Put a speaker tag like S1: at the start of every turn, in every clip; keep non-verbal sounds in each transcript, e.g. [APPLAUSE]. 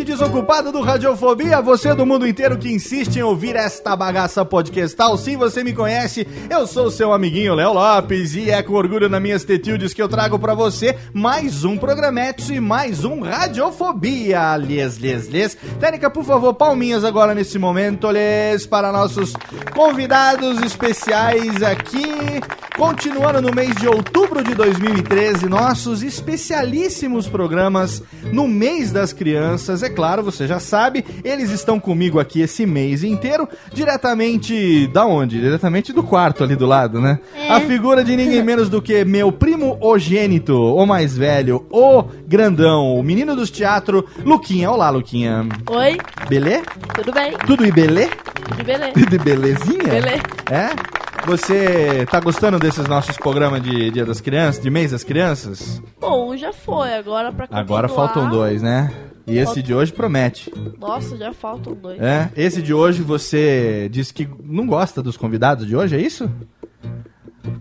S1: Ouvinte desocupado do Radiofobia, você do mundo inteiro que insiste em ouvir esta bagaça podcastal. Sim, você me conhece, eu sou seu amiguinho Léo Lopes e é com orgulho nas minhas tetildes que eu trago pra você mais um Programetes e mais um Radiofobia. Lhes, lhes, lhes. Técnica, por favor, palminhas agora nesse momento, lhes, para nossos convidados especiais aqui. Continuando no mês de outubro de 2013, nossos especialíssimos programas no mês das crianças. É claro, você já sabe, eles estão comigo aqui esse mês inteiro, diretamente da onde? Diretamente do quarto ali do lado, né? A figura de ninguém menos do que meu primo ogênito, o mais velho, o grandão, o menino dos teatro, Luquinha. Olá, Luquinha.
S2: Oi,
S1: Belê?
S2: tudo bem?
S1: Tudo e belê?
S2: De beleza. [LAUGHS]
S1: De belezinha?
S2: Belê.
S1: É? Você tá gostando desses nossos programas de Dia das Crianças, de mês das crianças?
S2: Bom, já foi, agora pra continuar...
S1: Agora faltam dois, né? E esse
S2: Falta-
S1: de hoje promete.
S2: Nossa, já faltam dois.
S1: É? Esse de hoje você disse que não gosta dos convidados de hoje, é isso?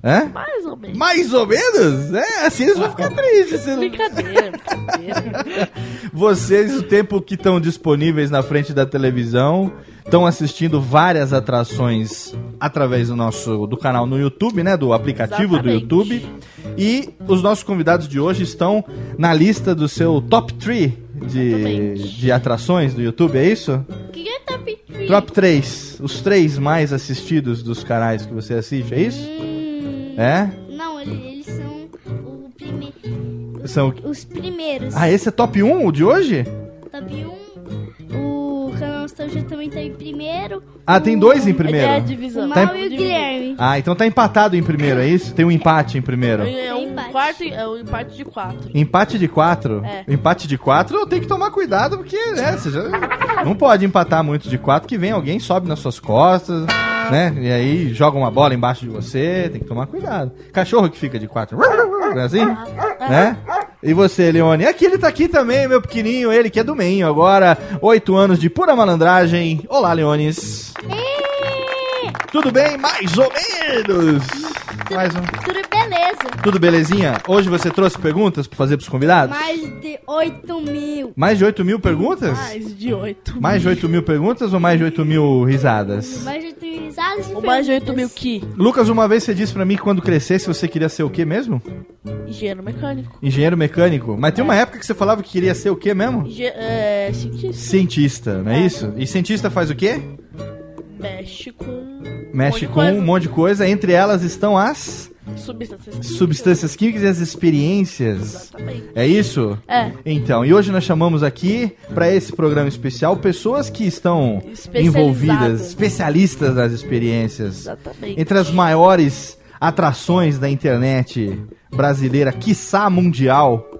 S1: É?
S2: Mais ou menos.
S1: Mais ou menos? É, assim eles vão ficar tristes.
S2: Brincadeira, [LAUGHS] brincadeira.
S1: Vocês, o tempo que estão disponíveis na frente da televisão, estão assistindo várias atrações através do nosso do canal no YouTube, né? Do aplicativo do
S2: Exatamente.
S1: YouTube. E os nossos convidados de hoje estão na lista do seu top 3 de, de atrações do YouTube, é isso?
S3: O que é top 3?
S1: Top 3. Os três mais assistidos dos canais que você assiste, é isso?
S3: Hum,
S1: É?
S3: Não, eles, são o prime...
S1: São...
S3: os primeiros.
S1: Ah, esse é top 1 o de hoje?
S3: Top 1, o canal Nostalgia também tá em primeiro.
S1: Ah, tem dois em primeiro.
S2: É a
S3: O
S2: divisão.
S1: Tá
S3: Mal
S1: em-
S3: e o Guilherme.
S1: Ah, então tá empatado em primeiro, é isso? Tem um empate em primeiro.
S2: É um
S3: Empate.
S2: quarto, é um empate de quatro.
S1: Empate de quatro?
S2: É.
S1: Empate de quatro, tem que tomar cuidado, porque, né, você já não pode empatar muito de quatro, que vem alguém, sobe nas suas costas, né, e aí joga uma bola embaixo de você, tem que tomar cuidado. Cachorro que fica de quatro, é assim? Né? E você, Leone? Aqui ele tá aqui também, meu pequenininho, ele que é do meinho agora, oito anos de pura malandragem. Olá, Leones. Tudo bem? Mais ou menos. Mais um.
S3: Tudo beleza.
S1: Tudo belezinha? Hoje você trouxe perguntas pra fazer pros convidados?
S3: Mais de 8 mil.
S1: Mais de 8 mil perguntas?
S2: Mais de oito.
S1: Mais de 8 mil perguntas ou mais de 8 mil risadas?
S3: Mais de 8 mil risadas e
S2: Ou mais de oito mil
S3: perguntas.
S2: que?
S1: Lucas, uma vez você disse pra mim que quando crescesse você queria ser o quê mesmo?
S2: Engenheiro mecânico.
S1: Engenheiro mecânico. Mas tem uma época que você falava que queria ser o quê mesmo?
S2: Engen é, cientista.
S1: Cientista, não é isso? E cientista faz o quê?
S2: Mexe com...
S1: Mexe
S2: um
S1: com
S2: coisa.
S1: um monte de coisa. Entre elas estão as
S2: Substâncias químicas.
S1: substâncias químicas e as experiências.
S2: Exatamente.
S1: É isso?
S2: É.
S1: Então, e hoje nós chamamos aqui, para esse programa especial, pessoas que estão envolvidas, especialistas das experiências.
S2: Exatamente.
S1: Entre as maiores atrações da internet brasileira, quiçá mundial,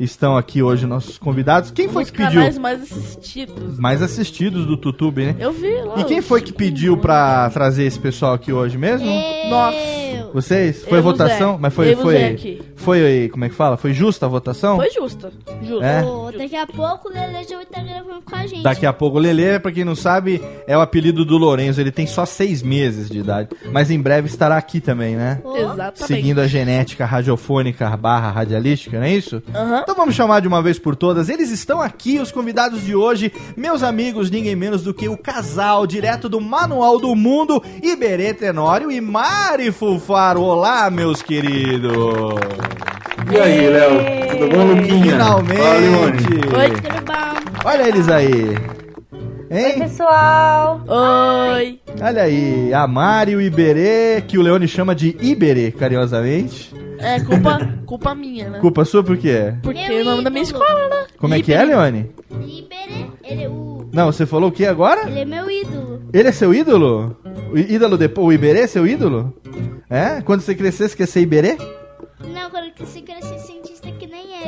S1: estão aqui hoje nossos convidados. Quem foi
S2: Os
S1: que pediu?
S2: canais mais assistidos.
S1: Mais assistidos do YouTube, né?
S2: Eu vi lá.
S1: E quem
S2: os
S1: foi que pediu pra trazer esse pessoal aqui hoje mesmo?
S2: Nossa.
S1: Vocês? Foi
S2: Eu
S1: votação?
S2: Zé.
S1: Mas foi,
S2: Eu
S1: foi,
S2: aqui.
S1: foi, como é que fala? Foi justa a votação?
S2: Foi justa. Justa.
S1: É?
S3: Ô, daqui a pouco o Lele já vai estar gravando com a gente.
S1: Daqui a pouco, o Lelê, pra quem não sabe, é o apelido do Lourenço. Ele tem só seis meses de idade. Mas em breve estará aqui também, né?
S3: Ô,
S2: Exatamente.
S1: Seguindo a genética radiofônica barra radialística, não é isso?
S2: Aham.
S1: Então vamos chamar de uma vez por todas. Eles estão aqui, os convidados de hoje, meus amigos, ninguém menos do que o casal direto do Manual do Mundo, Iberê Tenório e Mari Fulfaro. Olá, meus queridos!
S4: E aí, Léo? Tudo bom, Luquinha?
S1: Finalmente!
S4: Fala.
S2: Oi.
S3: Tudo bom?
S1: Olha eles aí! Hein?
S5: Pessoal,
S2: Oi.
S1: Olha aí, a Mari e o Iberê, que o Leone chama de Iberê, carinhosamente.
S2: É culpa, culpa minha, né?
S1: Culpa sua por quê?
S2: Porque
S3: Meu
S2: é o nome da minha escola, né?
S1: Como é que é, Leone?
S3: Iberê, ele é o.
S1: Não, você falou o que agora?
S3: Ele é meu ídolo.
S1: Ele é seu ídolo? O ídolo depois, o Iberê é seu ídolo? É? Quando você crescer, você quer ser Iberê?
S3: Não, quando que você que nem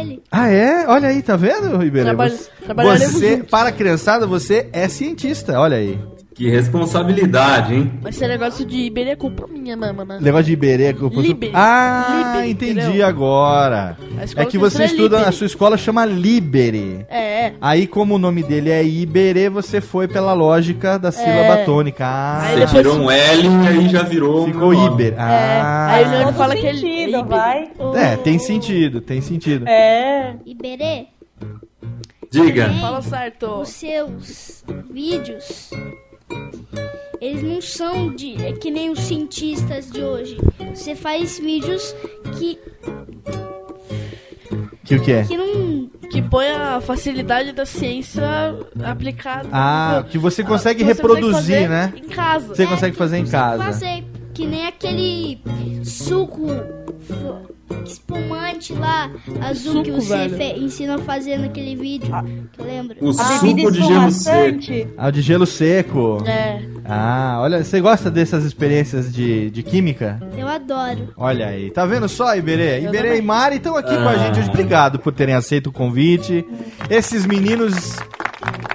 S3: ele.
S1: Ah, é? Olha aí, tá vendo, Iberê?
S2: Trabalha-
S1: você, você para a criançada, você é cientista, olha aí.
S4: Que responsabilidade, hein?
S2: Mas esse negócio de Iberê é culpa minha né?
S1: Negócio de Iberê. é culpa sua-
S2: Liber.
S1: Ah,
S2: Liber,
S1: entendi
S2: entendeu?
S1: agora.
S2: A
S1: É que você
S2: é
S1: estuda,
S2: Liber.
S1: a sua escola chama Libere.
S2: É, é.
S1: Aí, como o nome dele é Iberê, você foi pela lógica da sílaba tônica. Ah,
S2: Aí
S4: Você
S2: depois-
S4: tirou um L e aí já virou
S1: ficou
S4: um.
S1: Iber.
S2: É.
S1: Ah,
S2: Aí o Leandro fala que ele é
S5: vai.
S1: é, tem sentido, tem sentido.
S5: É.
S3: Iberê,
S4: Diga.
S2: Fala certo.
S3: os seus vídeos. Eles não são de é que nem os cientistas de hoje. Você faz vídeos que,
S1: Que o que é?
S3: que não.
S2: Que põe a facilidade da ciência aplicada.
S1: Ah, que você consegue
S2: que você
S1: reproduzir,
S2: consegue fazer
S1: né?
S2: Em casa.
S1: Você consegue fazer em casa.
S3: Fazer, que nem aquele suco espumante lá, azul que
S2: Suco,
S3: você
S2: velho.
S3: fe- ensinou a fazer naquele vídeo. Que eu lembro.
S4: O suco de gelo seco.
S1: Ah, o de gelo seco.
S2: É.
S1: Ah, olha, você gosta dessas experiências de, de química?
S3: Eu adoro.
S1: Olha aí, tá vendo só, Iberê?
S2: Eu
S1: Iberê
S2: também.
S1: e Mari estão aqui com a
S4: Ah.
S1: gente hoje. Obrigado por terem aceito o convite. Esses meninos,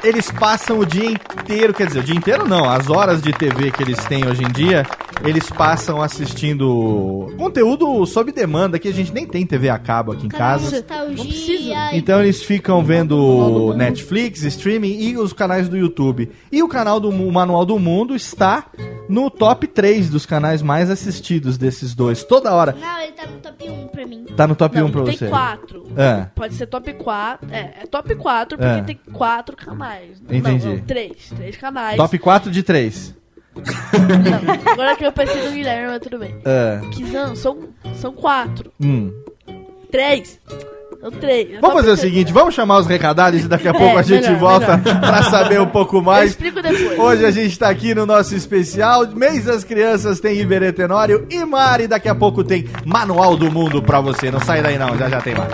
S1: eles passam o dia inteiro, quer dizer, o dia inteiro não, as horas de TV que eles têm hoje em dia, eles passam assistindo conteúdo sob demanda, que a gente nem tem TV a cabo aqui em casa.
S3: e-
S1: Então eles ficam vendo Netflix, streaming e os canais do YouTube. E o canal do Mu- Manual do Mundo está no top 3 dos canais mais assistidos desses dois. Toda hora.
S3: Não, ele tá no top 1 pra mim.
S1: Tá no top
S2: Não,
S1: 1 pra
S2: tem
S1: você.
S2: quatro.
S1: É.
S2: Pode ser top 4. É, é top 4 porque
S1: É.
S2: tem quatro canais.
S1: Entendi.
S2: Não, não, três. Três canais.
S1: Top 4 de 3.
S2: Não, [LAUGHS] agora que eu pensei no Guilherme, mas tudo bem.
S1: É.
S2: Que não, são, são quatro.
S1: Hum.
S2: Três. São três. É
S1: Vamos fazer o seguinte, vamos chamar os recadários e daqui a [LAUGHS] pouco
S2: É,
S1: a gente
S2: melhor,
S1: volta [LAUGHS] pra saber um pouco
S2: Eu
S1: mais.
S2: explico depois.
S1: Hoje a gente tá aqui no nosso especial Mês das Crianças tem Iberê Tenório e Mari. Daqui a pouco tem Manual do Mundo pra você. Não sai daí não, já já tem mais.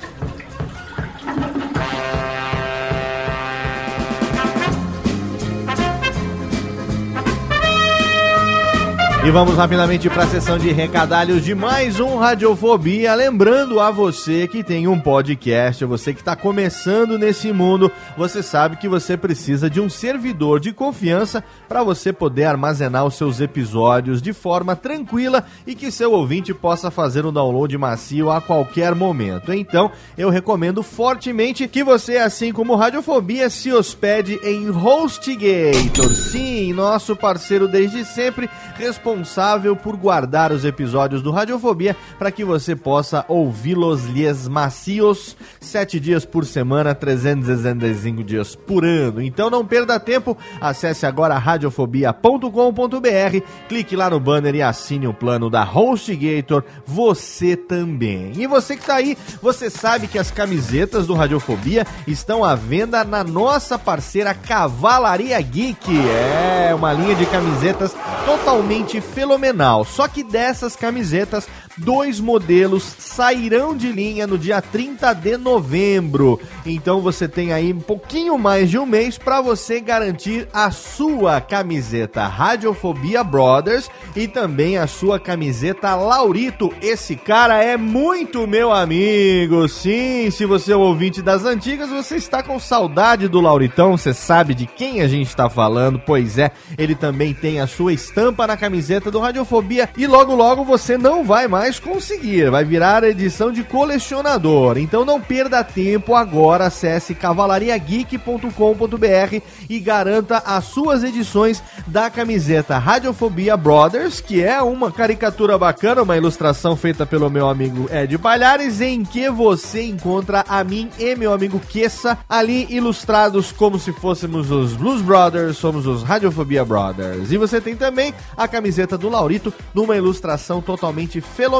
S1: E vamos rapidamente para a sessão de recadalhos de mais um Radiofobia. Lembrando a você que tem um podcast, você que está começando nesse mundo, você sabe que você precisa de um servidor de confiança para você poder armazenar os seus episódios de forma tranquila e que seu ouvinte possa fazer um download macio a qualquer momento. Então, eu recomendo fortemente que você, assim como Radiofobia, se hospede em HostGator. Sim, nosso parceiro desde sempre, responsável responsável por guardar os episódios do Radiofobia para que você possa ouvi-los lhes macios, sete dias por semana, 365 dias por ano. Então não perda tempo, acesse agora radiofobia.com.br, clique lá no banner e assine o plano da HostGator, você também. E você que tá aí, você sabe que as camisetas do Radiofobia estão à venda na nossa parceira Cavalaria Geek. É, uma linha de camisetas totalmente fenomenal. Só que dessas camisetas, dois modelos sairão de linha no dia 30 de novembro. Então você tem aí um pouquinho mais de um mês para você garantir a sua camiseta Radiofobia Brothers e também a sua camiseta Laurito. Esse cara é muito meu amigo. Sim, se você é um ouvinte das antigas, você está com saudade do Lauritão, você sabe de quem a gente está falando. Pois é, ele também tem a sua estampa na camiseta do Radiofobia e logo logo você não vai mais conseguir, vai virar edição de colecionador. Então não perda tempo agora, acesse cavalariageek.com.br e garanta as suas edições da camiseta Radiofobia Brothers, que é uma caricatura bacana, uma ilustração feita pelo meu amigo Ed Palhares, em que você encontra a mim e meu amigo Kessa ali ilustrados como se fôssemos os Blues Brothers, somos os Radiofobia Brothers. E você tem também a camiseta do Laurito numa ilustração totalmente fenomenal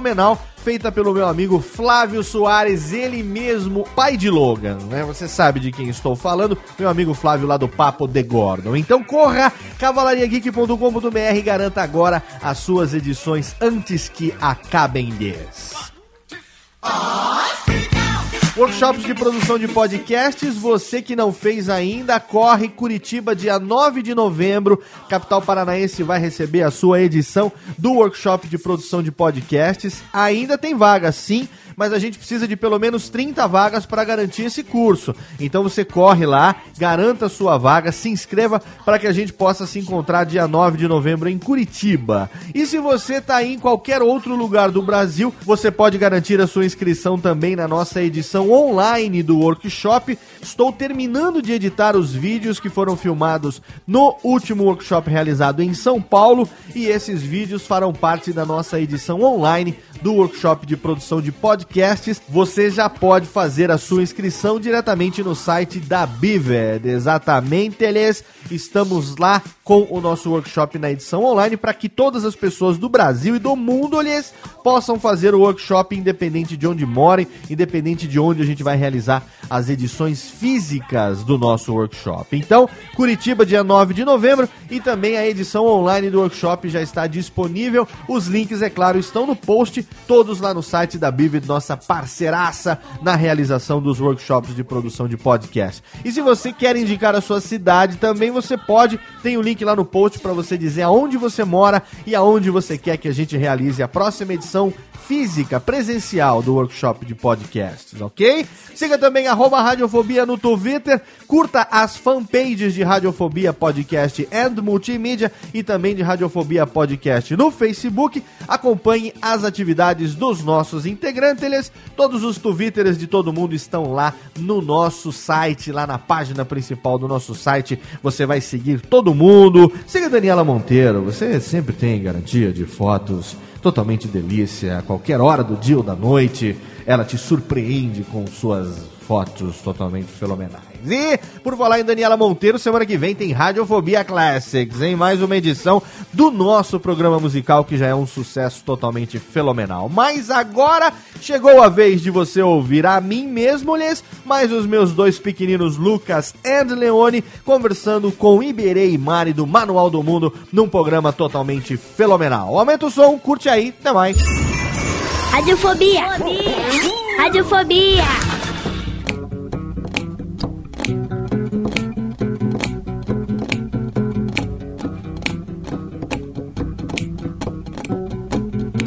S1: feita pelo meu amigo Flávio Soares, ele mesmo, pai de Logan, né? Você sabe de quem estou falando, meu amigo Flávio lá do Papo de Gordon. Então corra, cavalariageek.com.br e garanta agora as suas edições antes que acabem des. Workshops de produção de podcasts, você que não fez ainda, corre Curitiba, dia 9 de novembro. Capital Paranaense vai receber a sua edição do workshop de produção de podcasts. Ainda tem vaga, sim, mas a gente precisa de pelo menos 30 vagas para garantir esse curso. Então você corre lá, garanta sua vaga, se inscreva para que a gente possa se encontrar dia 9 de novembro em Curitiba. E se você está em qualquer outro lugar do Brasil, você pode garantir a sua inscrição também na nossa edição online do workshop. Estou terminando de editar os vídeos que foram filmados no último workshop realizado em São Paulo e esses vídeos farão parte da nossa edição online do workshop de produção de podcasts, você já pode fazer a sua inscrição diretamente no site da Bived. Exatamente, eles estamos lá com o nosso workshop na edição online para que todas as pessoas do Brasil e do mundo possam fazer o workshop independente de onde morem, independente de onde a gente vai realizar as edições físicas do nosso workshop. Então, Curitiba dia 9 de novembro e também a edição online do workshop já está disponível. Os links, é claro, estão no post todos lá no site da Bivid, nossa parceiraça na realização dos workshops de produção de podcast. E se você quer indicar a sua cidade, também você pode, tem o um lá no post para você dizer aonde você mora e aonde você quer que a gente realize a próxima edição física, presencial do workshop de podcasts, ok? Siga também arroba Radiofobia no Twitter, curta as fanpages de Radiofobia Podcast and Multimídia e também de Radiofobia Podcast no Facebook, acompanhe as atividades dos nossos integrantes, todos os twitters de todo mundo estão lá no nosso site, lá na página principal do nosso site, você vai seguir todo mundo, siga Daniela Monteiro, você sempre tem garantia de fotos totalmente delícia, a qualquer hora do dia ou da noite, ela te surpreende com suas fotos totalmente fenomenais. E, por falar em Daniela Monteiro, semana que vem tem Radiofobia Classics, em mais uma edição do nosso programa musical, que já é um sucesso totalmente fenomenal. Mas agora chegou a vez de você ouvir a mim mesmo, lhes, mais os meus dois pequeninos Lucas e Leone, conversando com Iberê e Mari do Manual do Mundo, num programa totalmente fenomenal. Aumenta o som, curte aí, até mais.
S3: Radiofobia! Radiofobia!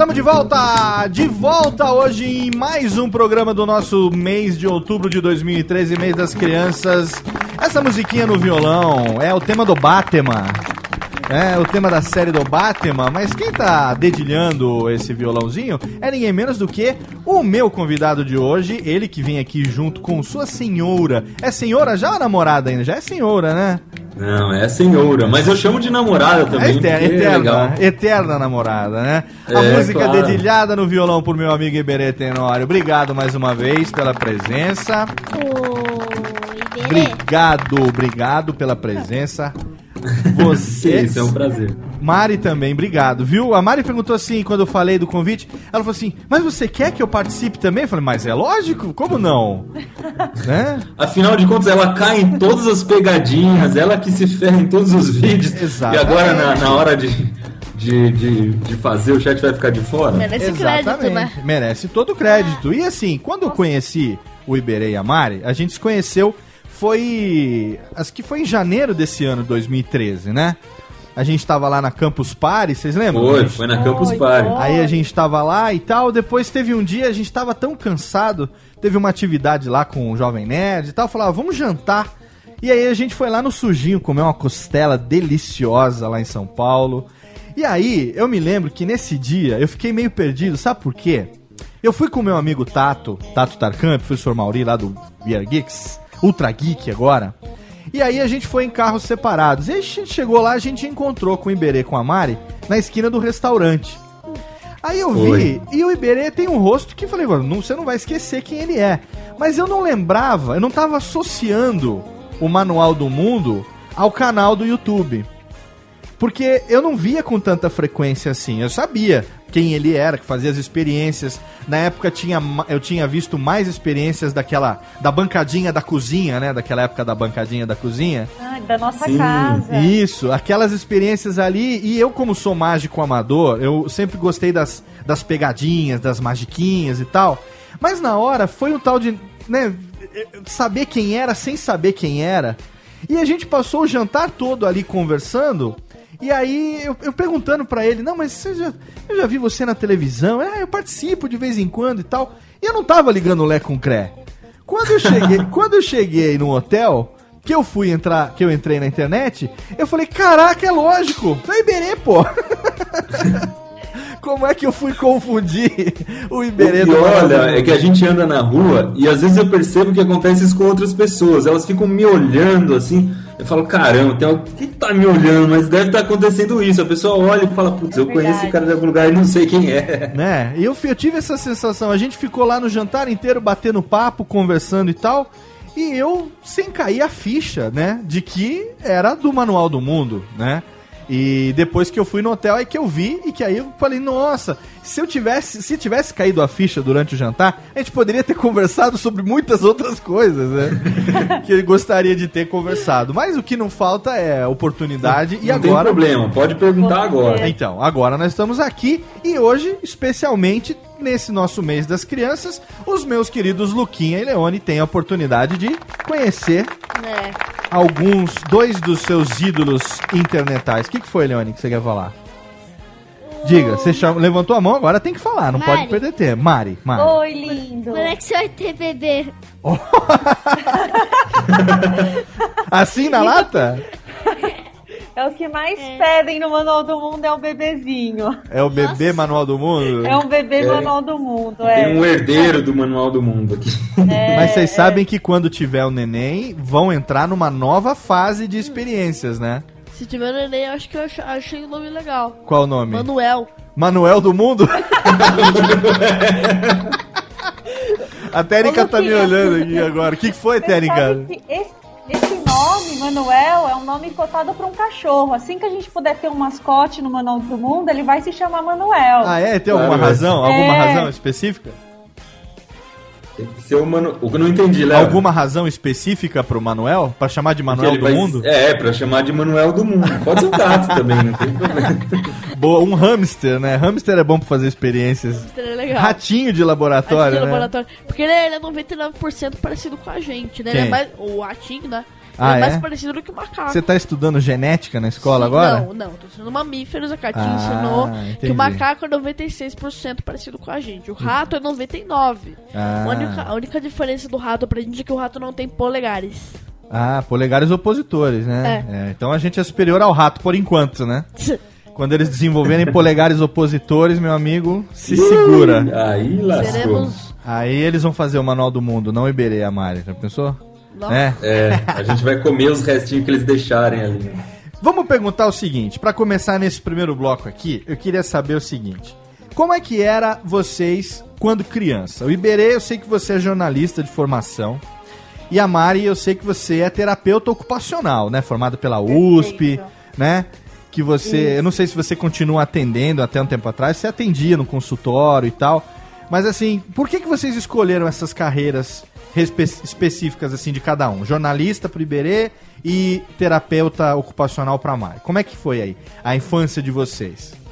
S1: Estamos de volta! De volta hoje em mais um programa do nosso mês de outubro de 2013, mês das crianças. Essa musiquinha no violão é o tema do Batman. É o tema da série do Batman, mas quem tá dedilhando esse violãozinho é ninguém menos do que o meu convidado de hoje, ele que vem aqui junto com sua senhora. É senhora já ou namorada ainda? Já é senhora, né?
S4: Não, é senhora, mas eu chamo de namorada
S1: É
S4: também.
S1: eterna,
S4: porque é
S1: eterna, eterna namorada, né? A
S4: É,
S1: música
S4: claro.
S1: dedilhada no violão por meu amigo Iberê Tenório. Obrigado mais uma vez pela presença.
S3: Iberê.
S1: Obrigado, obrigado pela presença. Você. [LAUGHS]
S4: Isso, é um prazer.
S1: Mari também, obrigado, viu? A Mari perguntou assim, quando eu falei do convite, ela falou assim, mas você quer que eu participe também? Eu falei, mas é lógico, como não? [LAUGHS] né?
S4: Afinal de contas, ela cai em todas as pegadinhas, ela que se ferra em todos os vídeos.
S1: Exatamente.
S4: E agora, na, na hora de, de, de, de fazer, o chat vai ficar de fora?
S2: Merece crédito, né?
S1: Merece todo o crédito. E assim, quando eu conheci o Iberê e a Mari, a gente se conheceu, foi. Acho que foi em janeiro desse ano, 2013, né? A gente tava lá na Campus Party, vocês lembram?
S4: Foi,
S1: gente-
S4: foi na Campus Party.
S1: Aí a gente tava lá e tal. Depois teve um dia, a gente tava tão cansado. Teve uma atividade lá com o Jovem Nerd e tal. Falava, vamos jantar. E aí a gente foi lá no Sujinho comer uma costela deliciosa lá em São Paulo. E aí eu me lembro que nesse dia eu fiquei meio perdido. Sabe por quê? Eu fui com meu amigo Tato, Tato Tarkan, professor Mauri lá do VR Geeks, Ultra Geek agora. E aí a gente foi em carros separados. E aí a gente chegou lá, a gente encontrou com o Iberê com a Mari na esquina do restaurante. Aí eu vi,
S4: Foi.
S1: e o Iberê tem um rosto que eu falei, "Mano, você não vai esquecer quem ele é. Mas eu não lembrava, eu não tava associando o Manual do Mundo ao canal do YouTube. Porque eu não via com tanta frequência assim. Eu sabia quem ele era, que fazia as experiências. Na época tinha, eu tinha visto mais experiências daquela da bancadinha da cozinha, né? Daquela época da bancadinha da cozinha.
S5: Ai, da nossa
S4: Sim.
S5: casa.
S1: Isso, aquelas experiências ali. E eu, como sou mágico amador, eu sempre gostei das, das pegadinhas, das magiquinhas e tal. Mas na hora foi um tal de. né, saber quem era sem saber quem era. E a gente passou o jantar todo ali conversando. E aí eu, eu perguntando pra ele, não, mas você já, eu já vi você na televisão, ah, eu participo de vez em quando e tal. E eu não tava ligando o Lé com o Cré. Quando eu cheguei, [LAUGHS] quando eu cheguei no hotel, que eu fui entrar, que eu entrei na internet, eu falei, caraca, é lógico, é o Iberê, pô. [LAUGHS] Como é que eu fui confundir o Iberê
S4: E
S1: do
S4: olha, é que a gente anda na rua e às vezes eu percebo que acontece isso com outras pessoas. Elas ficam me olhando assim. Eu falo, caramba, tem alguém que tá me olhando, mas deve estar acontecendo isso. A pessoa olha e fala, putz, eu conheço esse cara de algum lugar e não sei quem é.
S1: né? E eu, eu tive essa sensação. A gente ficou lá no jantar inteiro batendo papo, conversando e tal. E eu, sem cair a ficha, né? De que era do Manual do Mundo, né? E depois que eu fui no hotel é que eu vi e que aí eu falei, nossa, se eu tivesse, se tivesse caído a ficha durante o jantar, a gente poderia ter conversado sobre muitas outras coisas, né? [LAUGHS] que ele gostaria de ter conversado. Mas o que não falta é oportunidade e
S4: não tem
S1: agora
S4: problema, pode perguntar agora.
S1: então, agora nós estamos aqui e hoje, especialmente nesse nosso mês das crianças, os meus queridos Luquinha e Leone têm a oportunidade de conhecer
S2: É.
S1: alguns, dois dos seus ídolos internetais. O que, que foi, Leone, que você quer falar? Diga, você chama- levantou a mão, agora tem que falar, não
S3: Mari.
S1: pode perder tempo. Mari, Mari.
S5: Oi, lindo.
S3: Quando é que você vai ter bebê? [LAUGHS]
S1: Assim na lata?
S5: É o que mais pedem no Manual do Mundo, é o bebezinho.
S1: É o bebê manual do mundo?
S5: É um bebê
S4: É.
S5: Manual do Mundo,
S4: Tem
S5: é.
S4: um herdeiro do Manual do Mundo aqui.
S1: Mas vocês sabem que quando tiver o neném, vão entrar numa nova fase de experiências, né?
S2: Se tiver eu acho que eu ach- achei o nome legal.
S1: Qual o nome?
S2: Manuel.
S1: Manuel do Mundo? [LAUGHS] A Térica tá me olhando aqui agora. O que, que foi, Térica?
S5: esse nome, Manuel, é um nome cotado para um cachorro. Assim que a gente puder ter um mascote no Manual do Mundo, ele vai se chamar Manuel.
S1: Ah, é? Tem alguma
S4: Claro,
S1: razão?
S5: é.
S1: Alguma razão específica?
S4: Tem que ser o Manu... O que eu não entendi, Léo.
S1: Alguma razão específica pro Manuel? Pra chamar de Manuel
S4: ele
S1: do
S4: vai-
S1: Mundo?
S4: É, pra chamar de Manuel do Mundo. Pode ser um gato também, não tem problema. [LAUGHS]
S1: Boa, um hamster, né? Hamster é bom pra fazer experiências.
S2: Isso é legal.
S1: Ratinho de
S2: Ratinho
S1: laboratório,
S2: de
S1: né?
S2: laboratório. Porque ele é, ele é 99% parecido com a gente, né? Ele
S1: Quem?
S2: é mais, o ratinho, né?
S1: Ah,
S2: ele é mais
S1: é?
S2: parecido do que o macaco.
S1: Você tá estudando genética na escola
S2: Sim,
S1: agora?
S2: Não, não, tô ensinando mamíferos, a Catinha
S1: Ah,
S2: ensinou
S1: entendi.
S2: que o macaco é 96% parecido com a gente. O rato é 99%.
S1: Ah.
S2: A, única, a única diferença do rato pra gente é que o rato não tem polegares.
S1: Ah, polegares opositores, né? É, então a gente é superior ao rato por enquanto, né? Quando eles desenvolverem polegares opositores, meu amigo, se segura.
S4: Aí lascou.
S2: Seremos.
S1: Aí eles vão fazer o Manual do Mundo, não Iberê, a Mari. Já pensou? É.
S4: É, a gente vai comer os restinhos que eles deixarem ali.
S1: Vamos perguntar o seguinte, pra começar nesse primeiro bloco aqui, eu queria saber o seguinte: como é que era vocês quando criança? O Iberê, eu sei que você é jornalista de formação. E a Mari, eu sei que você é terapeuta ocupacional, né? Formada pela USP, né? Que você, eu não sei se você continua atendendo até um tempo atrás, você atendia no consultório e tal. Mas assim, por que que vocês escolheram essas carreiras específicas assim de cada um? Jornalista pro Iberê e terapeuta ocupacional pra Mari. Como é que foi aí a infância de vocês?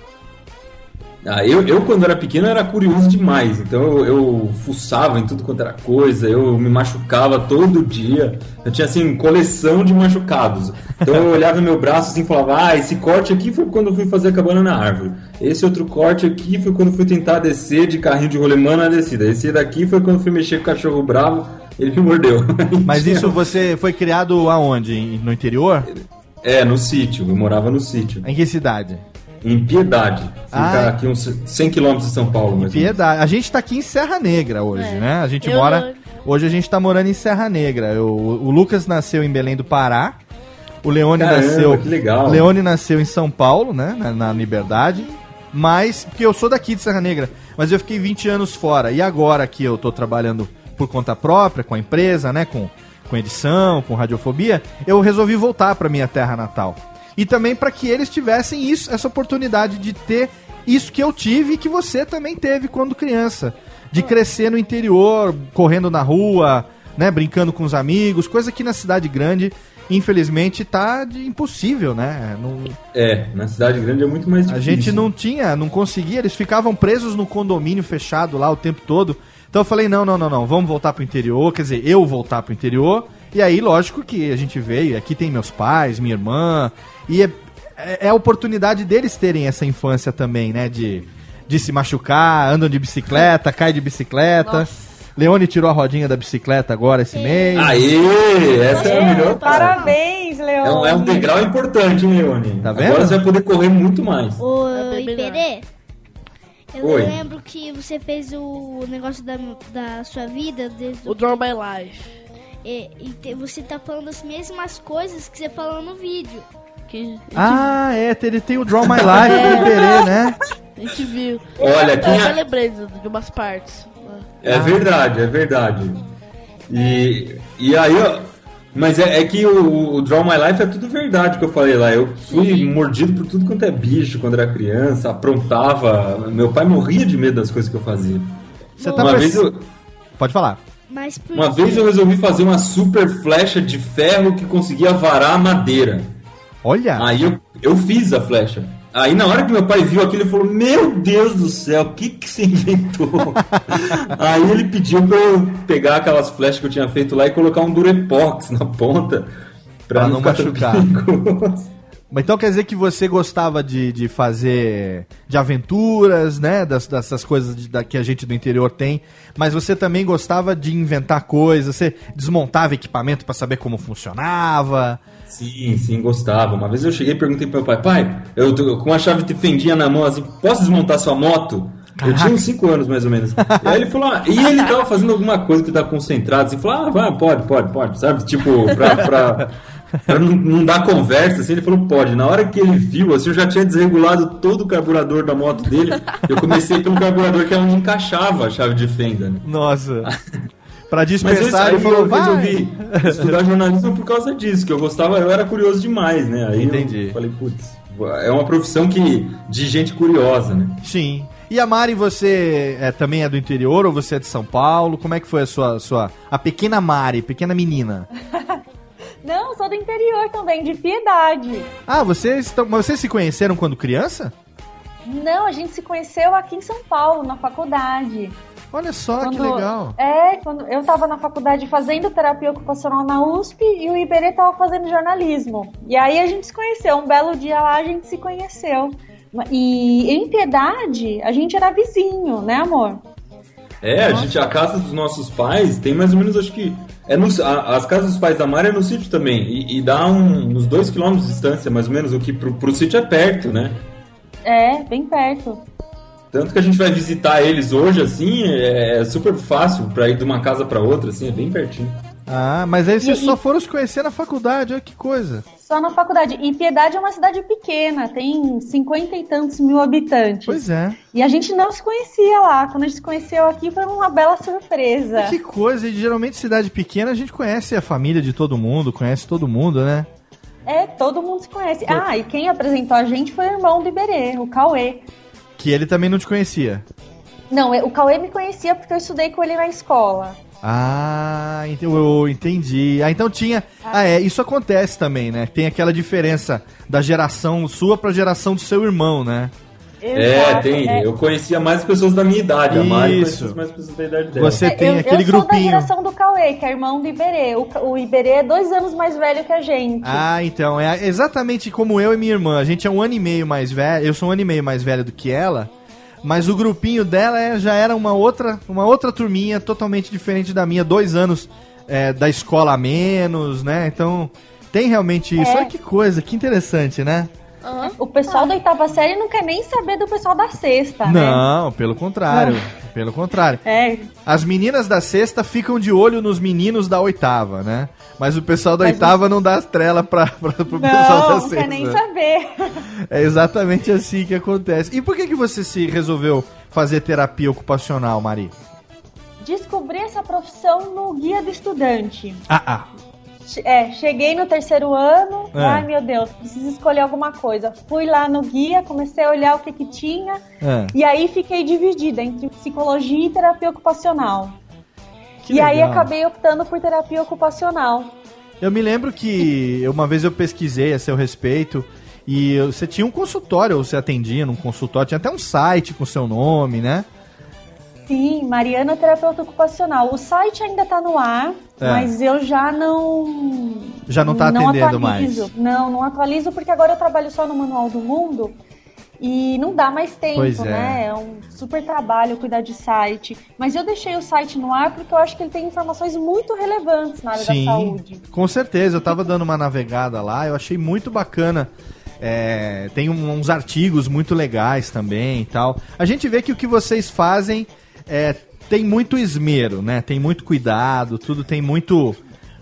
S4: Ah, eu, eu, quando era pequeno, era curioso demais. Então, eu, eu fuçava em tudo quanto era coisa, eu me machucava todo dia. Eu tinha, assim, coleção de machucados. Então, eu olhava meu braço assim e falava: Ah, esse corte aqui foi quando eu fui fazer a cabana na árvore. Esse outro corte aqui foi quando eu fui tentar descer de carrinho de rolemã na descida. Esse daqui foi quando eu fui mexer com o cachorro bravo, ele me mordeu. [LAUGHS]
S1: Mas isso você foi criado aonde? No interior?
S4: É, no sítio. Eu morava no sítio.
S1: Em que cidade?
S4: Em Piedade. Fica
S1: Ah.
S4: aqui uns 100 quilômetros de São Paulo, menos.
S1: Piedade. A gente tá aqui em Serra Negra hoje,
S2: É.
S1: né? A gente
S2: Eu
S1: mora.
S2: não-
S1: Hoje a gente tá morando em Serra Negra. Eu- o Lucas nasceu em Belém do Pará. O Leone
S4: Caramba,
S1: nasceu.
S4: que legal.
S1: Leone nasceu em São Paulo, né? Na, na Liberdade. Mas. Porque eu sou daqui de Serra Negra. Mas eu fiquei 20 anos fora. E agora que eu tô trabalhando por conta própria, com a empresa, né? Com, com edição, com radiofobia, eu resolvi voltar pra minha terra natal. E também para que eles tivessem isso, essa oportunidade de ter isso que eu tive e que você também teve quando criança. De crescer no interior, correndo na rua, né, brincando com os amigos, coisa que na cidade grande, infelizmente, tá de impossível, né? Não-
S4: É, na cidade grande é muito mais
S1: a
S4: difícil.
S1: gente não tinha, não conseguia, eles ficavam presos no condomínio fechado lá o tempo todo. Então eu falei, não, não, não, não, vamos voltar pro interior, quer dizer, eu voltar pro interior. E aí, lógico que a gente veio, aqui tem meus pais, minha irmã, e é, é, é a oportunidade deles terem essa infância também, né, de, de se machucar, andam de bicicleta, [LAUGHS] cai de bicicleta. Leone tirou a rodinha da bicicleta agora esse mês.
S4: Aê, essa é a melhor.
S5: Parabéns, Leone.
S4: É um, é um degrau importante, hein, Leone?
S1: Tá vendo?
S4: Agora você vai poder correr muito mais.
S2: Melhor.
S3: Iberê, eu
S4: Oi.
S3: lembro que você fez o negócio da, da sua vida desde
S2: O Draw My Life.
S3: e, e te- você tá falando as mesmas coisas que você falou no vídeo.
S2: Que
S1: Ah, é, ele tem o Draw My [LAUGHS] Life do Iberê, né?
S2: a gente viu.
S4: Olha,
S2: eu, eu
S4: é-
S2: lembrei de, umas partes.
S4: É verdade, é verdade. E, e aí, ó. Mas é, é que o, o Draw My Life é tudo verdade que eu falei lá. Eu fui mordido por tudo quanto é bicho quando era criança, aprontava. Meu pai morria de medo das coisas que eu fazia.
S1: Você tá
S4: Uma vez, eu,
S1: Pode falar.
S3: Mas por
S4: uma vez eu resolvi fazer uma super flecha de ferro que conseguia varar a madeira.
S1: Olha!
S4: Aí eu, eu fiz a flecha. Aí na hora que meu pai viu aquilo, ele falou: Meu Deus do céu, o que, que você inventou? [LAUGHS] Aí ele pediu pra eu pegar aquelas flechas que eu tinha feito lá e colocar um durepox na ponta pra,
S1: Pra
S4: não,
S1: não machucar. Mas então quer dizer que você gostava de, de fazer de aventuras, né? Das, dessas coisas de- da, que a gente do interior tem. Mas você também gostava de inventar coisas, você desmontava equipamento pra saber como funcionava.
S4: Sim, sim, gostava. Uma vez eu cheguei e perguntei pro meu pai: Pai, eu tô com uma chave de fendinha na mão assim, posso desmontar sua moto? Eu tinha uns 5 anos mais ou menos. E aí ele falou, ah, e ele tava fazendo alguma coisa que tava concentrado, assim, falou, ah, vai, pode, pode, pode, sabe? Tipo, pra, pra, pra não, não dar conversa, assim, ele falou, pode. Na hora que ele viu, assim, eu já tinha desregulado todo o carburador da moto dele, eu comecei pelo carburador que ela não encaixava a chave de fenda, né?
S1: Nossa. Pra
S4: aí
S1: ele falou,
S4: eu
S1: vai.
S4: resolvi estudar jornalismo por causa disso, que eu gostava, eu era curioso demais, né? Aí
S1: Entendi.
S4: eu falei, putz, é uma profissão que de gente curiosa, né?
S1: Sim. E a Mari, você é, também é do interior ou você é de São Paulo? Como é que foi a sua, sua a pequena Mari, pequena menina? [LAUGHS]
S5: Não, sou do interior também, de piedade.
S1: Ah, vocês, mas vocês se conheceram quando criança?
S5: Não, a gente se conheceu aqui em São Paulo, na faculdade.
S1: Olha só que
S5: Quando-
S1: legal.
S5: É, quando eu tava na faculdade fazendo terapia ocupacional na USP e o Iberê tava fazendo jornalismo. E aí a gente se conheceu. Um belo dia lá a gente se conheceu. E em Piedade, a gente era vizinho, né, amor?
S4: É, a gente, a casa dos nossos pais tem mais ou menos, acho que. É no, a- as casas dos pais da Mari é no sítio também. E, e dá um, uns dois quilômetros de distância, mais ou menos, o que pro, pro sítio é perto, né?
S5: É, bem perto.
S4: Tanto que a gente vai visitar eles hoje, assim, é, super fácil pra ir de uma casa pra outra, assim, é bem pertinho.
S1: Ah, mas aí vocês
S5: E-
S1: só
S5: e-
S1: foram se conhecer na faculdade, olha que coisa.
S5: Só na faculdade. E Piedade é uma cidade pequena, tem cinquenta e tantos mil habitantes.
S1: Pois é.
S5: E a gente não se conhecia lá. Quando a gente se conheceu aqui foi uma bela surpresa.
S1: Que coisa, e geralmente cidade pequena a gente conhece a família de todo mundo, conhece todo mundo, né?
S5: É, todo mundo se conhece. Ah, e quem apresentou a gente foi o irmão do Iberê, o Cauê.
S1: Que ele também não te conhecia.
S5: Não, o Cauê me conhecia porque eu estudei com ele na escola.
S1: Ah, eu entendi. Ah, então tinha. Ah, é, isso acontece também, né? Tem aquela diferença da geração sua pra geração do seu irmão, né?
S4: É,
S5: Exato,
S4: tem.
S5: é.
S4: Eu conhecia mais pessoas da minha idade. A Mari
S1: Isso.
S4: conhecia mais pessoas da idade dela.
S1: Você tem
S5: eu,
S1: aquele
S5: eu sou da
S1: grupinho.
S5: geração do Cauê, que é irmão do Iberê. O, o Iberê é dois anos mais velho que a gente.
S1: Ah, então, é exatamente como eu e minha irmã. A gente é um ano e meio mais velho. Eu sou um ano e meio mais velho do que ela. Mas o grupinho dela é- já era uma outra, uma outra turminha totalmente diferente da minha. Dois anos é, da escola a menos, né? Então, tem realmente isso.
S5: É.
S1: Olha que coisa, que interessante, né?
S5: O pessoal da oitava série não quer nem saber do pessoal da sexta, né?
S1: Não, pelo contrário. Pelo contrário.
S5: É,
S1: As meninas da sexta ficam de olho nos meninos da oitava, né? Mas o pessoal da
S5: Mas
S1: oitava não dá as trela pra, pra, pro pessoal da
S5: não, não
S1: sexta.
S5: quer nem saber.
S1: É exatamente assim que acontece. E por que, que você se resolveu fazer terapia ocupacional, Mari?
S5: Descobri essa profissão no Guia do Estudante.
S1: Ah, ah.
S5: É, cheguei no terceiro ano,
S1: É.
S5: ai meu Deus, preciso escolher alguma coisa. Fui lá no guia, comecei a olhar o que que tinha,
S1: É.
S5: e aí fiquei dividida entre psicologia e terapia ocupacional.
S1: Que
S5: e aí
S1: legal.
S5: acabei optando por terapia ocupacional.
S1: Eu me lembro que uma vez eu pesquisei a seu respeito e você tinha um consultório, ou você atendia num consultório, tinha até um site com seu nome, né?
S5: Sim, Mariana Terapeuta Ocupacional. O site ainda tá no ar,
S1: É.
S5: mas eu já não.
S1: Já não tá atendendo mais.
S5: atualizo. Não, não atualizo porque agora eu trabalho só no Manual do Mundo e não dá mais tempo,
S1: Pois é.
S5: né? É um super trabalho cuidar de site. Mas eu deixei o site no ar porque eu acho que ele tem informações muito relevantes na área da saúde.
S1: com certeza. Eu tava dando uma navegada lá, eu achei muito bacana. É, tem uns artigos muito legais também e tal. A gente vê que o que vocês fazem é, tem muito esmero, né? Tem muito cuidado, tudo tem muito,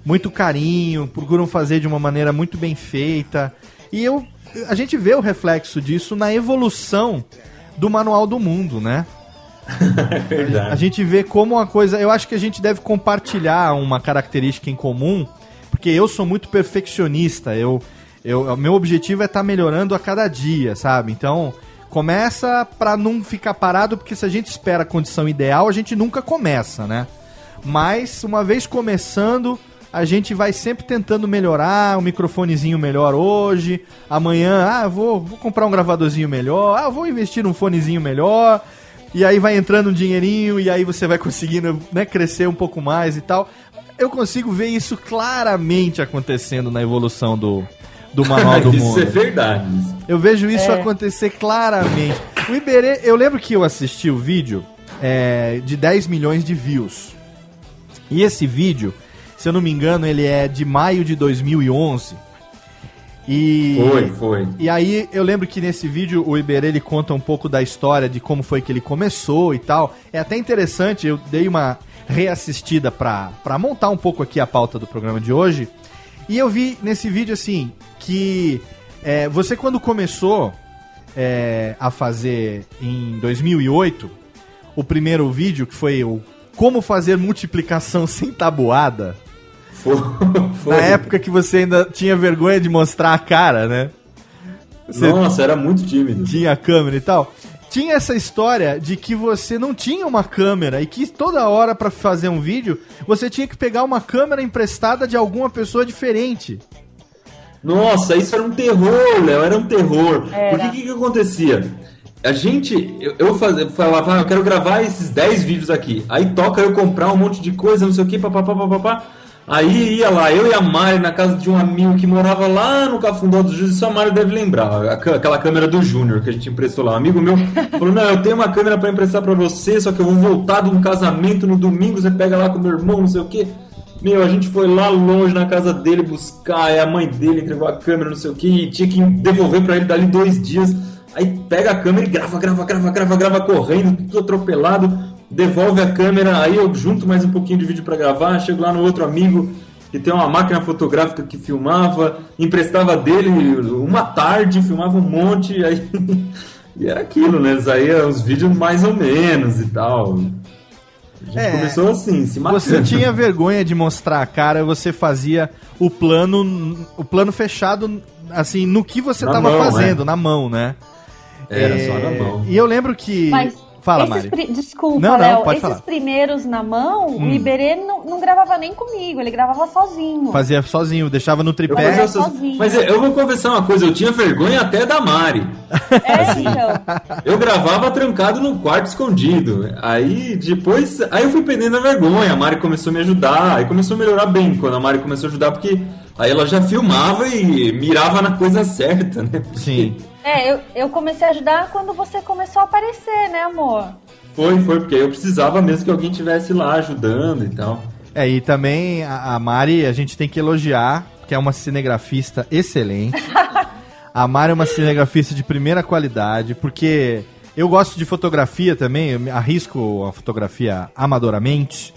S1: muito carinho, procuram fazer de uma maneira muito bem feita. E eu, a gente vê o reflexo disso na evolução do Manual do Mundo, né? [LAUGHS] A gente vê como uma coisa. Eu acho que a gente deve compartilhar uma característica em comum, porque eu sou muito perfeccionista. Eu, eu, o meu objetivo é estar melhorando a cada dia, sabe? Então, começa pra não ficar parado, porque se a gente espera a condição ideal, a gente nunca começa, né? Mas, uma vez começando, a gente vai sempre tentando melhorar, um microfonezinho melhor hoje, amanhã, ah, vou, vou comprar um gravadorzinho melhor, ah, vou investir num fonezinho melhor, e aí vai entrando um dinheirinho, e aí você vai conseguindo né, crescer um pouco mais e tal. Eu consigo ver isso claramente acontecendo na evolução do, do Manual do
S4: Isso
S1: Mundo.
S4: é verdade.
S1: Eu vejo isso
S5: É.
S1: acontecer claramente. O Iberê, eu lembro que eu assisti o vídeo é, de 10 milhões de views. E esse vídeo, se eu não me engano, ele é de maio de 2011. E
S4: Foi, foi.
S1: e aí eu lembro que nesse vídeo o Iberê ele conta um pouco da história de como foi que ele começou e tal. É até interessante, eu dei uma reassistida pra montar um pouco aqui a pauta do programa de hoje. E eu vi nesse vídeo assim que é, você quando começou é, a fazer em 2008 o primeiro vídeo que foi o como fazer multiplicação [LAUGHS] sem tabuada.
S4: Foi, foi.
S1: Na época que você ainda tinha vergonha de mostrar a cara, né? Você
S4: Nossa, era muito tímido.
S1: tinha a câmera e tal. Tinha essa história de que você não tinha uma câmera e que toda hora pra fazer um vídeo você tinha que pegar uma câmera emprestada de alguma pessoa diferente.
S4: Nossa, isso era um terror, Léo, era um terror.
S5: Era.
S4: Porque o que, que acontecia? A gente, eu, eu fazia, falava, ah, eu quero gravar esses 10 vídeos aqui. Aí toca eu comprar um monte de coisa, não sei o que, papapá, papapá. Aí ia lá, eu e a Mari na casa de um amigo que morava lá no Cafundó do Júlio, isso a Mari deve lembrar, aquela câmera do Júnior que a gente emprestou lá. Um amigo meu [LAUGHS] falou: Não, eu tenho uma câmera pra emprestar pra você, só que eu vou voltar de um casamento no domingo, você pega lá com meu irmão, não sei o que. Meu, a gente foi lá longe na casa dele buscar, aí a mãe dele entregou a câmera, não sei o que, e tinha que devolver pra ele dali dois dias. Aí pega a câmera e grava, grava, grava, grava, grava, correndo, tudo atropelado. Devolve a câmera, aí eu junto mais um pouquinho de vídeo para gravar, chego lá no outro amigo que tem uma máquina fotográfica que filmava, emprestava dele uma tarde, filmava um monte, aí [LAUGHS] e era aquilo, né? Saía os vídeos mais ou menos e tal. A gente
S1: É,
S4: começou assim, se matando.
S1: Você tinha vergonha de mostrar a cara, você fazia o plano, o plano fechado, assim, no que você
S4: Na
S1: tava
S4: mão,
S1: fazendo,
S4: é.
S1: na mão, né?
S4: Era
S1: É,
S4: só na mão.
S1: E eu lembro que.
S5: Mas
S1: Fala,
S5: esses
S1: Mari.
S5: pri- Desculpa,
S1: Não, não,
S5: Léo.
S1: pode
S5: esses
S1: falar.
S5: primeiros na mão,
S1: Hum.
S5: o Iberê não, não gravava nem comigo, ele gravava sozinho.
S1: Fazia sozinho, deixava no
S4: Eu
S1: tripé.
S4: fazia essas- Mas eu eu vou confessar uma coisa, eu tinha vergonha até da Mari.
S5: É,
S4: Assim,
S5: então.
S4: Eu gravava trancado no quarto escondido. Aí depois, aí eu fui perdendo a vergonha. A Mari começou a me ajudar. Aí começou a melhorar bem quando a Mari começou a ajudar, porque aí ela já filmava e mirava na coisa certa, né?
S1: Sim. [LAUGHS]
S5: É, eu, eu comecei a ajudar quando você começou a aparecer, né, amor?
S4: Foi, foi, porque eu precisava mesmo que alguém estivesse lá ajudando e tal.
S1: É, e também a, a Mari, a gente tem que elogiar, que é uma cinegrafista excelente. [LAUGHS] a Mari é uma cinegrafista de primeira qualidade, porque eu gosto de fotografia também, eu me arrisco a fotografia amadoramente.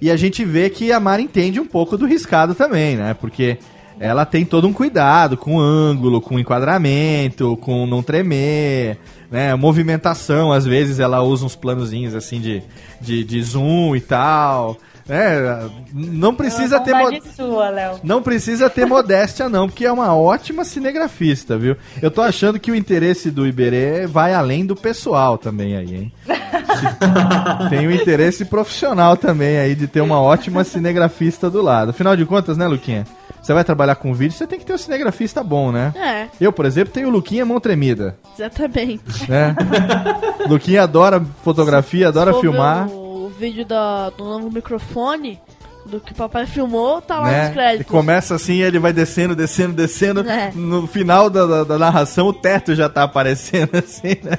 S1: E a gente vê que a Mari entende um pouco do riscado também, né? Porque ela tem todo um cuidado com ângulo, com enquadramento, com não tremer, né? Movimentação, às vezes ela usa uns planozinhos assim de, de, de zoom e tal. né? não precisa ter. mo-
S5: Bondade sua, Léo.
S1: não precisa ter modéstia, não, porque é uma ótima cinegrafista, viu? Eu tô achando que o interesse do Iberê vai além do pessoal também aí, hein? [LAUGHS] Tem um interesse profissional também aí de ter uma ótima cinegrafista do lado. Afinal de contas, né, Luquinha? Você vai trabalhar com vídeo, você tem que ter um cinegrafista bom, né?
S2: É,
S1: Eu, por exemplo, tenho o Luquinha mão tremida,
S2: exatamente.
S1: né? [LAUGHS] Luquinha adora fotografia, adora filmar.
S2: O vídeo da, do novo microfone, do que o papai filmou, tá lá
S1: né?
S2: nos créditos.
S1: E começa assim, ele vai descendo, descendo, descendo.
S2: É.
S1: No final da, da- da narração, o teto já tá aparecendo [LAUGHS] assim, né?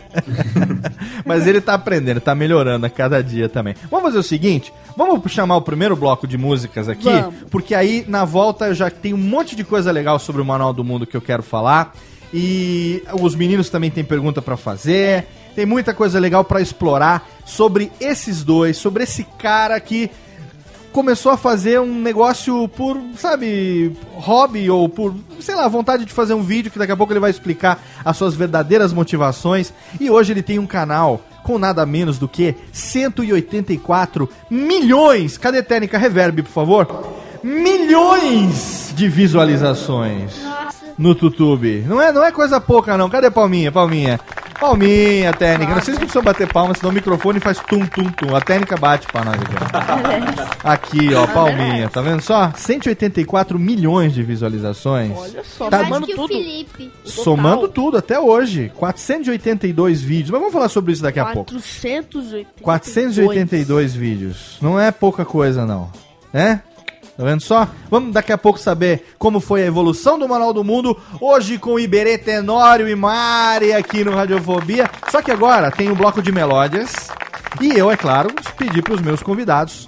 S1: [LAUGHS] Mas ele tá aprendendo, tá melhorando a cada dia também. Vamos fazer o seguinte: vamos chamar o primeiro bloco de músicas aqui,
S2: Vamos.
S1: porque aí na volta eu já tenho um monte de coisa legal sobre o Manual do Mundo que eu quero falar. E os meninos também têm pergunta pra fazer. Tem muita coisa legal pra explorar sobre esses dois, sobre esse cara que começou a fazer um negócio por, sabe, hobby ou por, sei lá, vontade de fazer um vídeo que daqui a pouco ele vai explicar as suas verdadeiras motivações. E hoje ele tem um canal com nada menos do que 184 milhões. Cadê técnica reverb, por favor? Milhões de visualizações no YouTube. Não é, não é coisa pouca não. Cadê Palminha? Palminha. Palminha, técnica. Não sei se precisam bater palmas, senão o microfone faz tum tum tum. A técnica bate pra nós aqui. Aqui, ó, palminha, tá vendo só? 184 milhões de visualizações.
S2: Olha só,
S1: Tá,
S2: somando
S3: que o
S2: tudo.
S3: Felipe.
S1: Somando tudo até hoje. 482 vídeos. Mas vamos falar sobre isso daqui a pouco.
S2: 482.
S1: 482 vídeos. Não é pouca coisa, não. Né? Tá vendo só? Vamos daqui a pouco saber como foi a evolução do Manual do Mundo. Hoje com Iberê Tenório e Mari aqui no Radiofobia. Só que agora tem um bloco de melódias. E eu, é claro, pedi para os meus convidados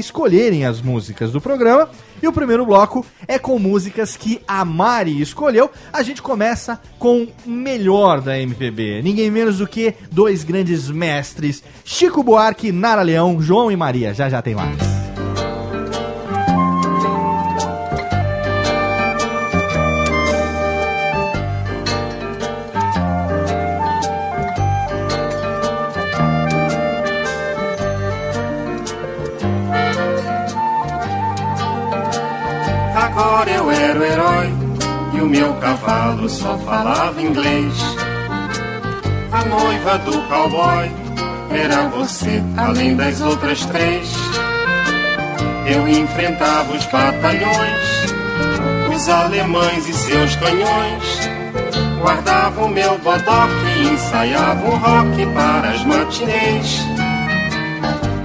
S1: escolherem as músicas do programa. E o primeiro bloco é com músicas que a Mari escolheu. A gente começa com o melhor da MPB. Ninguém menos do que dois grandes mestres: Chico Buarque, Nara Leão, João e Maria. Já já tem mais.
S6: Meu cavalo só falava inglês. A noiva do cowboy era você, além das outras três. Eu enfrentava os batalhões, os alemães e seus canhões. Guardava o meu bodoque e ensaiava o rock para as matinês.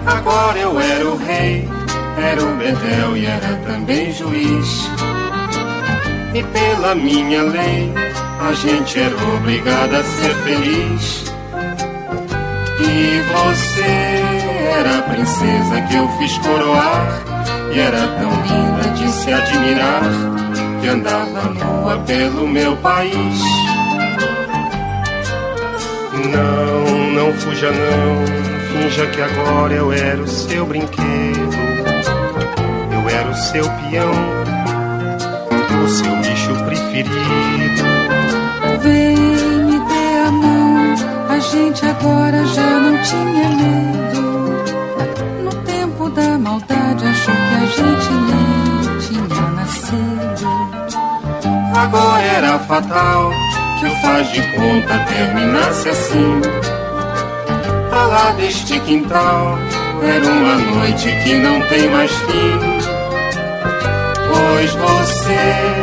S6: Agora eu era o rei, era o bedel e era também juiz. E pela minha lei, a gente era obrigado a ser feliz. E você era a princesa que eu fiz coroar. E era tão linda de se admirar que andava nua pelo meu país. Não, não fuja não, finja que agora eu era o seu brinquedo. Eu era o seu peão, o seu preferido.
S7: Vem, me dê a mão. A gente agora já não tinha medo. No tempo da maldade, achou que a gente nem tinha nascido.
S6: Agora era fatal que o faz de conta terminasse assim. Falar deste quintal era uma noite que não tem mais fim. Pois você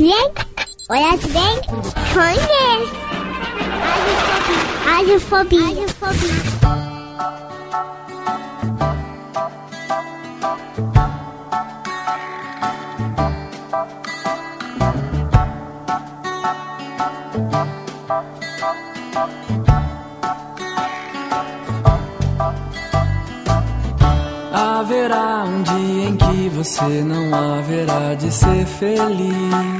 S8: Bem, olha bem, conhece. Radiofobia. Radiofobia.
S7: Haverá um dia em que você não haverá de ser feliz.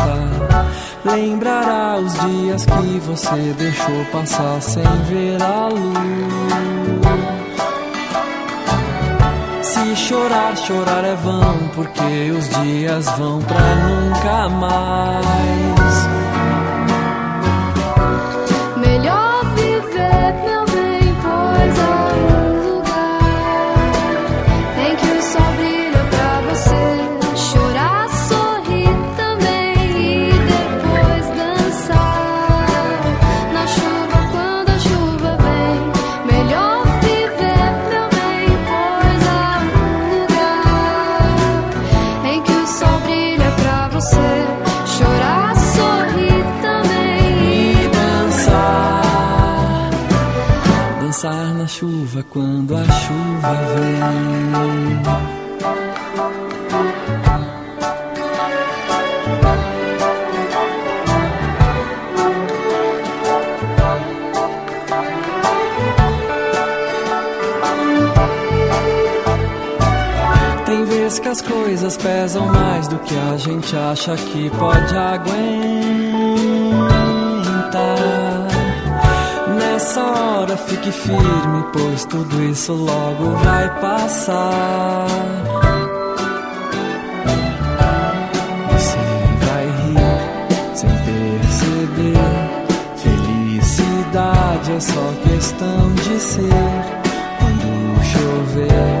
S7: Lembrará os dias que você deixou passar sem ver a luz. Se chorar, chorar é vão, porque os dias vão pra nunca mais.
S9: Chuva quando a chuva vem. Que
S7: as coisas pesam mais do que a gente acha que pode aguentar. Nessa hora fique firme, pois tudo isso logo vai passar. Você vai rir sem perceber. Felicidade é só questão de ser. Quando chover,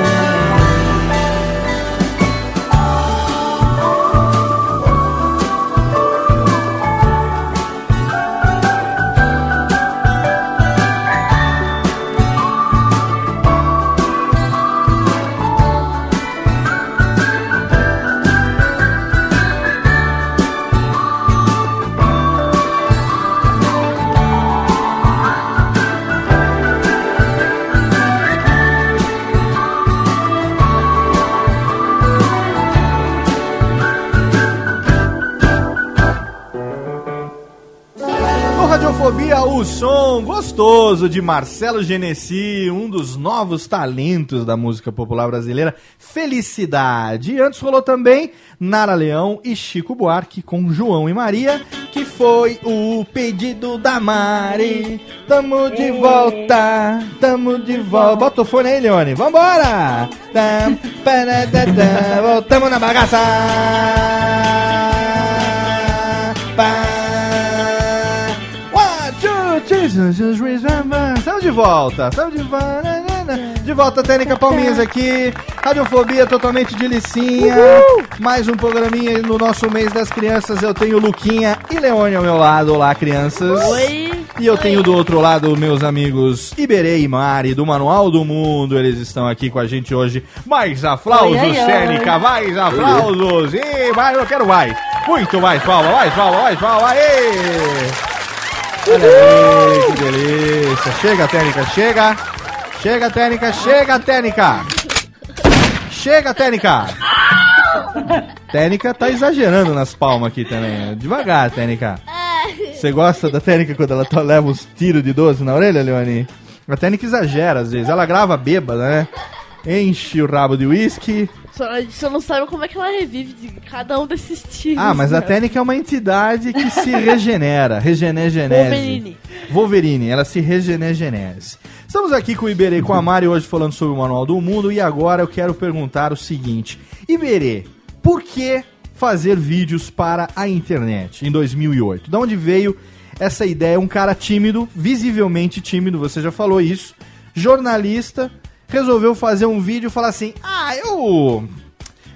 S1: Gostoso de Marcelo Genesi, um dos novos talentos da música popular brasileira, Felicidade. E antes rolou também Nara Leão e Chico Buarque com João e Maria, que foi o pedido da Mari. Tamo de volta, tamo de volta. Bota o fone aí, Leone, vambora! Paradadá, Voltamos na bagaça! Pá. Estamos de volta, estamos de volta. De volta, Técnica Palminhas aqui. Radiofobia totalmente de licinha. Mais um programinha no nosso mês das crianças. Eu tenho Luquinha e Leone ao meu lado. Olá, crianças.
S2: Oi.
S1: E eu tenho do outro lado meus amigos Iberê e Mari, do Manual do Mundo. Eles estão aqui com a gente hoje. Mais aplausos,
S2: Oi, oi, oi.
S1: Técnica, mais aplausos. E mais, eu quero mais. Muito mais palma, mais palma, mais palma. Aê! Olha aí, que delícia. Chega, Técnica, chega. Chega, Técnica, chega, Técnica. Chega, Técnica. Técnica tá exagerando nas palmas aqui também. Devagar, Técnica. Você gosta da Técnica quando ela leva uns tiros de 12 na orelha, Leone? A Técnica exagera às vezes. Ela grava bêbada, né? Enche o rabo de uísque.
S2: Só, a gente só não sabe como é que ela revive de cada um desses tiros.
S1: Ah, mas a
S2: né?
S1: Técnica é uma entidade que se regenera. [LAUGHS] Regenegenese.
S2: Wolverine.
S1: Wolverine, ela se regenegenese. Estamos aqui com o Iberê e com a Mari hoje falando sobre o Manual do Mundo e agora eu quero perguntar o seguinte. Iberê, por que fazer vídeos para a internet em 2008? De onde veio essa ideia? Um cara tímido, visivelmente tímido, você já falou isso, jornalista, resolveu fazer um vídeo e falar assim: "Ah, eu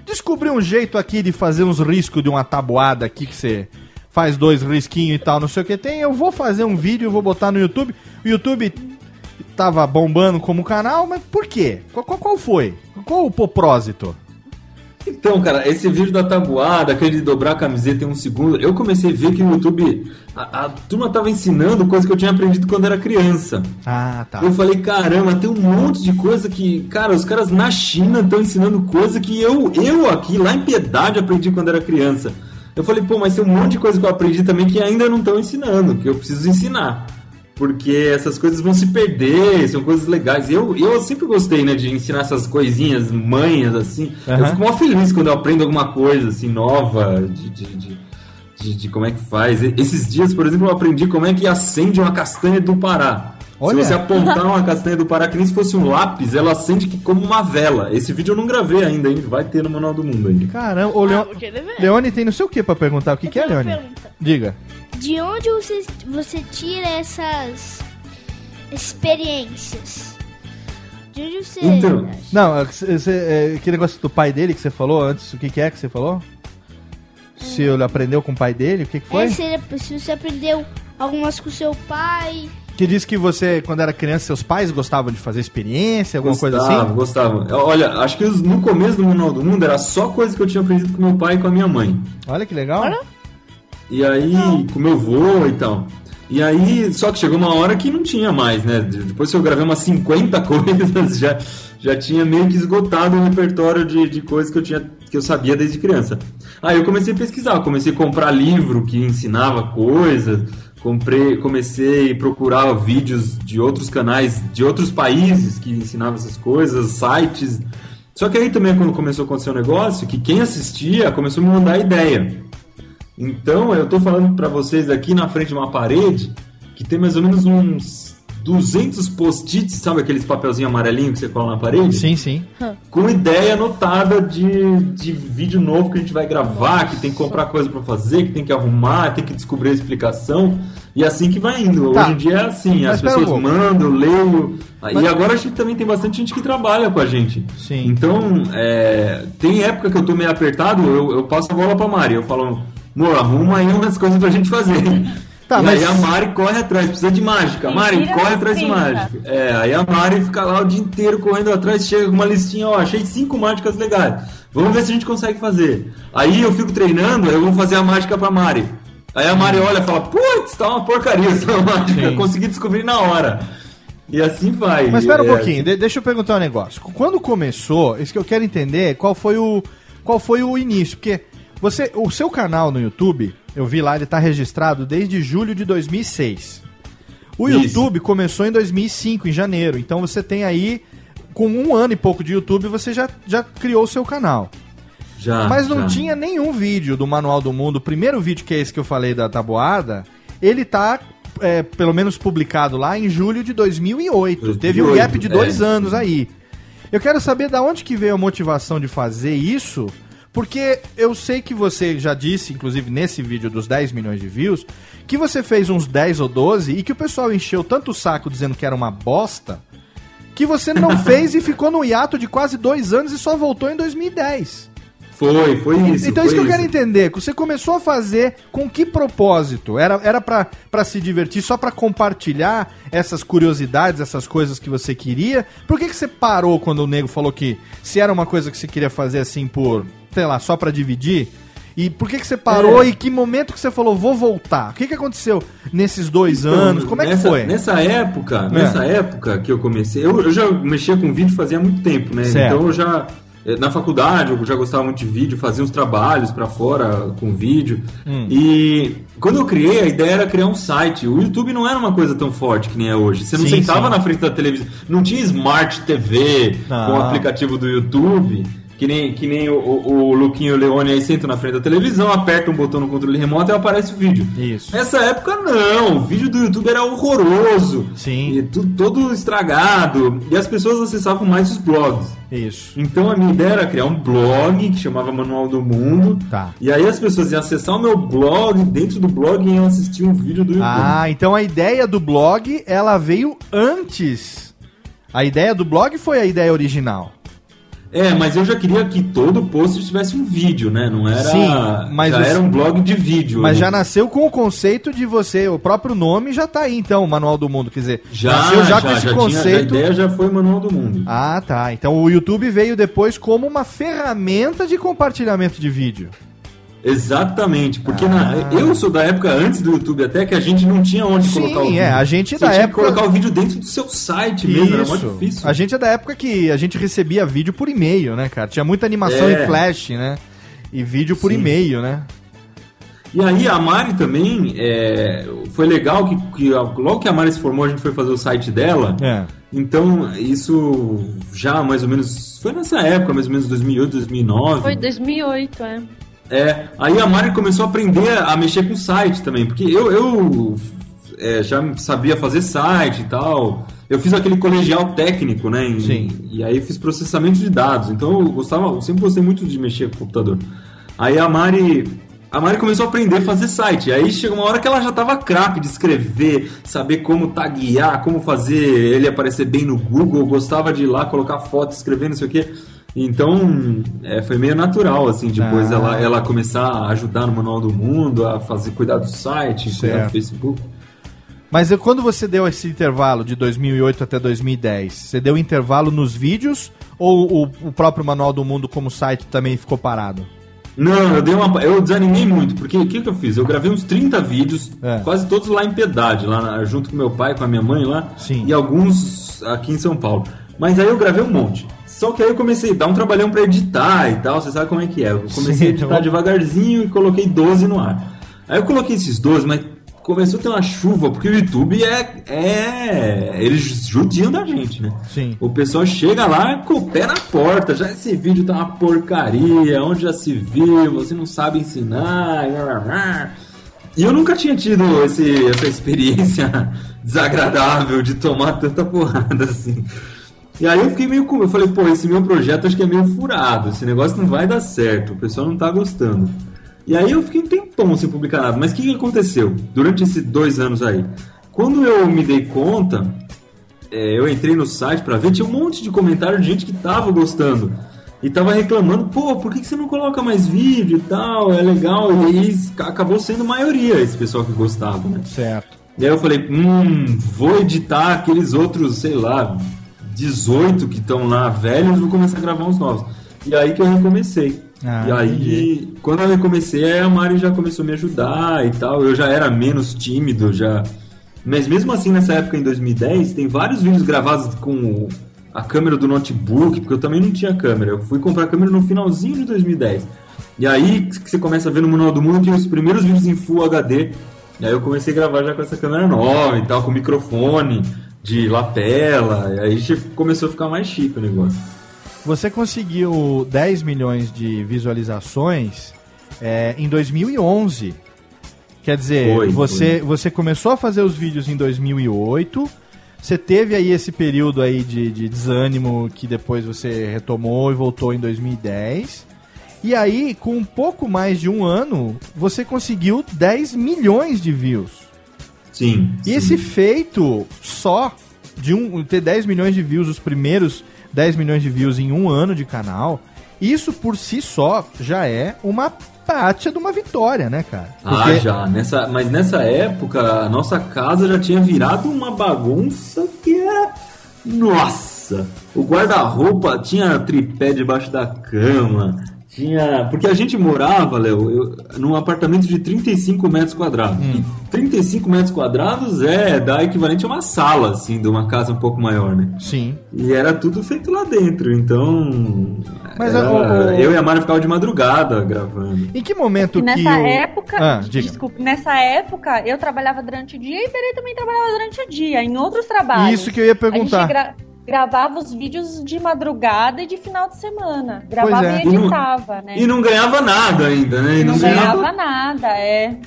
S1: descobri um jeito aqui de fazer uns riscos de uma tabuada aqui que você faz dois risquinhos e tal, não sei o que tem. Eu vou fazer um vídeo, vou botar no YouTube. O YouTube tava bombando como canal, mas por quê? Qual, qual, qual foi? Qual o propósito?
S4: Então, cara, esse vídeo da tabuada, aquele de dobrar a camiseta em um segundo, eu comecei a ver que no YouTube a, a turma tava ensinando coisa que eu tinha aprendido quando era criança.
S1: Ah, tá.
S4: Eu falei, caramba, tem um monte de coisa que, cara, os caras na China estão ensinando coisa que eu, eu aqui, lá em Piedade, aprendi quando era criança. Eu falei, pô, mas tem um monte de coisa que eu aprendi também que ainda não estão ensinando, que eu preciso ensinar. Porque essas coisas vão se perder, são coisas legais. Eu, eu sempre gostei, né, de ensinar essas coisinhas manhas, assim. Eu
S1: Aham.
S4: fico mó feliz quando eu aprendo alguma coisa, assim, nova, de, de, de, de- de como é que faz. Esses dias, por exemplo, eu aprendi como é que acende uma castanha do Pará.
S1: Olha.
S4: Se você apontar uma castanha do Pará que nem se fosse um lápis, ela acende que como uma vela. Esse vídeo eu não gravei ainda, hein? vai ter no Manual do Mundo ainda.
S1: Caramba, o Leo...
S2: vou querer ver.
S1: Leone tem não sei o que pra perguntar. O que, que é, Leone?
S3: pergunta.
S1: Diga.
S3: De onde você, você tira essas experiências? De onde você.
S4: Então,
S1: Não, é cê- é, aquele negócio do pai dele que você falou antes, o que, que é que você falou? Se ele aprendeu com o pai dele, o que, que foi?
S3: É, se, se você aprendeu algumas com seu pai.
S1: Que disse que você, quando era criança, seus pais gostavam de fazer experiência, alguma coisa
S4: Gostava,
S1: assim?
S4: gostava. Olha, acho que no começo do Manual do Mundo era só coisa que eu tinha aprendido com meu pai e com a minha mãe.
S1: Olha que legal.
S4: E aí, com meu avô e tal. E aí, só que chegou uma hora que não tinha mais, né? Depois que eu gravei umas 50 [LAUGHS] coisas, já, já tinha meio que esgotado o repertório de, de coisas que eu, tinha, que eu sabia desde criança. Aí eu comecei a pesquisar, comecei a comprar livro que ensinava coisas, comprei, comecei a procurar vídeos de outros canais de outros países que ensinavam essas coisas, sites. Só que aí também quando começou a acontecer o negócio, que quem assistia começou a me mandar ideia. Então, eu tô falando pra vocês aqui na frente de uma parede que tem mais ou menos uns 200 post-its, sabe aqueles papelzinho amarelinho que você cola na parede?
S1: Sim, sim.
S4: Com ideia anotada de, de vídeo novo que a gente vai gravar, que tem que comprar coisa pra fazer, que tem que arrumar, tem que descobrir a explicação. E assim que vai indo.
S1: Tá.
S4: Hoje em dia é assim,
S1: Mas
S4: as
S1: um
S4: pessoas mandam, leio.
S1: Mas-
S4: E agora a gente também tem bastante gente que trabalha com a gente.
S1: Sim.
S4: Então, é, tem época que eu tô meio apertado, eu, eu passo a bola pra Mari. Eu falo, amor, arruma aí umas coisas pra gente fazer.
S1: Tá,
S4: e
S1: mas-
S4: aí a Mari corre atrás, precisa de mágica. Mari,
S5: Mentira,
S4: corre atrás de mágica. É, aí a Mari fica lá o dia inteiro correndo atrás, chega com uma listinha, ó, achei cinco mágicas legais. Vamos ver se a gente consegue fazer. Aí eu fico treinando, eu vou fazer a mágica pra Mari. Aí a Mari olha e fala, putz, tá uma porcaria essa [LAUGHS] mágica,
S1: Sim.
S4: consegui descobrir na hora. E assim vai.
S1: Mas espera um
S4: É,
S1: pouquinho, de- deixa eu perguntar um negócio. Quando começou, isso que eu quero entender, é qual foi o qual foi o início, porque você, o seu canal no YouTube, eu vi lá, ele tá registrado desde julho de 2006. O
S4: Isso.
S1: YouTube começou em 2005, em janeiro. Então você tem aí, com um ano e pouco de YouTube, você já, já criou o seu canal.
S4: Já.
S1: Mas não
S4: já.
S1: tinha nenhum vídeo do Manual do Mundo. O primeiro vídeo, que é esse que eu falei da tabuada, ele tá, é, pelo menos, publicado lá em julho de 2008. Teve um
S4: 2008,
S1: gap de dois
S4: é.
S1: anos aí. Eu quero saber da onde que veio a motivação de fazer isso, porque eu sei que você já disse, inclusive nesse vídeo dos 10 milhões de views, que você fez uns 10 ou 12 e que o pessoal encheu tanto o saco dizendo que era uma bosta, que você não [LAUGHS] fez e ficou no hiato de quase dois anos e só voltou em 2010.
S4: Foi, foi isso.
S1: Então
S4: foi
S1: isso que eu quero entender, você começou a fazer com que propósito? Era, era pra, pra se divertir, só pra compartilhar essas curiosidades, essas coisas que você queria? Por que, que você parou quando o nego falou que se era uma coisa que você queria fazer assim por, sei lá, só pra dividir? E por que, que você parou
S4: É.
S1: e que momento que você falou, vou voltar? O que, que aconteceu nesses dois
S4: Então,
S1: anos? Como é que foi?
S4: Nessa época,
S1: É.
S4: nessa época que eu comecei, eu, eu já mexia com vídeo fazia muito tempo, né?
S1: Certo.
S4: Então eu já eh, na faculdade eu já gostava muito de vídeo, fazia uns trabalhos pra fora com vídeo.
S1: Hum.
S4: E quando eu criei, a ideia era criar um site. O YouTube não era uma coisa tão forte que nem é hoje. Você não
S1: Sim,
S4: sentava
S1: sim.
S4: na frente da televisão, não tinha Smart TV
S1: Não.
S4: com o aplicativo do YouTube. Que nem, que nem o, o, o Luquinho Leone aí senta na frente da televisão, aperta um botão no controle remoto e aparece o vídeo.
S1: Isso.
S4: Nessa época não, o vídeo do YouTube era horroroso.
S1: Sim.
S4: E tu- todo estragado. E as pessoas acessavam mais os blogs.
S1: Isso.
S4: Então a minha ideia era criar um blog que chamava Manual do Mundo.
S1: Tá.
S4: E aí as pessoas iam acessar o meu blog, dentro do blog iam assistir um vídeo do YouTube.
S1: Ah, então a ideia do blog, ela veio antes. A ideia do blog foi a ideia original.
S4: É, mas eu já queria que todo post tivesse um vídeo, né? Não era.
S1: Sim, mas
S4: já
S1: os-
S4: era um blog de vídeo.
S1: Mas
S4: né?
S1: já nasceu com o conceito de você, o próprio nome já tá aí então, o Manual do Mundo, quer dizer,
S4: Já,
S1: nasceu já, com esse
S4: já tinha-
S1: conceito.
S4: a ideia já foi Manual do Mundo.
S1: Ah, tá. Então o YouTube veio depois como uma ferramenta de compartilhamento de vídeo.
S4: Exatamente, porque
S1: Ah.
S4: na- eu sou da época antes do YouTube até que a gente não tinha onde
S1: Sim,
S4: colocar o
S1: é,
S4: vídeo.
S1: a gente
S4: Você
S1: da
S4: tinha
S1: época-
S4: que colocar o vídeo dentro do seu site mesmo, era muito
S1: Isso.
S4: difícil.
S1: A gente é da época que a gente recebia vídeo por e-mail, né, cara? Tinha muita animação
S4: É.
S1: em flash, né? E vídeo por e-mail, né?
S4: E aí a Mari também, é, foi legal que, que logo que a Mari se formou, a gente foi fazer o site dela.
S1: É.
S4: Então, isso já mais ou menos, foi nessa época, mais ou menos 2008, 2009.
S2: Foi 2008, é.
S4: É, aí a Mari começou a aprender a mexer com o site também, porque eu, eu é, já sabia fazer site e tal. Eu fiz aquele colegial técnico, né? em-
S1: Sim.
S4: E aí fiz processamento de dados. Então eu gostava, eu sempre gostei muito de mexer com o computador. Aí a Mari. A Mari começou a aprender a fazer site. Aí chegou uma hora que ela já tava craque de escrever, saber como taguear, como fazer ele aparecer bem no Google, gostava de ir lá colocar foto, escrever, não sei o quê. Então, é, foi meio natural, assim, depois
S1: Ah.
S4: ela, ela começar a ajudar no Manual do Mundo, a fazer cuidar do site, cuidar
S1: Certo.
S4: do Facebook.
S1: Mas quando você deu esse intervalo de 2008 até 2010, você deu intervalo nos vídeos ou o, o próprio Manual do Mundo como site também ficou parado?
S4: Não, eu dei uma. Eu desanimei muito, porque o que, que eu fiz? Eu gravei uns 30 vídeos,
S1: É.
S4: quase todos lá em Piedade, lá na- junto com meu pai, com a minha mãe lá,
S1: Sim.
S4: e alguns aqui em São Paulo. Mas aí eu gravei um monte. Só que aí eu comecei a dar um trabalhão pra editar e tal, você sabe como é que é. Eu comecei a editar
S1: então-
S4: devagarzinho e coloquei 12 no ar. Aí eu coloquei esses 12, mas começou a ter uma chuva, porque o YouTube é. é eles judiam da gente, né?
S1: Sim.
S4: O pessoal chega lá com o pé na porta. Já esse vídeo tá uma porcaria. Onde já se viu? Você não sabe ensinar. E eu nunca tinha tido esse- essa experiência [LAUGHS] desagradável de tomar tanta porrada assim. E aí eu fiquei meio com. Eu falei, pô, esse meu projeto acho que é meio furado. Esse negócio não vai dar certo. O pessoal não tá gostando. E aí eu fiquei um tempão sem publicar nada. Mas o que, que aconteceu durante esses dois anos aí? Quando eu me dei conta, é, eu entrei no site pra ver, tinha um monte de comentário de gente que tava gostando. E tava reclamando, pô, por que, que você não coloca mais vídeo e tal? É legal. E aí acabou sendo maioria esse pessoal que gostava, né?
S1: Certo.
S4: E aí eu falei, hum, vou editar aqueles outros, sei lá, 18 que estão lá velhos, vou começar a gravar uns novos. E aí que eu recomecei.
S1: Ah,
S4: e aí,
S1: entendi.
S4: quando eu recomecei, a Mari já começou a me ajudar e tal. Eu já era menos tímido, já. Mas mesmo assim, nessa época, em 2010, tem vários vídeos gravados com a câmera do notebook, porque eu também não tinha câmera. Eu fui comprar câmera no finalzinho de 2010. E aí que você começa a ver no Manual do Mundo que os primeiros vídeos em Full HD E aí eu comecei a gravar já com essa câmera nova e tal, com microfone de lapela. E aí começou a ficar mais chique o negócio.
S1: Você conseguiu 10 milhões de visualizações é, em 2011. Quer dizer,
S4: Foi,
S1: você, você começou a fazer os vídeos em 2008. Você teve aí esse período aí de, de desânimo que depois você retomou e voltou em 2010. E aí, com um pouco mais de um ano, você conseguiu 10 milhões de views.
S4: Sim.
S1: E esse feito só de um, ter 10 milhões de views, os primeiros 10 milhões de views em um ano de canal, isso por si só já é uma pátia de uma vitória, né, cara?
S4: Ah, já. Nessa, mas nessa época, a nossa casa já tinha virado uma bagunça que era. Nossa! O guarda-roupa tinha tripé debaixo da cama. Tinha. Porque a gente morava, Léo, eu- num apartamento de 35 metros quadrados. E 35 metros quadrados é dá equivalente a uma sala, assim, de uma casa um pouco maior, né?
S1: Sim.
S4: E era tudo feito lá dentro, então.
S1: Mas
S4: era-
S1: o- o-
S4: eu e a Mara ficava de madrugada gravando.
S1: Em que momento
S5: E
S1: que
S5: nessa
S1: o...
S5: época,
S1: Ah, diga.
S5: desculpe, nessa época eu trabalhava durante o dia e Iberê também trabalhava durante o dia, em outros trabalhos.
S1: Isso que eu ia perguntar.
S5: Gravava os vídeos de madrugada e de final de semana. Gravava
S1: é.
S5: e
S4: E não-
S5: editava, né?
S4: E não ganhava nada ainda, né? E
S5: Não
S4: ganhava-
S5: ganhava nada, é.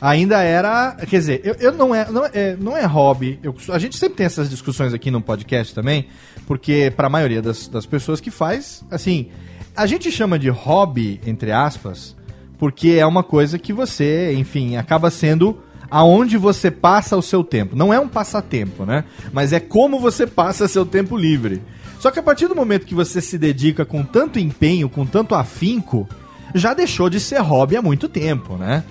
S1: Ainda era. Quer dizer, eu, eu não, é, não, é, não é hobby. Eu- a gente sempre tem essas discussões aqui no podcast também, porque para a maioria das, das pessoas que faz, assim, a gente chama de hobby, entre aspas, porque é uma coisa que você, enfim, acaba sendo aonde você passa o seu tempo. Não é um passatempo, né? Mas é como você passa seu tempo livre. Só que a partir do momento que você se dedica com tanto empenho, com tanto afinco, já deixou de ser hobby há muito tempo, né?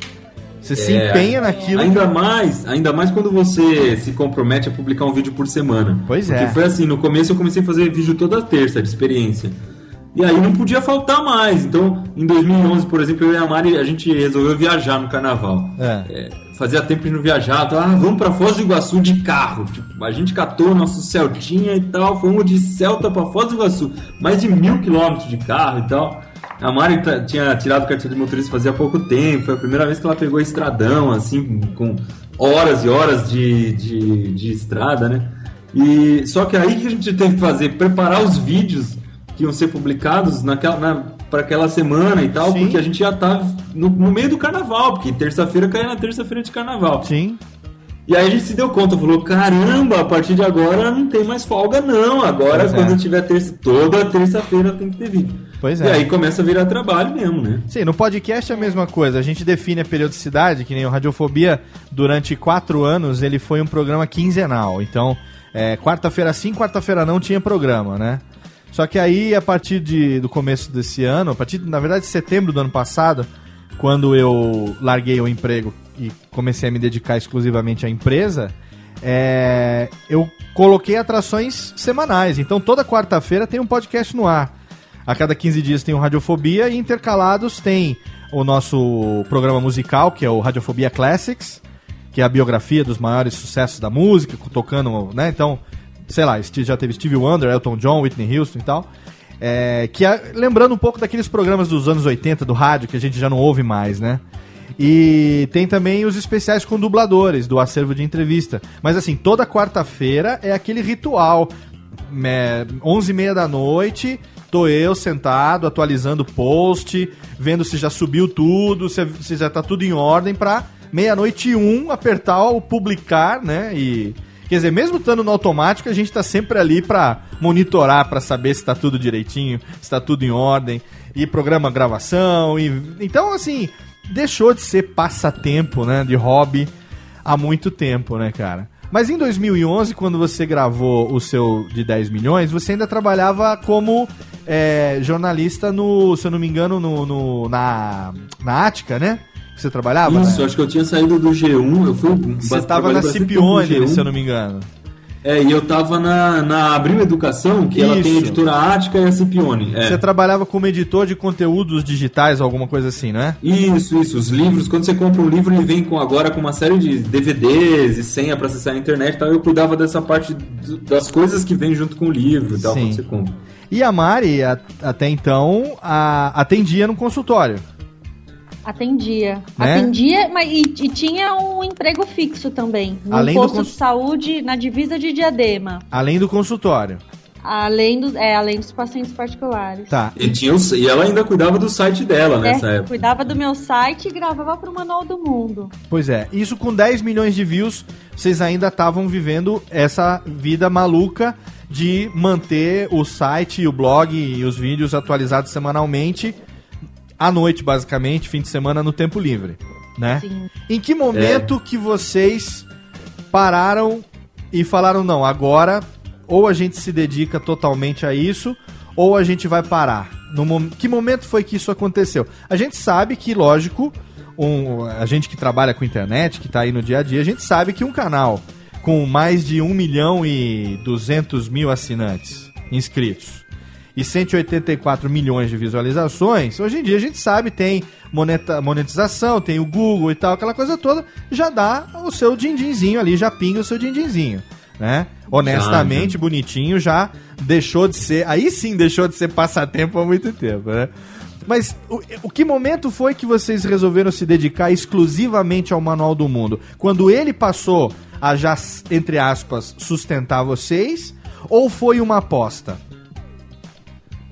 S1: Você se
S4: É,
S1: empenha naquilo.
S4: Ainda mais, ainda mais quando você se compromete a publicar um vídeo por semana.
S1: Pois é.
S4: Porque foi assim, no começo eu comecei a fazer vídeo toda terça de experiência. E aí não podia faltar mais. Então, em 2011, por exemplo, eu e a Mari, a gente resolveu viajar no carnaval.
S1: É.
S4: fazia tempo de não viajar, então, ah, vamos pra Foz do Iguaçu de carro. Tipo, a gente catou o nosso Celtinha e tal, fomos de Celta pra Foz do Iguaçu. Mais de mil quilômetros de carro e tal. A Mari tá- tinha tirado carteira de motorista fazia pouco tempo, foi a primeira vez que ela pegou estradão, assim, com horas e horas de, de, de estrada, né? E só que aí que a gente teve que fazer, preparar os vídeos que iam ser publicados naquela, na, para aquela semana e tal, porque a gente já tá no, no meio do carnaval, porque terça-feira cai na terça-feira de carnaval.
S1: Sim.
S4: E aí a gente se deu conta, falou, caramba, a partir de agora não tem mais folga não, agora
S1: Pois é.
S4: quando tiver terça, toda terça-feira tem que ter vídeo.
S1: Pois
S4: E
S1: é.
S4: aí começa a virar trabalho mesmo, né?
S1: Sim, no podcast é a mesma coisa. A gente define a periodicidade, que nem o Radiofobia, durante quatro anos, ele foi um programa quinzenal. Então, é, quarta-feira sim, quarta-feira não tinha programa, né? Só que aí, a partir de, do começo desse ano, a partir, na verdade, de setembro do ano passado, quando eu larguei o emprego e comecei a me dedicar exclusivamente à empresa, é, eu coloquei atrações semanais. Então, toda quarta-feira tem um podcast no ar. A cada 15 dias tem o Radiofobia e intercalados tem o nosso programa musical, que é o Radiofobia Classics, que é a biografia dos maiores sucessos da música, tocando, né? Então, sei lá, Steve- já teve Stevie Wonder, Elton John, Whitney Houston e tal. É, que é, lembrando um pouco daqueles programas dos anos 80 do rádio que a gente já não ouve mais, né? E tem também os especiais com dubladores do acervo de entrevista. Mas assim, toda quarta-feira é aquele ritual. É, 11h30 da noite, tô eu sentado, atualizando o post, vendo se já subiu tudo, se, se já tá tudo em ordem pra meia-noite e um apertar o publicar, né? E. Quer dizer, mesmo estando no automático, a gente tá sempre ali pra monitorar, pra saber se tá tudo direitinho, se tá tudo em ordem, e programa gravação, e. Então, assim, deixou de ser passatempo, né? De hobby há muito tempo, né, cara? Mas em 2011, quando você gravou o seu de 10 milhões, você ainda trabalhava como é, jornalista no, se eu não me engano, no, no- na, na Ática, né? Você trabalhava?
S4: Isso,
S1: né?
S4: acho que eu tinha saído do G1, eu fui...
S1: Você tava na Cipione, se eu não me engano.
S4: É, e eu tava na, na Abril Educação, que ela tem a
S1: Isso.
S4: editora Ática e a Cipione. É.
S1: Você trabalhava como editor de conteúdos digitais, alguma coisa assim, não é?
S4: Isso, isso. Os livros, quando você compra um livro, ele vem com agora com uma série de DVDs e senha pra acessar a internet e tal. Eu cuidava dessa parte das coisas que vem junto com o livro e tal,
S1: Sim.
S4: quando você compra.
S1: E a Mari, a- até então, a- atendia no consultório.
S5: Atendia.
S1: Né?
S5: Atendia, mas e, e tinha um emprego fixo também. No
S1: Além do
S5: posto
S1: cons-
S5: de saúde, na divisa de Diadema.
S1: Além do consultório.
S5: Além, do, é, além dos pacientes particulares.
S1: Tá.
S4: E, tinha o- e ela ainda cuidava do site dela nessa
S5: É,
S4: época.
S5: cuidava do meu site e gravava pro Manual do Mundo.
S1: Pois é, isso com 10 milhões de views, vocês ainda estavam vivendo essa vida maluca de manter o site, o blog e os vídeos atualizados semanalmente, à noite, basicamente, fim de semana no tempo livre, né?
S5: Sim.
S1: Em que momento que vocês pararam e falaram, não, agora ou a gente se dedica totalmente a isso, ou a gente vai parar? No mom- que momento foi que isso aconteceu? A gente sabe que, lógico, um- a gente que trabalha com internet, que tá aí no dia a dia, a gente sabe que um canal com mais de 1 milhão e 200 mil assinantes inscritos e 184 milhões de visualizações, hoje em dia a gente sabe, tem moneta- monetização, tem o Google e tal, aquela coisa toda, já dá o seu din-dinzinho ali, já pinga o seu din-dinzinho, né? Honestamente, bonitinho, já deixou de ser, aí sim deixou de ser passatempo há muito tempo, né? Mas o, o que momento foi que vocês resolveram se dedicar exclusivamente ao Manual do Mundo? Quando ele passou a já, entre aspas, sustentar vocês? Ou foi uma aposta?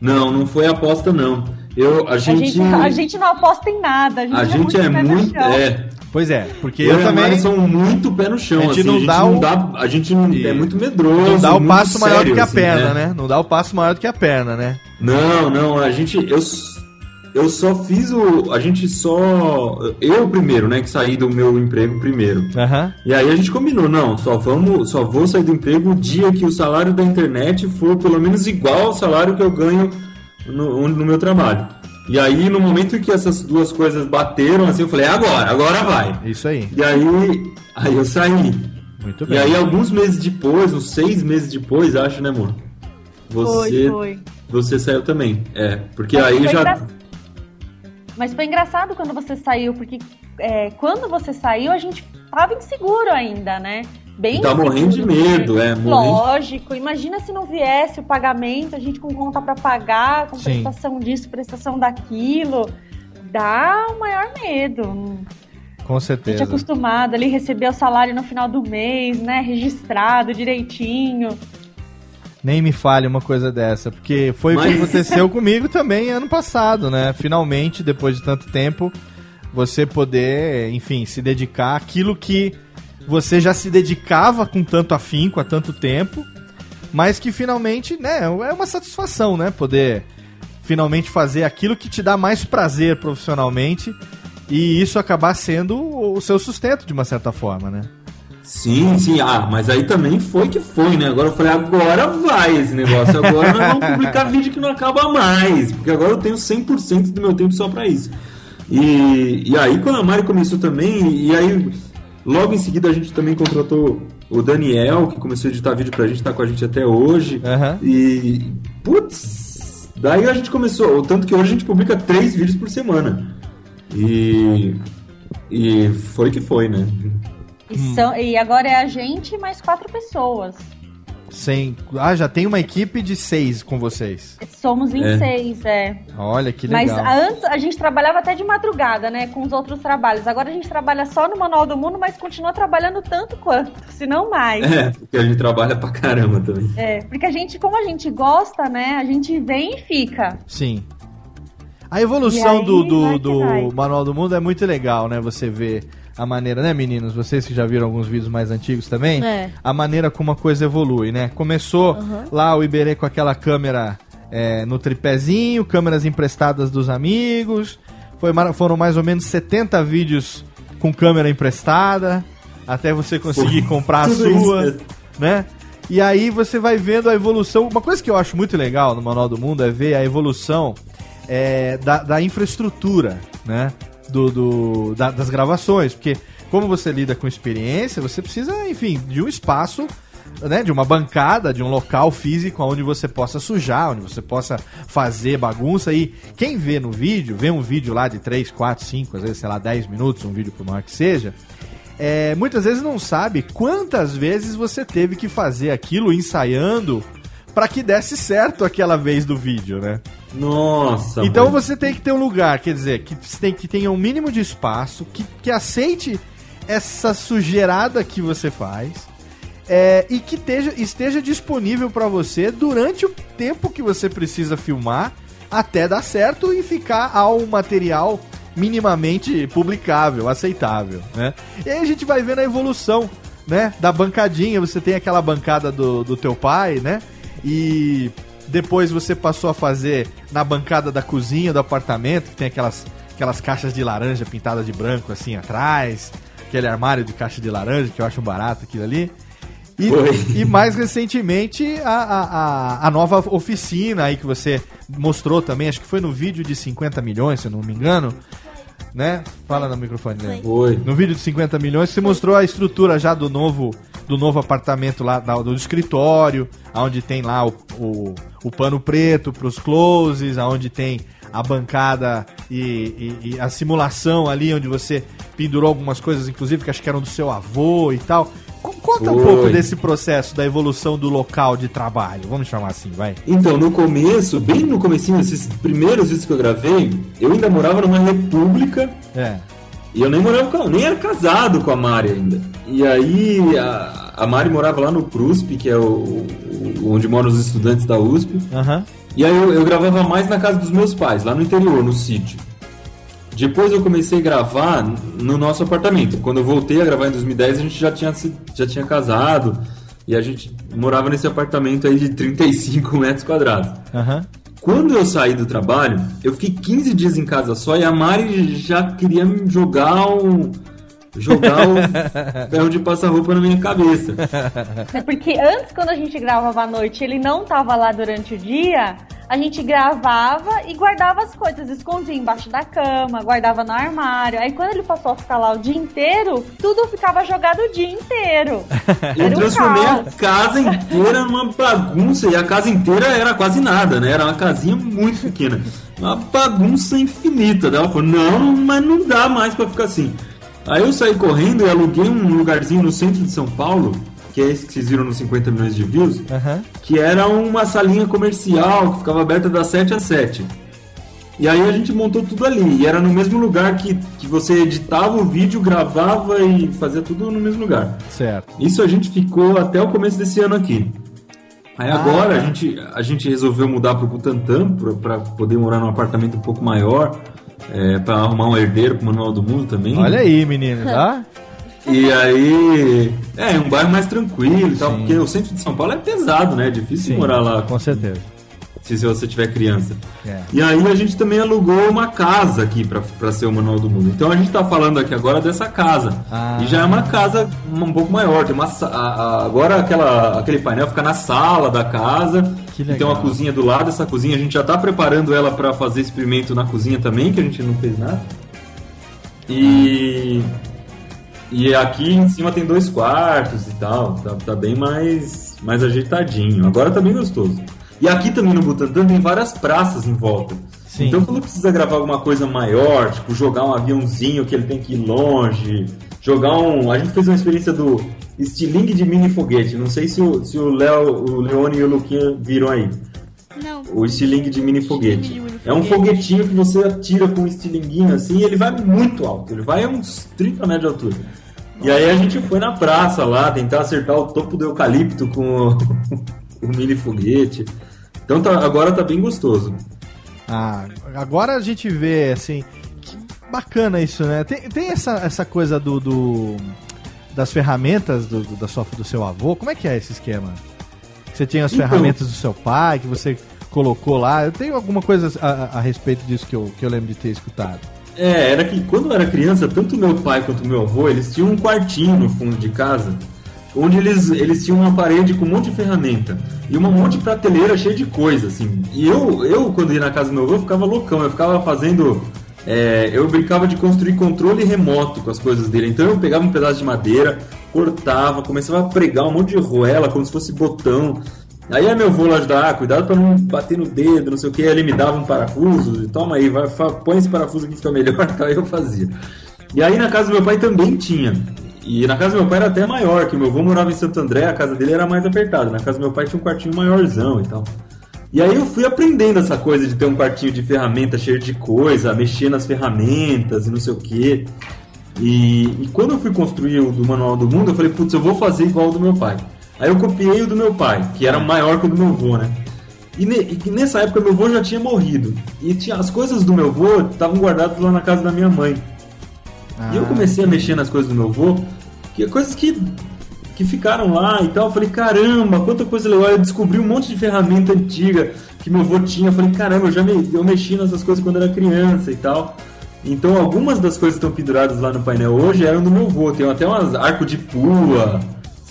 S4: Não, não foi aposta, não. Eu, a
S5: A
S4: gente.
S5: gente, a gente não aposta em nada. A gente,
S4: a gente é
S5: pé no
S4: muito. É.
S1: Pois é, porque
S4: eu,
S1: eu
S4: e a
S1: também.
S4: São muito pé no chão.
S1: A gente
S4: assim,
S1: não dá
S4: não
S1: o-
S4: dá. A gente não- é muito medroso.
S1: Não dá o passo maior do
S4: sério,
S1: que a
S4: assim,
S1: perna,
S4: né?
S1: né? Não dá o passo maior do que a perna, né?
S4: Não, não, a gente. Eu, eu só fiz o. A gente só. Eu primeiro, né? Que saí do meu emprego primeiro.
S1: Aham.
S4: E aí a gente combinou, não, só vamos, só vou sair do emprego o dia que o salário da internet for pelo menos igual ao salário que eu ganho no, no meu trabalho. E aí, no momento em que essas duas coisas bateram, assim, eu falei, agora, agora vai.
S1: Isso aí.
S4: E aí, aí eu saí.
S1: Muito
S4: E
S1: bem.
S4: aí, alguns meses depois, uns seis meses depois, acho, né, amor? Você,
S5: Foi, foi.
S4: você saiu também. É, porque
S5: Mas
S4: aí já.
S5: engra- Mas foi engraçado quando você saiu, porque é, quando você saiu, a gente tava inseguro ainda, né? Bem
S4: Tá morrendo de
S5: inseguro,
S4: medo,
S5: né?
S4: é, morrendo.
S5: Lógico, imagina se não viesse o pagamento, a gente com conta pra pagar, com
S1: Sim.
S5: prestação disso, prestação daquilo. Dá o maior medo.
S1: Com
S5: A gente é
S1: certeza.
S5: acostumado ali receber o salário no final do mês, né? Registrado direitinho.
S1: Nem me fale uma coisa dessa, porque foi o
S4: Mas-
S1: que aconteceu [LAUGHS] comigo também ano passado, né? Finalmente, depois de tanto tempo, você poder, enfim, se dedicar àquilo que você já se dedicava com tanto afinco há tanto tempo, mas que finalmente, né, é uma satisfação, né? Poder finalmente fazer aquilo que te dá mais prazer profissionalmente e isso acabar sendo o seu sustento de uma certa forma, né?
S4: Sim, sim. Ah, mas aí também foi que foi, né? Agora eu falei, agora vai esse negócio. Agora nós vamos publicar [LAUGHS] vídeo que não acaba mais. Porque agora eu tenho 100% do meu tempo só pra isso. E, e aí, quando a Mari começou também, e aí logo em seguida a gente também contratou o Daniel, que começou a editar vídeo pra gente, tá com a gente até hoje. E, putz, daí a gente começou. O tanto que hoje a gente publica três vídeos por semana. E. E foi que foi, né?
S5: E, são- e agora é a gente e mais quatro pessoas.
S1: Sem... Ah, já tem uma equipe de seis com vocês.
S5: Somos em
S1: É.
S5: seis, é.
S1: Olha que
S5: Mas
S1: legal.
S5: antes a gente trabalhava até de madrugada, né? Com os outros trabalhos. Agora a gente trabalha só no Manual do Mundo, mas continua trabalhando tanto quanto, [LAUGHS] se não mais.
S4: É, porque a gente trabalha pra caramba também.
S5: É, porque a gente, como a gente gosta, né? A gente vem e fica.
S1: Sim. A evolução
S5: aí,
S1: do, do, do. Manual do Mundo é muito legal, né? Você vê a maneira, né, meninos? Vocês que já viram alguns vídeos mais antigos também,
S2: É.
S1: a maneira como a coisa evolui, né? Começou
S2: Uhum.
S1: lá o Iberê com aquela câmera é, no tripézinho, câmeras emprestadas dos amigos. Foi, foram mais ou menos 70 vídeos com câmera emprestada, até você conseguir
S4: Foi.
S1: comprar a
S4: isso
S1: sua,
S4: mesmo.
S1: né? E aí você vai vendo a evolução. Uma coisa que eu acho muito legal no Manual do Mundo é ver a evolução é, da, da infraestrutura, né? Do, do- da- das gravações. Porque como você lida com experiência, você precisa, enfim, de um espaço, né? De uma bancada, de um local físico onde você possa sujar, onde você possa fazer bagunça. E quem vê no vídeo, vê um vídeo lá de 3, 4, 5, às vezes, sei lá, 10 minutos, um vídeo por maior que seja, é, muitas vezes não sabe quantas vezes você teve que fazer aquilo ensaiando para que desse certo aquela vez do vídeo, né?
S4: Nossa.
S1: Então
S4: mano.
S1: você tem que ter um lugar, quer dizer, que tem que tenha um mínimo de espaço, que, que aceite essa sujeirada que você faz. é, e que esteja, esteja disponível pra você durante o tempo que você precisa filmar até dar certo e ficar ao material minimamente publicável, aceitável, né? E aí a gente vai vendo a evolução, né? Da bancadinha, você tem aquela bancada do, do teu pai, né? E depois você passou a fazer na bancada da cozinha do apartamento, que tem aquelas, aquelas caixas de laranja pintadas de branco assim atrás, aquele armário de caixa de laranja, que eu acho barato aquilo ali. E, e mais recentemente a, a, a, a nova oficina aí que você mostrou também, acho que foi no vídeo de 50 milhões, se eu não me engano. Né? Fala no microfone, né?
S4: Foi.
S1: No vídeo de 50 milhões, você mostrou a estrutura já do novo do novo apartamento lá da- do escritório, aonde tem lá o, o, o pano preto para os closes, aonde tem a bancada e, e- e a simulação ali, onde você pendurou algumas coisas, inclusive que acho que eram do seu avô e tal. Co- Conta um pouco desse processo da evolução do local de trabalho, vamos chamar assim, vai.
S4: Então, no começo, bem no comecinho, esses primeiros vídeos que eu gravei, eu ainda morava numa república
S1: É.
S4: e eu nem morava com, nem era casado com a Mari ainda. E aí a, a Mari morava lá no CRUSP, que é o, o- onde moram os estudantes da USP.
S1: Aham.
S4: E aí eu, eu gravava mais na casa dos meus pais, lá no interior, no sítio. Depois eu comecei a gravar no nosso apartamento. Quando eu voltei a gravar em 2010, a gente já tinha, se- já tinha casado. E a gente morava nesse apartamento aí de 35 [LAUGHS] metros quadrados.
S1: Aham.
S4: Quando eu saí do trabalho, eu fiquei 15 dias em casa só e a Mari já queria me jogar um. Jogar o ferro de passar roupa na minha cabeça.
S5: É porque antes, quando a gente gravava à noite, ele não tava lá durante o dia, a gente gravava e guardava as coisas, escondia embaixo da cama, guardava no armário. Aí quando ele passou a ficar lá o dia inteiro, tudo ficava jogado o dia inteiro. [LAUGHS]
S4: Eu
S5: Era um
S4: transformei a
S5: caos.
S4: casa inteira numa bagunça e a casa inteira era quase nada, né? Era uma casinha muito pequena. Uma bagunça infinita. Daí ela falou: não, mas não dá mais pra ficar assim. Aí eu saí correndo e aluguei um lugarzinho no centro de São Paulo, que é esse que vocês viram nos 50 milhões de views,
S1: Aham.
S4: que era uma salinha comercial que ficava aberta das 7 às 7. E aí a gente montou tudo ali. E era no mesmo lugar que, que você editava o vídeo, gravava e fazia tudo no mesmo lugar.
S1: Certo.
S4: Isso a gente ficou até o começo desse ano aqui. Aí
S1: Ah,
S4: agora
S1: tá.
S4: a, gente, a gente resolveu mudar pro Butantã pra- pra poder morar num apartamento um pouco maior. É, para arrumar um herdeiro pro Manual do Mundo também.
S1: Olha aí, meninos, tá? [LAUGHS]
S4: E aí. É, um bairro mais tranquilo e tal, porque o centro de São Paulo é pesado, né? É difícil
S1: Sim,
S4: morar lá.
S1: Com certeza.
S4: Se, se você tiver criança.
S1: É.
S4: E aí a gente também alugou uma casa aqui pra ser o Manual do Mundo. Então a gente tá falando aqui agora dessa casa.
S1: Ah.
S4: E já é uma casa um pouco maior. Tem uma, a- a- agora aquela, aquele painel fica na sala da casa.
S1: Que
S4: E tem
S1: legal.
S4: uma cozinha do lado. Essa cozinha a gente já tá preparando ela pra fazer experimento na cozinha também, que a gente não fez nada. E. E aqui em cima tem dois quartos e tal. Tá, tá bem mais, mais ajeitadinho. Agora tá bem gostoso. E aqui também no Butantã tem várias praças em volta.
S1: Sim.
S4: Então quando precisa gravar alguma coisa maior, tipo jogar um aviãozinho que ele tem que ir longe, jogar um. A gente fez uma experiência do estilingue de mini foguete. Não sei se o, se o Léo, o Leone e o Luquinha viram aí.
S3: Não.
S4: O estilingue de mini foguete. É um foguetinho que você atira com um estilinguinho assim e ele vai muito alto. Ele vai a uns 30 metros de altura. E aí a gente foi na praça lá tentar acertar o topo do eucalipto com o, [LAUGHS] o mini foguete. Então tá- agora tá bem gostoso.
S1: Ah, agora a gente vê, assim, que bacana isso, né? Tem, tem essa, essa coisa do, do- das ferramentas do, do- da sua, do seu avô. Como é que é esse esquema? Você tinha as
S4: Então-
S1: ferramentas do seu pai que você colocou lá. Eu tenho alguma coisa a, a- respeito disso que eu, que eu lembro de ter escutado.
S4: É, era que quando eu era criança, tanto meu pai quanto meu avô, eles tinham um quartinho no fundo de casa, onde eles, eles tinham uma parede com um monte de ferramenta e uma monte de prateleira cheia de coisa, assim. E eu, eu quando ia na casa do meu avô, eu ficava loucão, eu ficava fazendo. É, eu brincava de construir controle remoto com as coisas dele. Então eu pegava um pedaço de madeira, cortava, começava a pregar um monte de roela como se fosse botão. Aí é meu avô lá ajudar, ah, cuidado pra não bater no dedo, não sei o que. Ele me dava um parafuso, toma aí, vai, põe esse parafuso aqui que fica melhor, [LAUGHS] aí eu fazia. E aí na casa do meu pai também tinha. E na casa do meu pai era até maior, que meu avô morava em Santo André, a casa dele era mais apertada. Na casa do meu pai tinha um quartinho maiorzão e tal. E aí eu fui aprendendo essa coisa de ter um quartinho de ferramenta cheio de coisa, mexer nas ferramentas e não sei o quê. E, e quando eu fui construir o do Manual do Mundo, eu falei, putz, eu vou fazer igual o do meu pai. Aí eu copiei o do meu pai, que era maior que o do meu avô, né? E, ne- e nessa época meu avô já tinha morrido. E tinha, as coisas do meu avô estavam guardadas lá na casa da minha mãe. E eu comecei a mexer nas coisas do meu avô, que coisas que, que ficaram lá e tal. Eu falei, caramba, quanta coisa legal. Eu descobri um monte de ferramenta antiga que meu avô tinha. Eu falei, caramba, eu já me, eu mexi nessas coisas quando era criança e tal. Então algumas das coisas que estão penduradas lá no painel hoje eram do meu avô. Tem até umas arco de pua,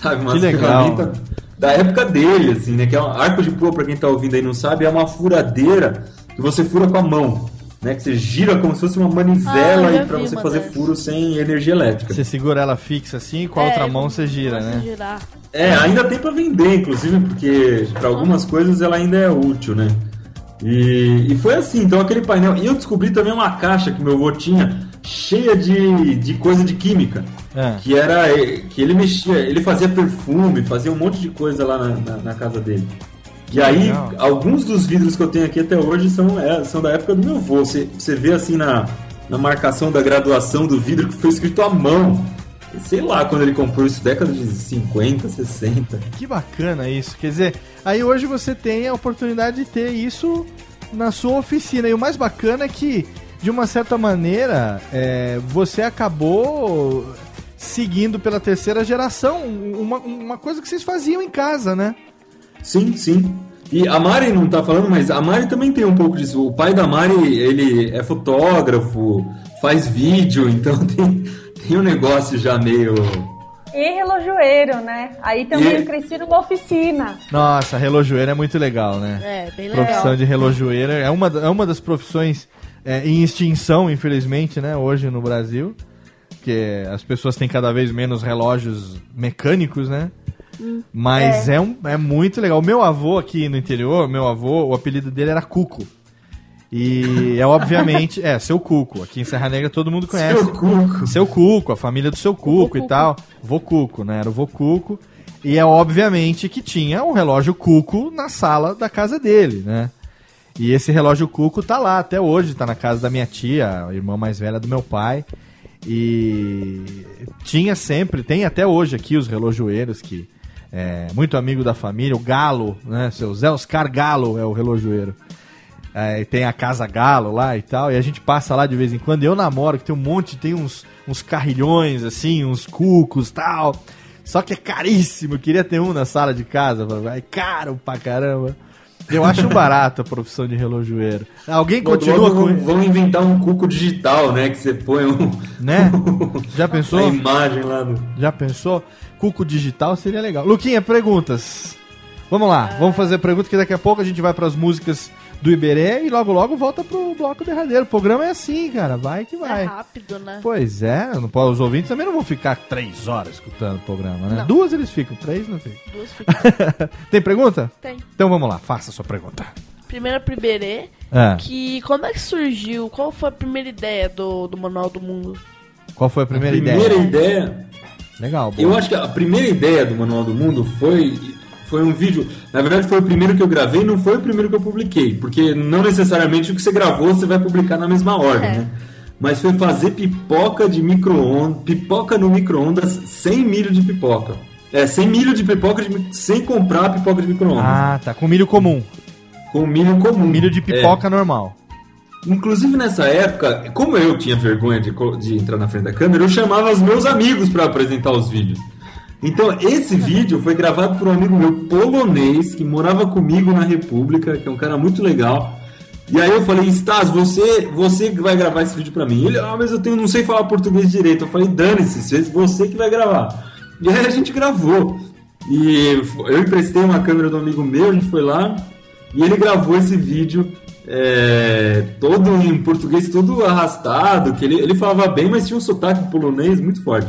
S4: sabe? Umas
S1: Que legal.
S4: ferramentas da época dele, assim, né? Que é um arco de pua, pra quem tá ouvindo aí e não sabe, é uma furadeira que você fura com a mão. Né, que você gira como se fosse uma manivela
S2: Ah,
S4: e pra
S2: vi
S4: você fazer
S2: dessas.
S4: furo sem energia elétrica.
S1: Você segura ela fixa assim e com a
S2: É,
S1: outra mão você gira, né?
S2: girar.
S4: É, ainda tem pra vender, inclusive, porque pra algumas coisas ela ainda é útil, né? E, e foi assim, então aquele painel. E eu descobri também uma caixa que meu avô tinha cheia de, de coisa de química.
S1: É.
S4: Que era. Que ele mexia, ele fazia perfume, fazia um monte de coisa lá na, na, na casa dele. E aí,
S1: legal.
S4: alguns dos vidros que eu tenho aqui até hoje são, é, são da época do meu avô. Você, você vê assim na, na marcação da graduação do vidro que foi escrito à mão. Sei lá quando ele comprou isso, década de 50, 60.
S1: Que bacana isso. Quer dizer, aí hoje você tem a oportunidade de ter isso na sua oficina. E o mais bacana é que, de uma certa maneira, é, você acabou seguindo pela terceira geração uma, uma coisa que vocês faziam em casa, né?
S4: Sim, sim. E a Mari não tá falando, mas a Mari também tem um pouco disso. O pai da Mari, ele é fotógrafo, faz vídeo, [LAUGHS] então tem, tem um negócio já meio.
S5: E relojoeiro, né? Aí também
S4: E-
S5: eu cresci numa oficina.
S1: Nossa, relojoeiro é muito legal, né?
S2: É, bem legal.
S1: Profissão de relojoeiro é uma, é uma das profissões é, em extinção, infelizmente, né? Hoje no Brasil. Porque as pessoas têm cada vez menos relógios mecânicos, né? Mas é. um, é muito legal. O meu avô aqui no interior, meu avô, o apelido dele era Cuco. E é obviamente, [LAUGHS] é, seu Cuco. Aqui em Serra Negra todo mundo conhece.
S4: Seu Cuco.
S1: Seu Cuco, a família do seu Cuco e tal. Vô Cuco, né? Era o vô Cuco. E é obviamente que tinha um relógio Cuco na sala da casa dele, né? E esse relógio Cuco tá lá até hoje, tá na casa da minha tia, a irmã mais velha do meu pai. E tinha sempre, tem até hoje aqui os relojoeiros que é muito amigo da família, o Galo, né? Seu Zé Oscar Galo é o relojoeiro. É, tem a Casa Galo lá e tal, e a gente passa lá de vez em quando. Eu namoro, que tem um monte, tem uns, uns carrilhões, assim, uns cucos tal. Só que é caríssimo, eu queria ter um na sala de casa, é caro pra caramba. Eu acho [LAUGHS] barato a profissão de relojoeiro. Alguém continua
S4: Logo
S1: com
S4: vão inventar um cuco digital, né? Que você põe um,
S1: Né? [LAUGHS] Já pensou?
S4: a imagem lá do.
S1: Já pensou? Cuco digital seria legal. Luquinha, perguntas. Vamos lá, vamos fazer perguntas que daqui a pouco a gente vai pras músicas do Iberê e logo logo volta pro bloco derradeiro. O programa é assim, cara, vai que
S2: É
S1: vai.
S2: rápido, né?
S1: Pois é, não pode- os ouvintes também não vão ficar três horas escutando o programa, né?
S2: Não.
S1: Duas eles ficam, três não ficam.
S2: Duas fica- [LAUGHS]
S1: Tem pergunta?
S2: Tem.
S1: Então vamos lá, faça a sua pergunta.
S2: Primeira primeirê,
S1: É.
S2: que como é que surgiu? Qual foi a primeira ideia do, do Manual do Mundo?
S1: Qual foi a primeira,
S4: Primeira
S1: ideia?
S4: ideia.
S1: Legal, boa.
S4: Eu acho que a primeira ideia do Manual do Mundo foi, foi um vídeo. Na verdade, foi o primeiro que eu gravei, não foi o primeiro que eu publiquei. Porque não necessariamente o que você gravou você vai publicar na mesma ordem,
S2: É.
S4: né? Mas foi fazer pipoca de micro-ondas, pipoca no micro-ondas sem milho de pipoca. É, sem milho de pipoca, de sem comprar pipoca de micro-ondas.
S1: Ah, tá, com milho comum.
S4: Com milho comum.
S1: Milho de
S4: É.
S1: pipoca normal.
S4: Inclusive nessa época, como eu tinha vergonha de, de entrar na frente da câmera, eu chamava os meus amigos para apresentar os vídeos. Então esse vídeo foi gravado por um amigo meu polonês que morava comigo na República, que é um cara muito legal. E aí eu falei, Stas, você, você que vai gravar esse vídeo para mim. Ele, ah, mas eu tenho, não sei falar português direito. Eu falei, dane-se, você que vai gravar. E aí a gente gravou. E eu emprestei uma câmera do amigo meu, a gente foi lá e ele gravou esse vídeo é, todo em português, todo arrastado, que ele, ele falava bem, mas tinha um sotaque polonês muito forte.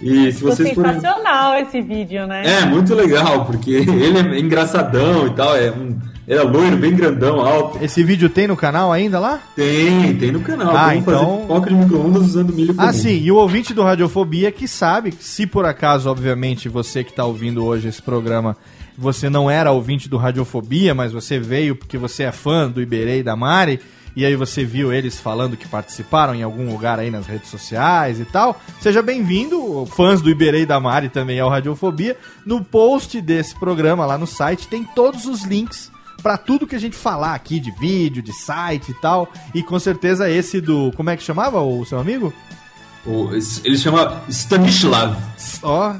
S4: E se
S5: Ficou
S4: vocês forem.
S5: sensacional esse vídeo, né?
S4: É, muito legal, porque [LAUGHS] ele é engraçadão e tal, é um, era loiro, bem grandão, alto.
S1: Esse vídeo tem no canal ainda lá?
S4: Tem, tem no canal.
S1: Ah,
S4: Como
S1: então-
S4: fazer pipoca de micro-ondas usando milho comum.
S1: Ah, sim, e o ouvinte do Radiofobia que sabe, se por acaso, obviamente, você que está ouvindo hoje esse programa, você não era ouvinte do Radiofobia, mas você veio porque você é fã do Iberê e da Mari, e aí você viu eles falando que participaram em algum lugar aí nas redes sociais e tal. Seja bem-vindo, fãs do Iberê e da Mari também ao Radiofobia. No post desse programa lá no site tem todos os links pra tudo que a gente falar aqui de vídeo, de site e tal. E com certeza esse do. Como é que chamava o seu amigo?
S4: O- ele chama Stanislav.
S1: Ó.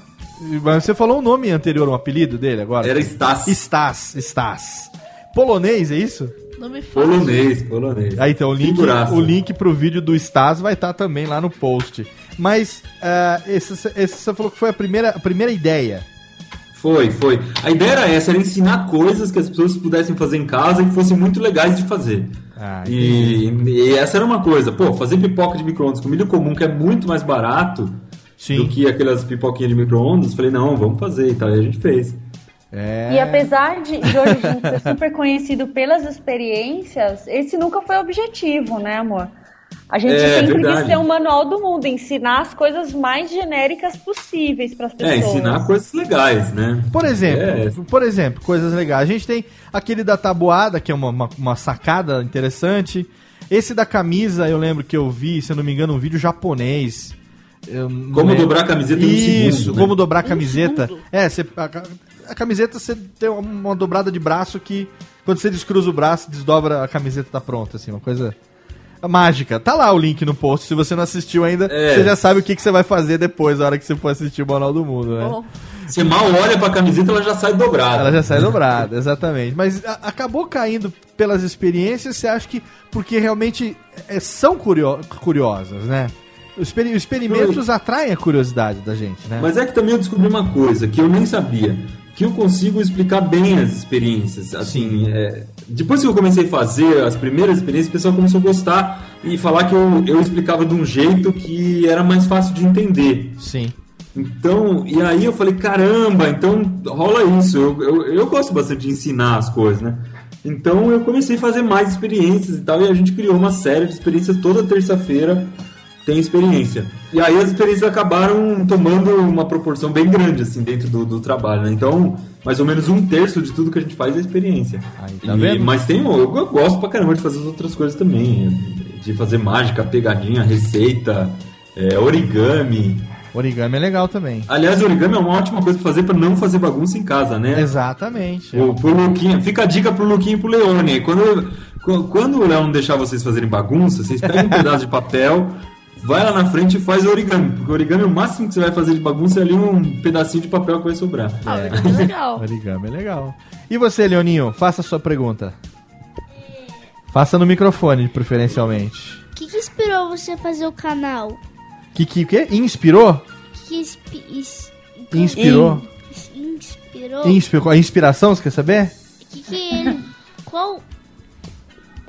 S1: Mas você falou um nome anterior, um apelido dele agora?
S4: Era Stas.
S1: Stas, Stas. Polonês, é isso?
S2: Nome fácil.
S4: Polonês, polonês.
S1: Aí então, o link,
S4: Figuraça.
S1: o link pro vídeo do Stas vai estar também lá no post. Mas ah, esse, esse você falou que foi a primeira, a primeira ideia.
S4: Foi, foi. A ideia era essa, era ensinar coisas que as pessoas pudessem fazer em casa e que fossem muito legais de fazer.
S1: Ah,
S4: e, e essa era uma coisa. Pô, fazer pipoca de micro-ondas com milho comum, que é muito mais barato do que aquelas pipoquinhas de micro-ondas, falei, não, vamos fazer e tal. E a gente fez.
S1: É.
S5: E apesar de, de hoje a gente ser super conhecido pelas experiências, esse nunca foi o objetivo, né, amor? A gente
S4: É,
S5: sempre
S4: verdade.
S5: quis ser um manual do mundo, ensinar as coisas mais genéricas possíveis para as pessoas.
S4: É, ensinar coisas legais, né?
S1: Por exemplo,
S4: É.
S1: por exemplo, coisas legais. A gente tem aquele da tabuada, que é uma, uma, uma sacada interessante. Esse da camisa, eu lembro que eu vi, se eu não me engano, um vídeo japonês. Eu não
S4: Como dobrar a camiseta em um
S1: Isso,
S4: segundo, né?
S1: como dobrar a camiseta. É, você, a, a camiseta você tem uma, dobrada de braço que quando você descruza o braço, desdobra a camiseta tá pronta, assim, uma coisa mágica. Tá lá o link no post, se você não assistiu ainda,
S4: É.
S1: você já sabe o que, que você vai fazer depois, na hora que você for assistir o Manual do Mundo, né?
S4: Você mal olha pra camiseta, ela já sai dobrada.
S1: Ela já sai dobrada, exatamente. Mas a- acabou caindo pelas experiências, você acha que porque realmente é, são curio- curiosas, né? Os, experi- os experimentos atraem a curiosidade da gente, né?
S4: Mas é que também eu descobri uma coisa que eu nem sabia. Que eu consigo explicar bem as experiências. Assim, é, depois que eu comecei a fazer as primeiras experiências, o pessoal começou a gostar e falar que eu, eu explicava de um jeito que era mais fácil de entender.
S1: Sim.
S4: Então, e aí eu falei, caramba, então rola isso. Eu, eu, eu gosto bastante de ensinar as coisas, né? Então eu comecei a fazer mais experiências e tal, e a gente criou uma série de experiências toda terça-feira tem experiência. E aí as experiências acabaram tomando uma proporção bem grande, assim, dentro do, do trabalho, né? Então, mais ou menos um terço de tudo que a gente faz é experiência.
S1: tá
S4: E-
S1: vendo?
S4: Mas tem, eu, eu gosto pra caramba de fazer as outras coisas também. De fazer mágica, pegadinha, receita, é, origami.
S1: Origami é legal também.
S4: Aliás, origami é uma ótima coisa pra fazer pra não fazer bagunça em casa, né?
S1: Exatamente.
S4: O, pro Luquinha, fica a dica pro Luquinha e pro Leone. Quando, quando- o Léo não deixar vocês fazerem bagunça, vocês pegam um pedaço de papel, vai lá na frente e faz origami. Porque origami, o máximo que você vai fazer de bagunça é ali um pedacinho de papel que vai sobrar.
S2: Ah, origami é legal. [LAUGHS]
S1: Origami é legal. E você, Leoninho, faça a sua pergunta. Faça no microfone, preferencialmente.
S3: O que, que inspirou você a fazer o canal?
S1: Que que, que? Inspirou?
S3: O que, que inspi- is-
S1: Inspirou?
S3: Inspirou?
S1: Inspirou. A inspiração, você quer saber?
S3: Que que ele... Qual...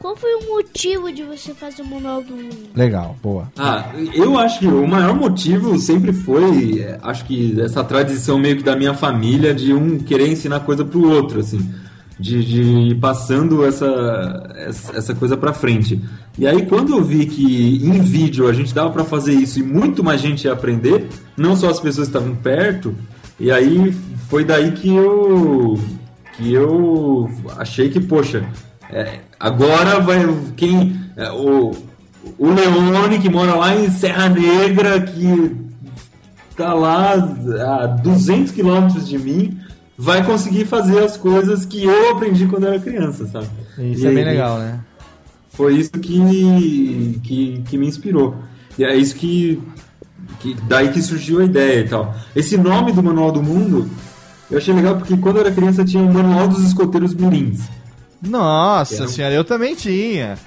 S3: Qual foi o motivo de você fazer o Manual do Mundo?
S1: Legal, boa.
S4: Ah, eu acho que o maior motivo sempre foi, é, acho que essa tradição meio que da minha família de um querer ensinar coisa pro outro, assim, de, de ir passando essa, essa, coisa pra frente. E aí quando eu vi que em vídeo a gente dava pra fazer isso e muito mais gente ia aprender, não só as pessoas que estavam perto, e aí foi daí que eu que eu achei que, poxa, é, agora vai quem é, o o Leone, que mora lá em Serra Negra, que tá lá a 200 quilômetros de mim, vai conseguir fazer as coisas que eu aprendi quando era criança, sabe?
S1: Isso
S4: E-
S1: é bem legal, né?
S4: Foi isso que, que, que me inspirou. E é isso que, que. Daí que surgiu a ideia e tal. Esse nome do Manual do Mundo, eu achei legal porque quando eu era criança tinha o Manual dos Escoteiros Mirins.
S1: Nossa
S4: Era um-
S1: senhora, eu também tinha.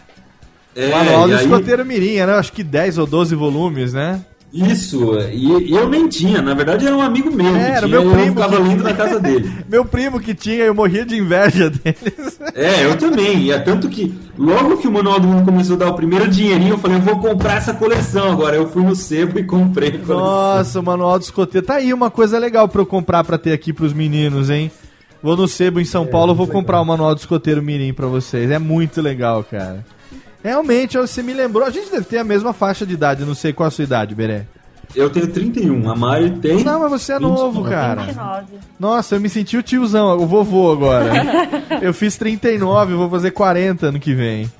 S4: É,
S1: Manual
S4: e
S1: do
S4: aí-
S1: Escoteiro Mirim, era acho que 10 ou 12 volumes, né?
S4: Isso, e, e eu nem tinha, na verdade era um amigo meu. que
S1: É, era o
S4: tinha,
S1: meu primo.
S4: Eu ficava
S1: que-
S4: na casa dele. [LAUGHS]
S1: meu primo que tinha, eu morria de inveja [LAUGHS] deles.
S4: É, eu também. E é tanto que logo que o Manual do Mundo começou a dar o primeiro dinheirinho, eu falei, eu vou comprar essa coleção agora. Eu fui no sebo e comprei.
S1: Nossa, o Manual do Escoteiro. Tá aí uma coisa legal pra eu comprar pra ter aqui pros meninos, hein? Vou no Sebo em São Paulo, vou comprar o Manual do Escoteiro Mirim pra vocês. É muito legal, cara. Realmente, você me lembrou. A gente deve ter a mesma faixa de idade, não sei qual a sua idade, Beré.
S4: Eu tenho 31, a Mari tem.
S1: Não, mas você é novo,
S4: 29.
S1: cara.
S5: 29.
S1: Nossa, eu me senti o tiozão, o vovô agora. [LAUGHS] eu fiz 39, vou fazer 40 ano que vem.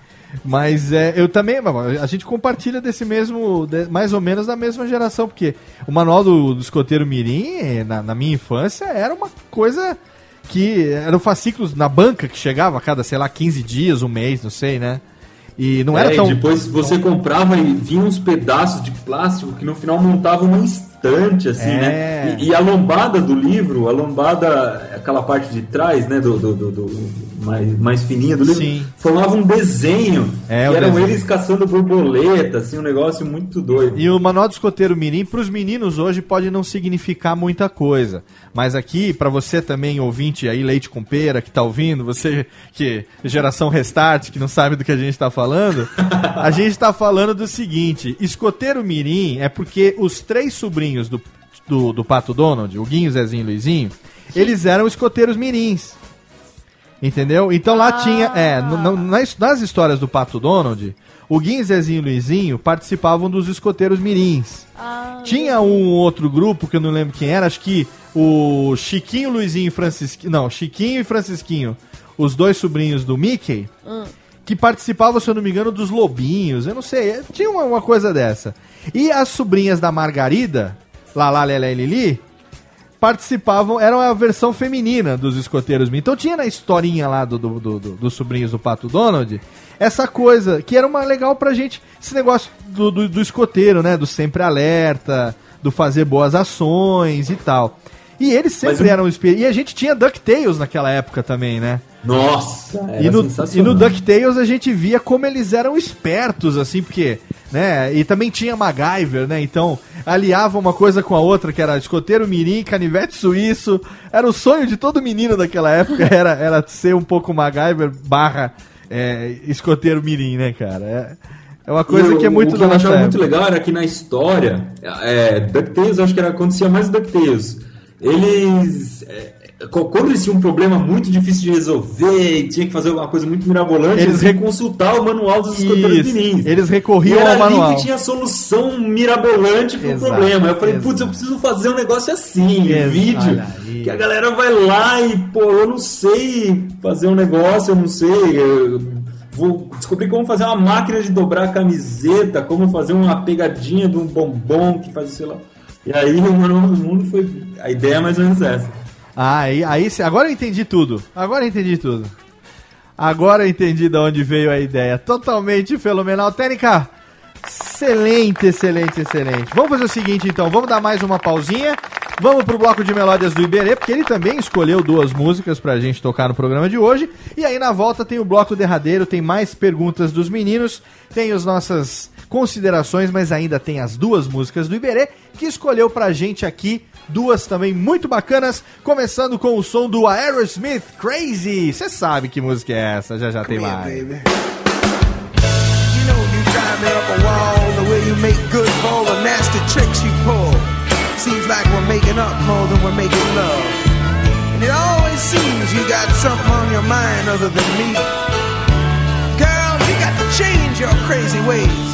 S1: Mas é, eu também, a gente compartilha desse mesmo, de- mais ou menos da mesma geração, porque o manual do, do escoteiro Mirim, na, na minha infância, era uma coisa que eram fascículos na banca que chegava a cada, sei lá, 15 dias, um mês, não sei, né? E não era
S4: É, e
S1: tão.
S4: depois você comprava e vinha uns pedaços de plástico que no final montavam uma estante, assim,
S1: É.
S4: né? E, e a lombada do livro, a lombada, aquela parte de trás, né, do, do- do- do- mais, mais fininha do livro,
S1: Sim.
S4: formava um desenho.
S1: É,
S4: que eram
S1: desenho.
S4: eles caçando borboleta, assim, um negócio muito doido.
S1: E o manual do escoteiro mirim, para os meninos hoje, pode não significar muita coisa. Mas aqui, para você também, ouvinte aí, leite com pera, que tá ouvindo, você que geração restart, que não sabe do que a gente tá falando, a [LAUGHS] gente tá falando do seguinte: escoteiro mirim é porque os três sobrinhos do, do, do Pato Donald, o Guinho, Zezinho e Luizinho, eles eram escoteiros mirins. Entendeu? Então lá tinha. É, nas, nas histórias do Pato Donald, o Guinho, Zezinho e Luizinho participavam dos escoteiros mirins. Tinha um outro grupo que eu não lembro quem era, acho que o Chiquinho, Luizinho e Francisquinho. Não, Chiquinho e Francisquinho, os dois sobrinhos do Mickey, que participavam, se eu não me engano, dos Lobinhos. Eu não sei, tinha uma, uma coisa dessa. E as sobrinhas da Margarida, Lala, Lelé e Lili, participavam, eram a versão feminina dos escoteiros. Então tinha na historinha lá do, do- do- do- dos sobrinhos do Pato Donald essa coisa que era uma legal pra gente, esse negócio do, do, do escoteiro, né? Do sempre alerta, do fazer boas ações e tal. E eles sempre
S4: o-
S1: eram espi- E a gente tinha DuckTales naquela época também, né?
S4: Nossa,
S1: E no, e no DuckTales a gente via como eles eram espertos, assim, porque, né? E também tinha MacGyver, né? Então, aliava uma coisa com a outra, que era escoteiro mirim, canivete suíço. Era o sonho de todo menino daquela época, [LAUGHS] era, era ser um pouco MacGyver barra é, escoteiro mirim, né, cara? É, é uma coisa
S4: E
S1: que é muito
S4: O que eu achava muito legal era que na história, é, DuckTales, eu acho que era, acontecia mais DuckTales. Eles. é, quando eles tinham um problema muito difícil de resolver e tinha que fazer uma coisa muito mirabolante,
S1: Eles
S4: eles, iam consultar o manual dos
S1: Isso,
S4: mirins.
S1: eles recorriam ao manual.
S4: ali que tinha solução mirabolante pro
S1: Exato,
S4: problema. Eu falei,
S1: exato.
S4: putz, eu preciso fazer um negócio assim,
S1: Ex-
S4: vídeo. Que a galera vai lá e, pô, eu não sei fazer um negócio, eu não sei. eu vou descobrir como fazer uma máquina de dobrar a camiseta, como fazer uma pegadinha de um bombom que faz, sei lá. E aí [LAUGHS] o Manual do Mundo foi. A ideia é mais ou menos essa.
S1: Ah, aí, aí agora eu entendi tudo. Agora eu entendi tudo. Agora eu entendi de onde veio a ideia. Totalmente fenomenal. Técnica, excelente, excelente, excelente. Vamos fazer o seguinte então, vamos dar mais uma pausinha. Vamos pro bloco de melódias do Iberê, porque ele também escolheu duas músicas pra gente tocar no programa de hoje. E aí na volta tem o bloco derradeiro, tem mais perguntas dos meninos, tem as nossas considerações, mas ainda tem as duas músicas do Iberê, que escolheu pra gente aqui duas também muito bacanas, começando com o som do Aerosmith Crazy. Você sabe que música é essa, já já tem mais.
S10: You know you drive me up a wall the way you make good for all the nasty tricks you pull. Seems like we're making up more than we're making love. And it always seems you got something on your mind other than me. Girl, you got to change your crazy ways.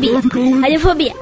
S8: Radiofobia. Radiofobia.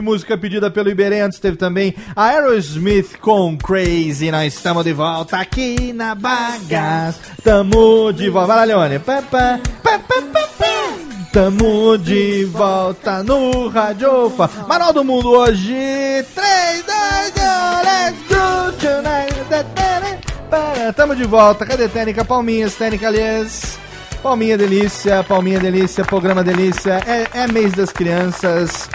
S1: Música pedida pelo Iberê. Antes teve também a Aerosmith com Crazy. Nós estamos de volta aqui na bagaça. Tamo de volta. Vai lá, Leone. Pá, pá, pá, pá, pá, pá. Tamo de volta no Radiofa. Manual do Mundo hoje. 3, 2, 1, let's go tonight. Tamo de volta. Cadê Técnica? Palminhas, Técnica, aliás. Palminha Delícia, Palminha Delícia, Programa Delícia. É, é mês das crianças.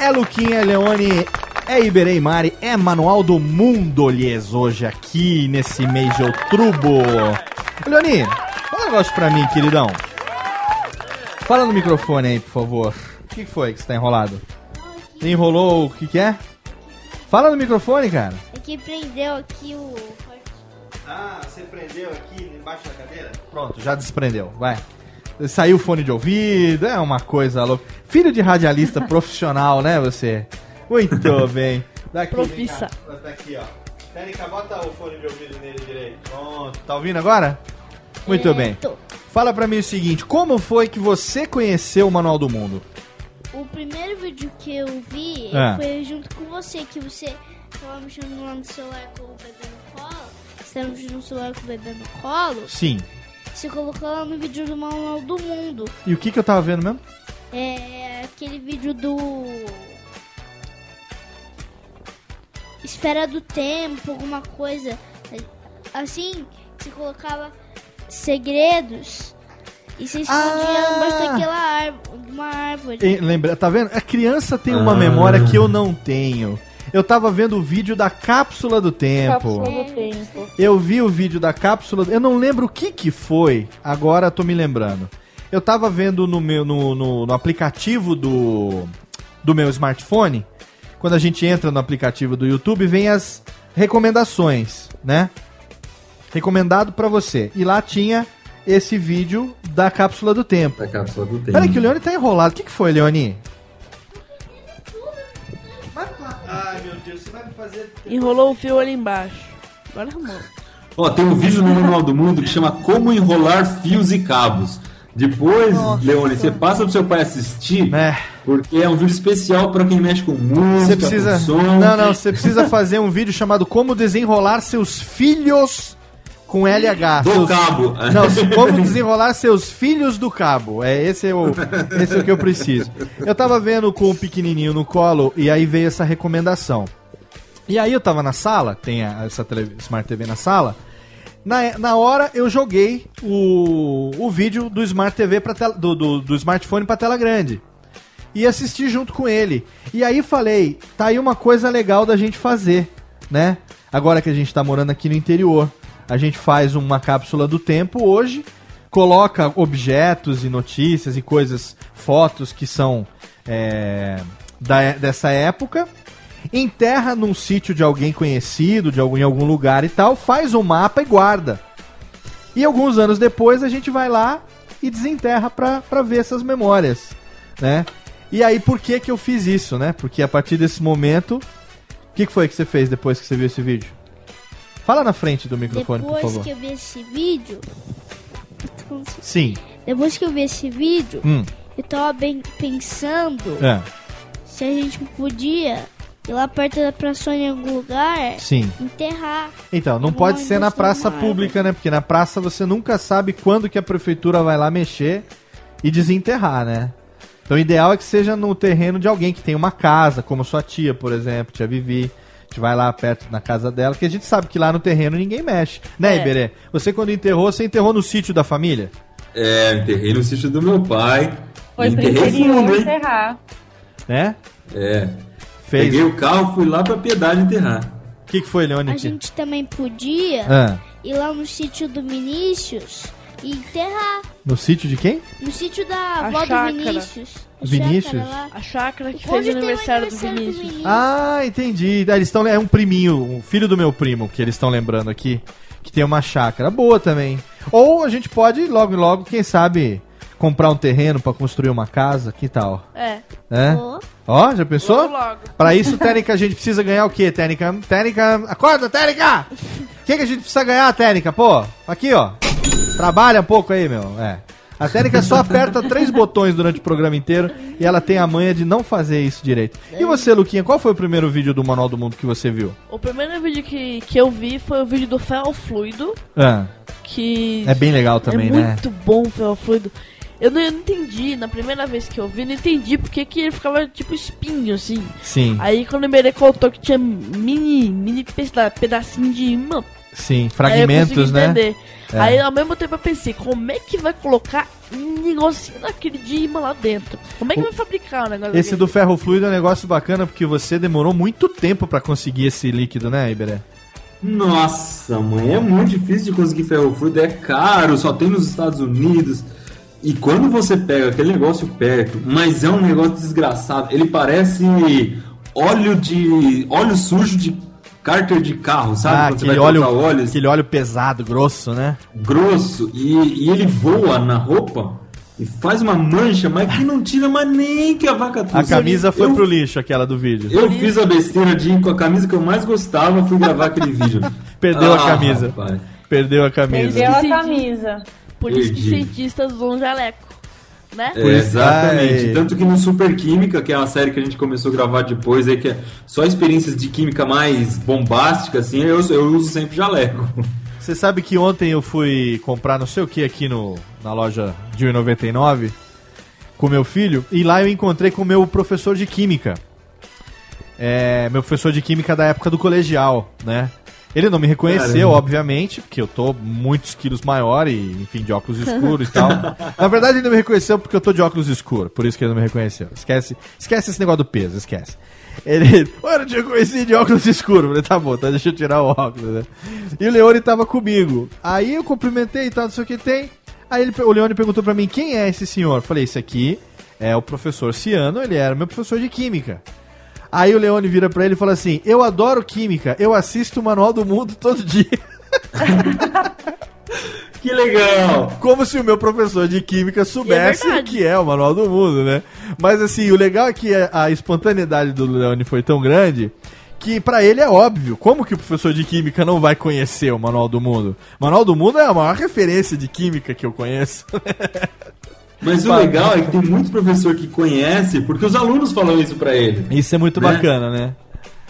S1: É Luquinha, Leone. É Iberei Mari. É Manual do Mundo, lhes hoje aqui nesse mês de outubro. Leone, fala um negócio pra mim, queridão. Fala no microfone aí, por favor. O que foi que você tá enrolado? Enrolou o que que é? Fala no microfone, cara.
S3: É que prendeu aqui o.
S1: Ah, você prendeu aqui embaixo da cadeira? Pronto, já desprendeu. Vai. Saiu o fone de ouvido, é uma coisa louca. Filho de radialista [LAUGHS] profissional, né, você? Muito [LAUGHS] bem. Daqui,
S2: Profissa.
S1: cá. Tá aqui, ó. Térica, bota o fone de ouvido nele direito. Pronto. Tá ouvindo agora? Muito bem.
S3: Tô.
S1: Fala pra mim o seguinte, como foi que você conheceu o Manual do Mundo?
S3: O primeiro vídeo que eu vi
S1: Ah.
S3: foi junto com você, que você tava mexendo no celular com o bebê no colo. Você tava mexendo no celular com o bebê no colo.
S1: Sim.
S3: Você colocou lá no vídeo do Manual do Mundo.
S1: E o que que eu tava vendo mesmo?
S3: É aquele vídeo do. Esfera do tempo, alguma coisa. Assim, você colocava segredos e você escondia
S1: Ah!
S3: embaixo daquela árvore, de uma árvore.
S1: E, lembra, tá vendo? A criança tem uma
S4: Ah.
S1: memória que eu não tenho. Eu tava vendo o vídeo da cápsula do tempo.
S5: Cápsula do tempo.
S1: Eu vi o vídeo da cápsula. Eu não lembro o que que foi. Agora tô me lembrando. Eu tava vendo no meu no, no, no aplicativo do do meu smartphone. Quando a gente entra no aplicativo do YouTube, vem as recomendações, né? Recomendado pra você. E lá tinha esse vídeo da cápsula do tempo.
S4: Da cápsula do tempo.
S1: Peraí que o Leone tá enrolado. O que, que foi, Leone? Fazer.
S2: Enrolou o fio ali embaixo. Agora arrumou.
S4: Ó, tem um vídeo no Manual do Mundo que chama Como Enrolar Fios e Cabos. Depois, Leone, você passa pro seu pai assistir, porque é um vídeo especial pra quem mexe com música,
S1: Você precisa.
S4: com som.
S1: Não, não, você precisa fazer um vídeo chamado Como Desenrolar Seus Filhos com LH.
S4: Do
S1: seus...
S4: cabo.
S1: Não, se- como desenrolar seus filhos do cabo. É, esse é o, esse é o que eu preciso. Eu tava vendo com o pequenininho no colo e aí veio essa recomendação. E aí eu tava na sala, tem a- essa Smart TV na sala. Na, na hora eu joguei o, o vídeo do Smart TV tela, do, do, do smartphone pra tela grande. E assisti junto com ele. E aí falei, tá aí uma coisa legal da gente fazer, né? Agora que a gente tá morando aqui no interior. A gente faz uma cápsula do tempo hoje, coloca objetos e notícias e coisas, fotos que são é, da, dessa época, enterra num sítio de alguém conhecido, de algum, em algum lugar e tal, faz um mapa e guarda. E alguns anos depois a gente vai lá e desenterra pra, pra ver essas memórias, né? E aí por que que eu fiz isso, né? Porque a partir desse momento, o que, que foi que você fez depois que você viu esse vídeo? Fala na frente do microfone, por
S3: Depois
S1: favor.
S3: que eu vi esse vídeo.
S1: Sim.
S3: Depois que eu vi esse vídeo,
S1: Hum.
S3: eu tava bem pensando
S1: É.
S3: se a gente podia ir lá perto da praça em algum lugar
S1: Sim.
S3: enterrar.
S1: Então, não pode ser na praça pública, né? Porque na praça você nunca sabe quando que a prefeitura vai lá mexer e desenterrar, né? Então o ideal é que seja no terreno de alguém que tem uma casa, como sua tia, por exemplo, tia Vivi. A gente vai lá perto na casa dela, que a gente sabe que lá no terreno ninguém mexe. Né,
S4: É.
S1: Iberê? Você quando enterrou, você enterrou no sítio da família?
S4: É, eu enterrei no sítio do meu pai.
S5: Foi
S4: enterrei fundo,
S5: enterrar.
S1: Né?
S4: É.
S1: Fez.
S4: Peguei o carro, fui lá pra Piedade enterrar.
S1: O que, que foi, Leone?
S3: A gente também podia
S1: Ah.
S3: ir lá no sítio do Vinícius e enterrar.
S1: No sítio de quem?
S3: No sítio da
S2: A
S3: avó
S2: chácara.
S3: do Vinícius. A
S1: Vinícius?
S3: chácara.
S2: A chácara que
S3: Onde
S2: fez o
S3: tem o
S2: aniversário do
S3: aniversário do
S2: Vinícius.
S1: Ah, entendi. Ah, Eles estão é um priminho, um filho do meu primo que eles estão lembrando aqui, que tem uma chácara boa também. Ou a gente pode logo logo, quem sabe, comprar um terreno pra construir uma casa, que tal?
S2: É.
S1: É?
S2: Boa.
S1: Ó, já pensou?
S2: Logo, logo.
S1: Pra isso, Técnica, a gente precisa ganhar o quê, Técnica? Técnica, acorda, Técnica! O que, que a gente precisa ganhar, Técnica? Pô, aqui, ó. Trabalha um pouco aí, meu. É. A Técnica só aperta três botões durante o programa inteiro e ela tem a manha de não fazer isso direito. E você, Luquinha, qual foi o primeiro vídeo do Manual do Mundo que você viu?
S2: O primeiro vídeo que, que eu vi foi o vídeo do ferro fluido.
S1: Ah,
S2: Que.
S1: É bem legal também,
S2: é
S1: né?
S2: muito bom o ferro fluido. Eu não, eu não entendi, na primeira vez que eu vi, não entendi porque que ele ficava tipo espinho, assim.
S1: Sim.
S2: Aí quando o Iberê contou que tinha mini, mini peda- pedacinho de imã.
S1: sim,
S2: aí eu
S1: fragmentos,
S2: consegui
S1: né? É.
S2: Aí ao mesmo tempo eu pensei, como é que vai colocar um negocinho daquele de imã lá dentro? Como é que
S1: O-
S2: vai fabricar o negócio
S1: Esse
S2: daquele?
S1: do ferro fluido é um negócio bacana porque você demorou muito tempo pra conseguir esse líquido, né, Iberé?
S4: Nossa, mãe, é muito difícil de conseguir ferro fluido, é caro, só tem nos Estados Unidos. E quando você pega aquele negócio perto, mas é um negócio desgraçado, ele parece óleo de. óleo sujo de cárter de carro, sabe?
S1: Ah, aquele
S4: vai
S1: óleo,
S4: óleo,
S1: aquele óleo pesado, grosso, né?
S4: grosso e, e ele voa na roupa e faz uma mancha, mas que não tira mais nem que a vaca
S1: A
S4: tussa.
S1: camisa foi
S4: eu,
S1: pro lixo, aquela do vídeo.
S4: Eu fiz a besteira de ir com a camisa que eu mais gostava, fui gravar aquele vídeo. [LAUGHS]
S1: Perdeu a
S4: Ah,
S1: camisa.
S4: rapaz.
S1: Perdeu a camisa.
S5: Perdeu a camisa.
S2: Por isso que cientistas usam jaleco, né?
S4: É, exatamente.
S1: Ai.
S4: Tanto que no Super Química, que é uma série que a gente começou a gravar depois, aí, que é só experiências de química mais bombástica, assim, eu, eu uso sempre jaleco.
S1: Você sabe que ontem eu fui comprar não sei o que aqui no, na loja de 1,99 com meu filho e lá eu encontrei com o meu professor de química. É, meu professor de química da época do colegial, né? Ele não me reconheceu,
S4: Caramba.
S1: obviamente, porque eu tô muitos quilos maior e, enfim, de óculos escuros e tal. [LAUGHS] Na verdade, ele não me reconheceu porque eu tô de óculos escuros, por isso que ele não me reconheceu. Esquece, esquece esse negócio do peso, esquece. Ele, "Pô, eu não te reconheci de óculos escuros. Falei, tá bom, tá, deixa eu tirar o óculos, né? E o Leone tava comigo. Aí eu cumprimentei e tal, não sei o que tem. Aí ele, o Leone perguntou pra mim, quem é esse senhor? Eu falei, esse aqui é o professor Ciano, ele era meu professor de química. Aí o Leone vira pra ele e fala assim: Eu adoro química, eu assisto o Manual do Mundo todo dia. [LAUGHS]
S4: Que legal!
S1: Como se o meu professor de química soubesse o
S2: verdade.
S1: que é o Manual do Mundo, né? Mas assim, o legal é que a a espontaneidade do Leone foi tão grande que pra ele é óbvio. Como que o professor de química não vai conhecer o Manual do Mundo? Manual do Mundo é a maior referência de química que eu conheço. [LAUGHS]
S4: Mas o legal é que tem muito professor que conhece, porque os alunos falam isso pra ele.
S1: Isso é muito
S4: Né?
S1: bacana, né?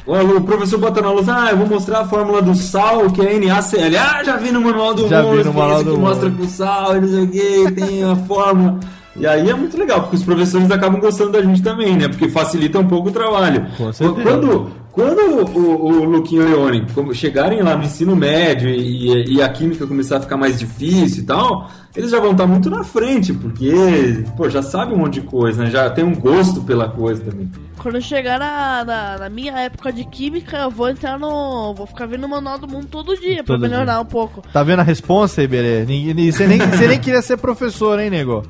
S4: O aluno- o professor bota na luz, ah, eu vou mostrar a fórmula do sal, que é NaCl. Ah, já vi no manual do
S1: Já vi
S4: Monstro,
S1: no manual do
S4: que mostra com sal, não sei o que, tem a fórmula. E aí é muito legal, porque os professores acabam gostando da gente também, né? Porque facilita um pouco o trabalho.
S1: Com certeza.
S4: Quando, quando o, o Luquinho e o Leone chegarem lá no ensino médio e, e a química começar a ficar mais difícil e tal, eles já vão estar muito na frente, porque, pô, já sabe um monte de coisa, né? Já tem um gosto pela coisa também.
S2: Quando eu chegar na, na, na minha época de química, eu vou entrar no. Vou ficar vendo o Manual do Mundo todo dia pra
S1: Todo
S2: melhorar
S1: dia.
S2: um pouco.
S1: Tá vendo a responsa, Iberê? Você nem, você nem queria ser professor, hein, nego?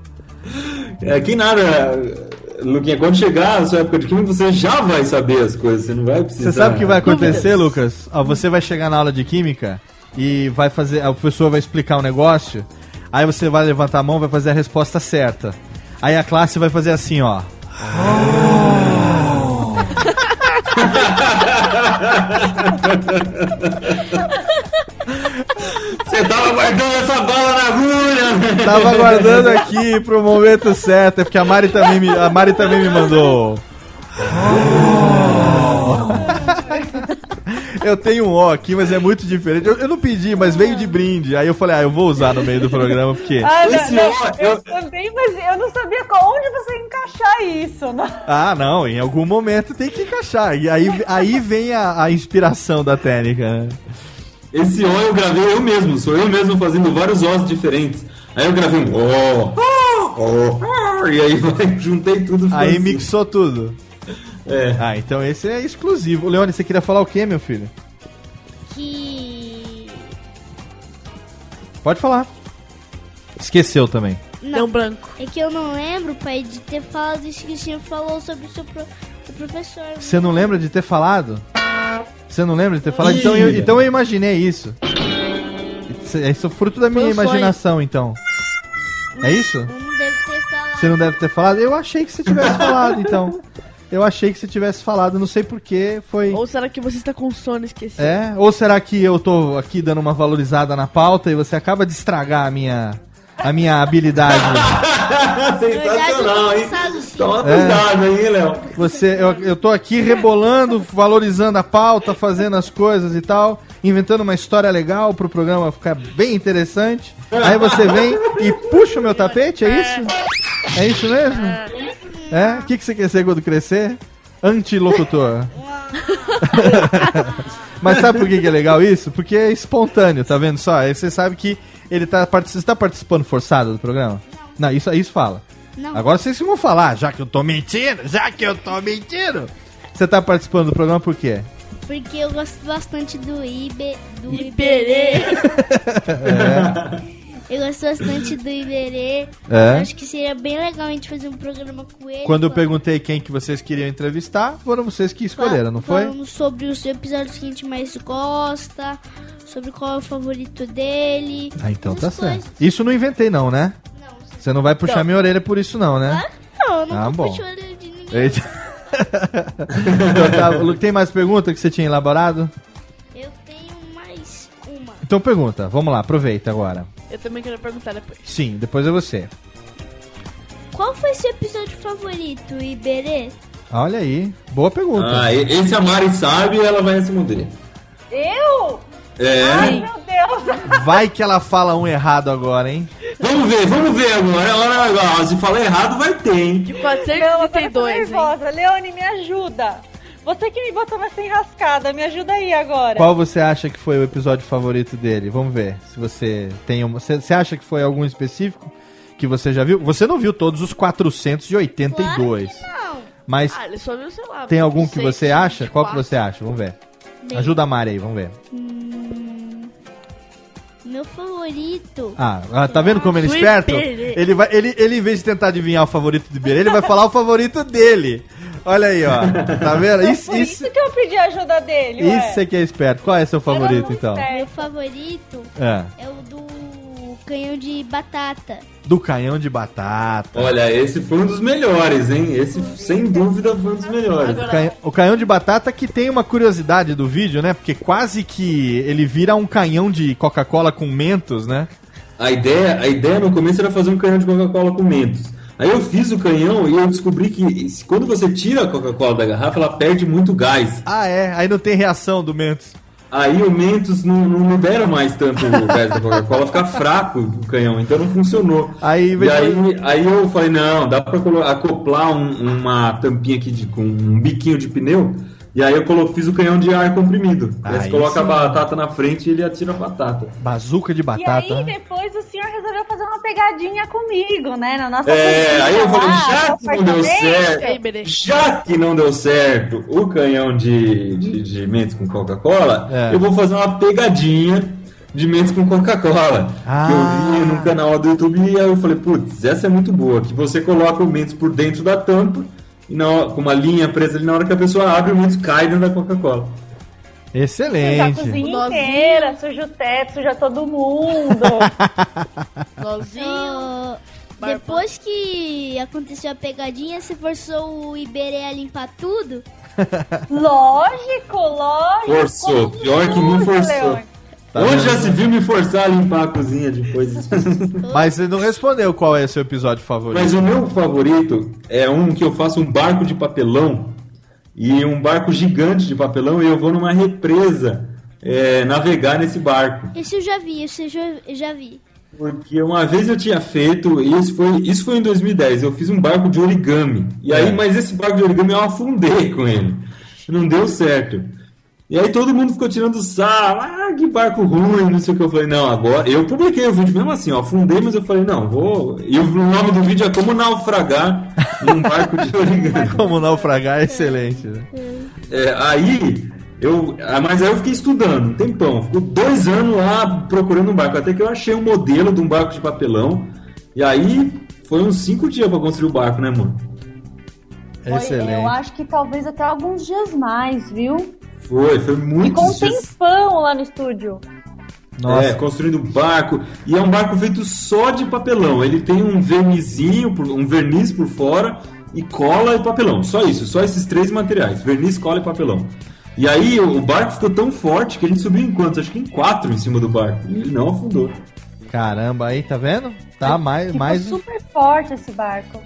S4: É que nada, Luquinha, quando chegar a sua época de química, você já vai saber as coisas, você não vai precisar.
S1: Você sabe o que vai acontecer,
S2: Dúvidas.
S1: Lucas? Ó, você vai chegar na aula de química e vai fazer. O professor vai explicar um negócio, aí você vai levantar a mão, vai fazer a resposta certa. Aí a classe vai fazer assim, ó. [LAUGHS] [LAUGHS] [LAUGHS]
S4: Você tava guardando essa bala na agulha!
S1: Tava aguardando aqui pro momento certo, é porque a Mari também me, a Mari também me mandou. Eu tenho um O aqui, mas é muito diferente. Eu, eu não pedi, mas veio de brinde. Aí eu falei, ah, eu vou usar no meio do programa, porque.
S5: Ah,
S4: Esse
S5: não, não, eu,
S4: eu-
S5: também, mas eu não sabia onde você ia encaixar isso. Não?
S1: Ah, não, em algum momento tem que encaixar. E aí, aí vem a, a inspiração da técnica. né?
S4: Esse O eu gravei eu mesmo, sou eu mesmo fazendo vários Os diferentes. Aí eu gravei um O, O, O, e aí vai, [LAUGHS] juntei tudo.
S1: Aí
S4: assim.
S1: mixou tudo.
S4: É.
S1: Ah, então esse é exclusivo. Leone, você queria falar o quê, meu filho?
S3: Que.
S1: Pode falar. Esqueceu também.
S2: Deu um branco.
S3: É que eu não lembro, pai, de ter falado isso que o senhor falou sobre o seu pro- o professor.
S1: Você não lembra de ter falado? Você não lembra de ter falado?
S4: Ih.
S1: Então eu, então eu imaginei isso. Isso- Isso é fruto da minha
S2: Foi um
S1: imaginação, então. É isso?
S3: Eu não devo ter falado.
S1: Você não deve ter falado? Eu achei que você tivesse falado, então. Eu achei que você tivesse falado, não sei porquê, foi...
S2: Ou será que você está com sono e esqueceu?
S1: É? Ou será que eu tô aqui dando uma valorizada na pauta e você acaba de estragar a minha, a minha habilidade? [LAUGHS]
S4: Sensacional, hein?
S3: Verdade, eu tô
S4: Toma
S1: É.
S4: cuidado aí, Léo.
S1: Você, eu, eu tô aqui rebolando, valorizando a pauta, fazendo as coisas e tal, inventando uma história legal pro programa ficar bem interessante. Aí você vem e puxa o meu tapete, é isso? É isso mesmo? É? O que, que você quer ser quando crescer? Antilocutor. [LAUGHS] Mas sabe por que, que é legal isso? Porque é espontâneo, tá vendo só? Aí você sabe que ele tá, você tá participando forçado do programa? Não, isso, isso fala.
S3: Não.
S1: Agora vocês vão falar, já que eu tô mentindo, já que eu tô mentindo. Você tá participando do programa por quê?
S3: Porque eu gosto bastante do Ibe. Do
S2: Iberê. [LAUGHS]
S3: Eu gosto bastante do Iberê.
S1: É?
S3: Eu Acho que seria bem legal a gente fazer um programa com ele.
S1: Quando eu perguntei quem que vocês queriam entrevistar, foram vocês que escolheram, não foi?
S3: Falando sobre os episódios que a gente mais gosta, sobre qual é o favorito dele.
S1: Ah, então tá
S3: coisas.
S1: certo. Isso não inventei não, né? Você não vai puxar
S3: Não.
S1: minha orelha por isso não, né?
S3: não, eu não
S1: Ah,
S3: tô
S1: bom.
S3: puxando ele de ninguém.
S1: Eita. Então tá, Lu, Tem mais pergunta que você tinha elaborado?
S3: Eu tenho mais uma.
S1: Então pergunta, vamos lá, aproveita agora.
S2: Eu também quero perguntar depois.
S1: Sim, depois é você.
S3: Qual foi seu episódio favorito, Iberê?
S1: Olha aí, boa pergunta.
S4: Ah, e- esse a Mari sabe e ela vai responder.
S5: Eu?
S4: É.
S5: Ai, meu Deus.
S1: Vai que ela fala um errado agora, hein?
S4: Vamos ver, vamos ver agora. Olha, olha, Se falar errado, vai ter, hein?
S2: De
S5: Não, agora eu tô
S2: 432.
S5: Leone, me ajuda. Você que me botou nessa enrascada, me ajuda aí agora.
S1: Qual você acha que foi o episódio favorito dele? Vamos ver se você tem uma. Você acha que foi algum específico que você já viu? Você não viu todos os 482.
S3: Não.
S1: Mas
S2: Ah, ele só viu, sei lá.
S1: tem algum que
S2: 26,
S1: você acha? Qual que
S2: 24.
S1: você acha? Vamos ver.
S3: Bem,
S1: Ajuda a Mari aí, vamos ver.
S3: hum, meu favorito.
S1: Ah, ah, tá vendo como ele é esperto? Ele, vai, ele, ele, em vez de tentar adivinhar o favorito do Iberê, ele vai falar o favorito dele. Olha aí, ó. Tá vendo? Isso,
S5: Por
S1: isso,
S5: isso que eu pedi a ajuda dele, ué.
S1: isso é que é esperto. Qual é seu favorito, então?
S3: Meu favorito
S1: É.
S3: é o do canhão de batata.
S1: Do canhão de batata.
S4: Olha, esse foi um dos melhores, hein? Esse, sem dúvida, foi um dos melhores.
S1: O canhão, o canhão de batata que tem uma curiosidade do vídeo, né? Porque quase que ele vira um canhão de Coca-Cola com mentos, né?
S4: A ideia, a ideia no começo era fazer um canhão de Coca-Cola com mentos. Aí eu fiz o canhão e eu descobri que quando você tira a Coca-Cola da garrafa, ela perde muito gás.
S1: Ah, é. Aí não tem reação do Mentos.
S4: Aí o Mentos não, não libera mais tanto o [LAUGHS] gás da Coca-Cola, fica fraco o canhão, então não funcionou.
S1: Aí,
S4: E aí, aí eu falei, não, dá pra acoplar um- uma tampinha aqui de, com um biquinho de pneu. E aí eu colo- fiz o canhão de ar comprimido. Aí,
S1: Aí
S4: você coloca a batata na frente e ele atira a batata.
S1: Bazuca de
S5: E
S1: batata.
S5: aí depois o senhor resolveu fazer uma pegadinha comigo, né? Na nossa
S4: É, aí eu falei, já que não deu certo, já que não deu certo o canhão de, de, de mentos com Coca-Cola,
S1: É.
S4: eu vou fazer uma pegadinha de mentos com Coca-Cola.
S1: Ah.
S4: Que eu vi no canal do YouTube e aí eu falei, putz, essa é muito boa, que você coloca o mentos por dentro da tampa, e na com uma linha presa ali, na hora que a pessoa abre, o mentos cai dentro da Coca-Cola.
S5: Suja a
S1: Excelente.
S5: cozinha inteira, suja o teto, suja todo mundo. [LAUGHS]
S3: Ó, depois que aconteceu a pegadinha, você forçou o Iberê a limpar tudo?
S5: lógico, lógico.
S4: Forçou, pior que me forçou.
S1: Tá
S4: Onde
S1: vendo?
S4: já se viu me forçar a limpar a cozinha depois?
S1: Mas você não respondeu qual é o seu episódio favorito.
S4: Mas o meu favorito é um que eu faço um barco de papelão e um barco gigante de papelão e eu vou numa represa é, navegar nesse barco.
S3: Esse eu já vi, esse eu já, eu já vi.
S4: Porque uma vez eu tinha feito, isso foi, isso foi em 2010, eu fiz um barco de origami. E aí,
S1: É.
S4: mas esse barco de origami eu afundei [LAUGHS] com ele. Não deu certo. E aí todo mundo ficou tirando sarro, ah, que barco ruim, não sei o que. Eu falei, não, agora. Eu publiquei o vídeo mesmo assim, ó, afundei, mas eu falei, não, vou. E o nome do vídeo é Como Naufragar num barco de origami. [LAUGHS]
S1: Como naufragar é excelente. né?
S4: É, aí, eu. ah, Mas aí eu fiquei estudando um tempão. Ficou dois anos lá procurando um barco. Até que eu achei um modelo de um barco de papelão. E aí foi uns cinco dias pra construir o barco, né, mano?
S5: Foi, Eu acho que talvez até alguns dias mais, viu?
S4: Foi, foi muito.
S5: Ficou um tempão lá no estúdio.
S4: É, construindo barco. E é um barco feito só de papelão. Ele tem um vernizinho, um verniz por fora e cola e papelão. Só isso, só esses três materiais: verniz, cola e papelão. E aí o barco ficou tão forte que a gente subiu em quantos? Acho que em quatro em cima do barco. E ele não afundou.
S1: Caramba, aí, tá vendo? Tá mais.
S5: Ficou
S1: mais
S5: super forte esse barco.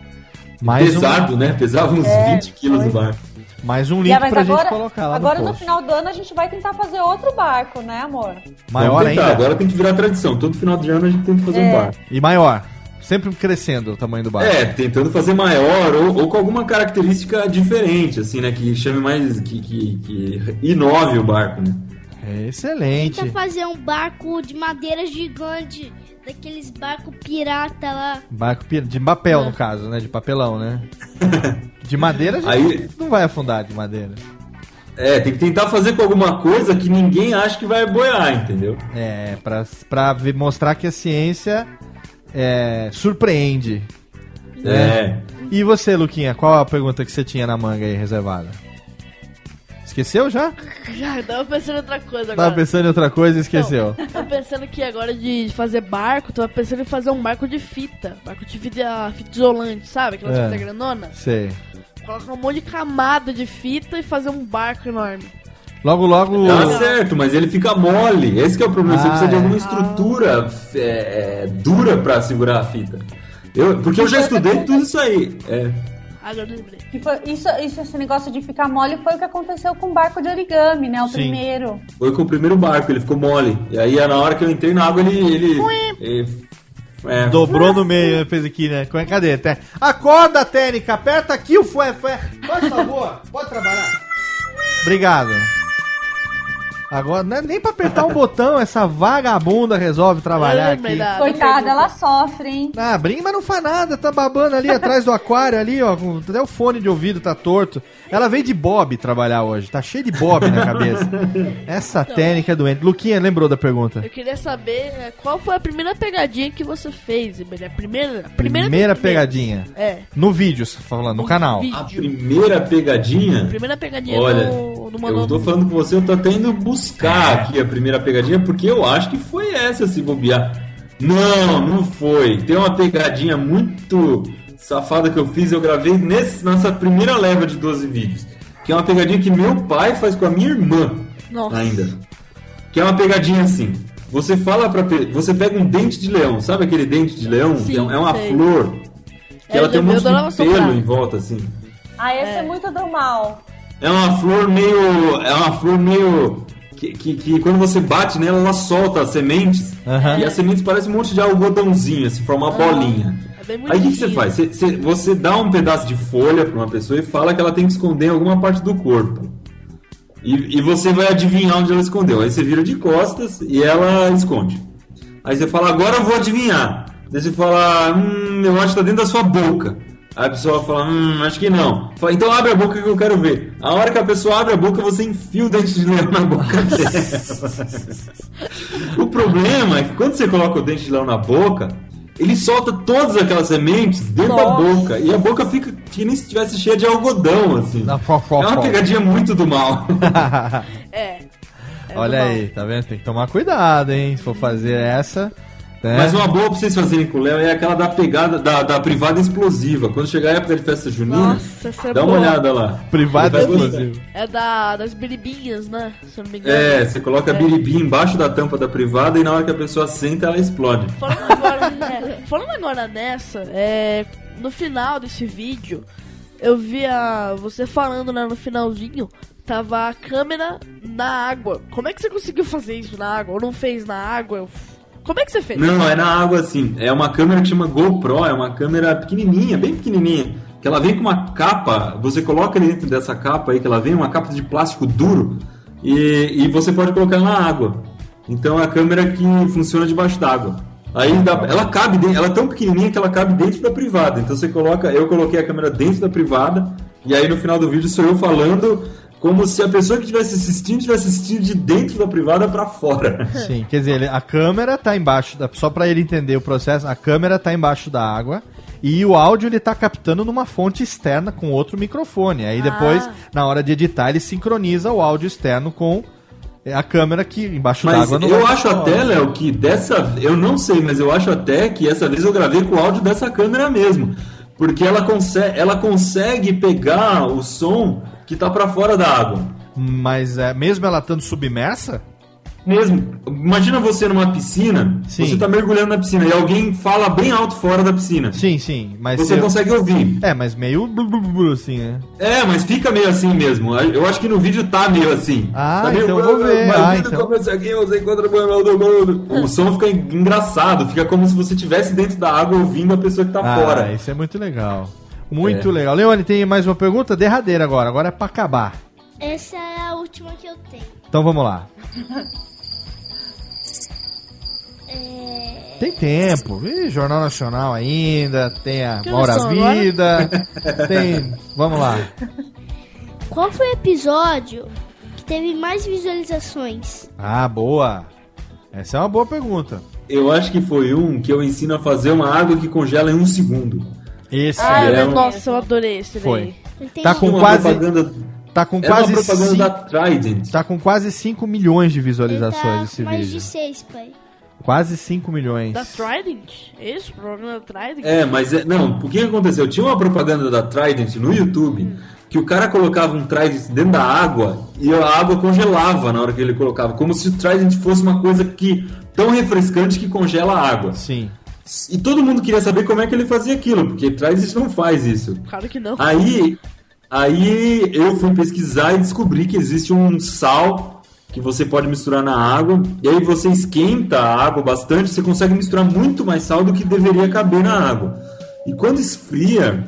S1: Mais um-
S4: Pesado, né? Pesava uns
S5: É,
S4: 20 quilos o barco.
S1: Mais um link
S5: ah, mas
S1: pra
S5: agora,
S1: gente colocar lá
S5: agora
S1: no
S5: no final do ano a gente vai tentar fazer outro barco, né, amor?
S1: Maior ainda.
S4: Agora tem que virar tradição. Todo final de ano a gente tenta fazer
S5: É.
S4: um barco.
S1: E maior. Sempre crescendo o tamanho do barco.
S4: É, tentando fazer maior ou, ou com alguma característica diferente, assim, né? Que chame mais. que, que, que inove o barco, né?
S1: Excelente.
S3: Tenta fazer um barco de madeira gigante, daqueles barcos pirata lá.
S1: Barco pi- de papel, no caso, né? De papelão, né? De madeira a gente
S4: Aí-
S1: não vai afundar de madeira.
S4: É, tem que tentar fazer com alguma coisa que ninguém acha que vai boiar, entendeu?
S1: É, pra, pra mostrar que a ciência é, surpreende.
S4: É.
S1: E você, Luquinha, qual a pergunta que você tinha na manga aí reservada? Esqueceu já?
S2: Já, tava pensando em outra coisa agora.
S1: Tava pensando em outra coisa e esqueceu.
S2: Tava pensando que agora de fazer barco, tava pensando em fazer um barco de fita. Barco de fita, fita isolante, sabe? Aquela
S1: É.
S2: fita grandona.
S1: Sei.
S2: Colocar um monte de camada de fita e fazer um barco enorme.
S1: Logo, logo.
S4: Tá certo, mas ele fica mole. Esse que é o problema. Você
S1: Ah,
S4: precisa de
S1: é.
S4: alguma estrutura é, dura pra segurar a fita. Eu, porque eu já estudei tudo isso aí. É.
S2: Agora eu lembrei.
S5: Que foi- isso, isso, esse negócio de ficar mole foi o que aconteceu com o barco de origami, né? O
S4: Sim.
S5: primeiro.
S4: Foi com o primeiro barco, ele ficou mole. E aí na hora que eu entrei na água, ele. ele, ele- é,
S1: Dobrou no meio, né? fez aqui, né? Cadê? Té- Acorda, Técnica, aperta aqui o fué, fué. Por favor, pode trabalhar. Obrigado. Agora, não é nem pra apertar um botão, essa vagabunda resolve trabalhar aqui.
S5: Coitada, ela sofre, hein?
S1: Ah, brinca, mas não faz nada, tá babando ali atrás do aquário ali, ó, com- até o fone de ouvido tá torto. Ela veio de Bob trabalhar hoje, tá cheio de Bob na cabeça. [LAUGHS] Essa técnica é doente. Luquinha, lembrou da pergunta?
S2: Eu queria saber é, qual foi a primeira pegadinha que você fez, Iberê? A primeira, a primeira,
S1: Primeira pegadinha.
S2: É.
S1: No vídeo, você tá falando, no canal.
S2: vídeo.
S4: A primeira pegadinha.
S2: Primeira pegadinha
S4: Olha,
S2: no, no
S4: eu tô falando com você, eu tô até indo buscar aqui a primeira pegadinha, porque eu acho que foi essa, se bobear. Não, não foi. Tem uma pegadinha muito safada que eu fiz, eu gravei nesse, nessa primeira leva de 12 vídeos. Que é uma pegadinha que meu pai faz com a minha irmã
S2: Nossa.
S4: ainda. Que é uma pegadinha assim. Você fala para você pega um dente de leão, sabe aquele dente de leão?
S2: Sim,
S4: é, é uma
S2: sei.
S4: flor que
S2: É,
S4: ela tem um
S2: eu
S4: monte de pelo
S2: soprar.
S4: em volta assim.
S5: Ah, esse é. muito do mal.
S4: É uma flor meio. É uma flor meio. Que, que, que quando você bate nela, ela solta as sementes.
S1: Aham.
S4: E as sementes parecem um monte de algodãozinho, assim, forma uma bolinha.
S2: É
S4: Aí o que, que você faz? Você, você- você dá um pedaço de folha pra uma pessoa e fala que ela tem que esconder em alguma parte do corpo. E, e você vai adivinhar onde ela escondeu. Aí você vira de costas e ela esconde. Aí você fala, agora eu vou adivinhar. Daí você fala, hum, eu acho que tá dentro da sua boca. Aí a pessoa fala, hum, acho que não. Fala, então abre a boca que eu quero ver. A hora que a pessoa abre a boca, você enfia o dente de leão na boca [LAUGHS] dela. o problema é que quando você coloca o dente de leão na boca, ele solta todas aquelas sementes dentro da
S1: Nossa.
S4: boca. E a boca fica que nem se estivesse cheia de algodão, assim. é uma pegadinha muito do mal. [LAUGHS]
S2: É.
S1: Olha aí, tá vendo? Tem que tomar cuidado, hein? Se for fazer essa. Né?
S4: Mas uma boa pra vocês fazerem com o Léo é aquela da pegada da, da privada explosiva. Quando chegar a época de festa junina,
S2: Nossa, é
S4: dá uma olhada lá.
S1: Privada explosiva.
S2: É da, das biribinhas, né? Se não me engano.
S4: É, você coloca a
S2: É.
S4: biribi embaixo da tampa da privada e na hora que a pessoa senta, ela explode.
S2: Falando agora, [LAUGHS] é, falando agora nessa, é, no final desse vídeo, eu via você falando né, no finalzinho, tava a câmera na água. Como é que você conseguiu fazer isso na água? Ou não fez na água? Como é que você fez?
S4: Não, é na água assim. É uma câmera que chama GoPro, é uma câmera pequenininha, bem pequenininha. Que ela vem com uma capa, você coloca dentro dessa capa aí que ela vem, uma capa de plástico duro, e, e você pode colocar na água. Então é a câmera que funciona debaixo d'água. Aí dá- ela cabe ela é tão pequenininha que ela cabe dentro da privada. Então você coloca, eu coloquei a câmera dentro da privada, e aí no final do vídeo sou eu falando como se a pessoa que estivesse assistindo estivesse assistindo de dentro da privada pra fora. [LAUGHS]
S1: Sim, quer dizer, ele- a câmera tá embaixo, da, só pra ele entender o processo, a câmera tá embaixo da água e o áudio ele tá captando numa fonte externa com outro microfone. Aí depois,
S2: Ah.
S1: na hora de editar, ele sincroniza o áudio externo com a câmera que embaixo
S4: Mas
S1: d'água não
S4: eu acho até. Léo, que dessa. Eu não sei, mas eu acho até que essa vez eu gravei com o áudio dessa câmera mesmo. Porque ela consegue, ela consegue pegar o som que tá pra fora da água.
S1: Mas é, mesmo ela estando submersa?
S4: Mesmo. Imagina você numa piscina,
S1: Sim.
S4: você tá mergulhando na piscina e alguém fala bem alto fora da piscina.
S1: Sim, sim. Mas
S4: Você
S1: eu-
S4: consegue ouvir.
S1: É, mas meio blu, blu, blu, assim, né?
S4: É, mas fica meio assim mesmo. Eu acho que no vídeo tá meio assim.
S1: Ah,
S4: tá meio,
S1: então eu vou ver. Ah, então.
S4: aqui você encontra o. O som fica engraçado, fica como se você estivesse dentro da água ouvindo a pessoa que tá
S1: ah,
S4: fora.
S1: isso é muito legal. Muito
S4: É.
S1: legal. Leone, tem mais uma pergunta? Derradeira agora. Agora é pra acabar.
S3: Essa é a última que eu tenho.
S1: Então vamos lá. [LAUGHS]
S3: É...
S1: Tem tempo. Ih, Jornal Nacional ainda, tem a
S3: Que agora?
S1: Vida, [LAUGHS] tem... Vamos lá.
S3: Qual foi o episódio que teve mais visualizações?
S1: Ah, boa. Essa é uma boa pergunta.
S4: Eu acho que foi um que eu ensino a fazer uma água que congela em um segundo.
S1: Esse
S2: Ah,
S4: é
S2: eu-
S4: um-
S2: nossa, eu adorei esse
S1: Foi.
S2: daí.
S1: Tá com
S4: Uma
S1: quase...
S4: propaganda-
S1: Tá com
S4: Era
S1: quase...
S4: uma propaganda
S1: cin-
S4: da Trident.
S1: Tá com quase 5 milhões de visualizações
S3: tá
S1: esse
S3: mais
S1: vídeo.
S3: de seis, pai.
S1: Quase 5 milhões.
S2: Da Trident? É Isso, o programa da Trident?
S4: É, mas é, não, o que aconteceu? Tinha uma propaganda da Trident no YouTube que o cara colocava um Trident dentro da água e a água congelava na hora que ele colocava, como se o Trident fosse uma coisa que tão refrescante que congela a água.
S1: Sim.
S4: E todo mundo queria saber como é que ele fazia aquilo, porque Trident não faz isso.
S2: Claro que não.
S4: Aí, aí eu fui pesquisar e descobri que existe um sal que você pode misturar na água. E aí você esquenta a água bastante, você consegue misturar muito mais sal do que deveria caber na água. E quando esfria,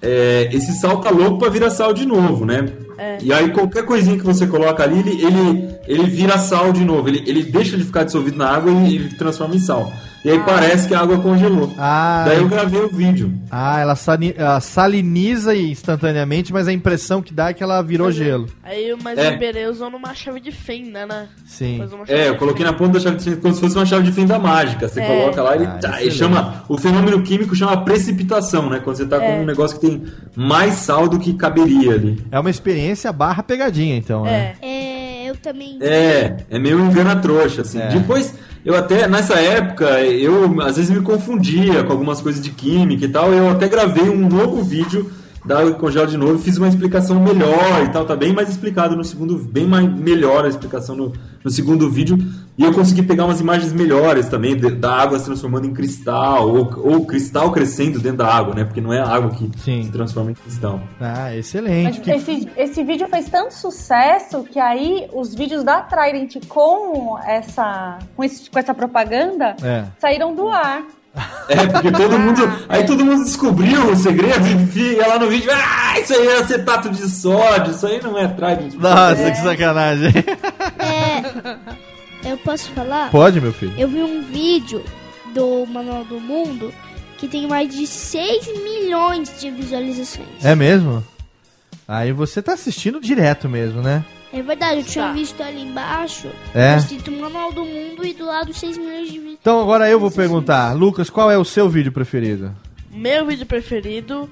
S4: é, esse sal tá louco para virar sal de novo, né?
S2: É.
S4: E aí qualquer coisinha que você coloca ali, ele, ele, ele vira sal de novo. Ele, ele deixa de ficar dissolvido na água e ele transforma em sal. E aí parece que a água congelou.
S1: Ah,
S4: Daí eu gravei o vídeo.
S1: Ah, ela, saliniza instantaneamente, mas a impressão que dá é que ela virou gelo.
S2: Aí, mas
S4: É.
S2: o Iberê usando uma chave de fenda, né?
S1: Sim.
S2: Faz uma chave
S4: É, eu coloquei na ponta da chave de fenda como se fosse uma chave de fenda mágica. Você
S2: É.
S4: coloca lá e ele
S1: Ah,
S4: tá, e chama. O fenômeno químico chama precipitação, né? Quando você tá
S2: É.
S4: com um negócio que tem mais sal do que caberia ali.
S1: É uma experiência barra pegadinha, então, né?
S3: É, eu também.
S4: É, é meio engana trouxa, assim.
S1: É.
S4: Depois, eu até, nessa época, eu às vezes me confundia com algumas coisas de química e tal. Eu até gravei um novo vídeo da água que congela de novo, fiz uma explicação melhor e tal, tá bem mais explicado no segundo, bem mais melhor a explicação no, no segundo vídeo, e eu consegui pegar umas imagens melhores também, de- da água se transformando em cristal, ou, ou cristal crescendo dentro da água, né? Porque não é a água que se transforma em cristal.
S1: Ah,
S5: Mas
S1: excelente.
S5: esse, esse vídeo fez tanto sucesso que aí os vídeos da Trident com essa, com, esse- com essa propaganda
S4: É.
S5: saíram do ar.
S4: É, porque todo mundo. Aí todo mundo descobriu o segredo e ia lá no vídeo. Ah, isso aí é acetato de sódio, isso aí não é Trident.
S1: Nossa,
S4: É.
S1: que sacanagem.
S3: É, eu posso falar?
S1: Pode, meu filho.
S3: Eu vi um vídeo do Manual do Mundo que tem mais de 6 milhões de visualizações.
S1: É mesmo? Aí você tá assistindo direto mesmo, né?
S3: É verdade, eu tinha visto ali embaixo.
S1: É?
S3: Escrito Manual do Mundo e do lado 6 milhões de visualizações.
S1: Então agora eu vou perguntar, Lucas, qual é o seu vídeo preferido?
S2: Meu vídeo preferido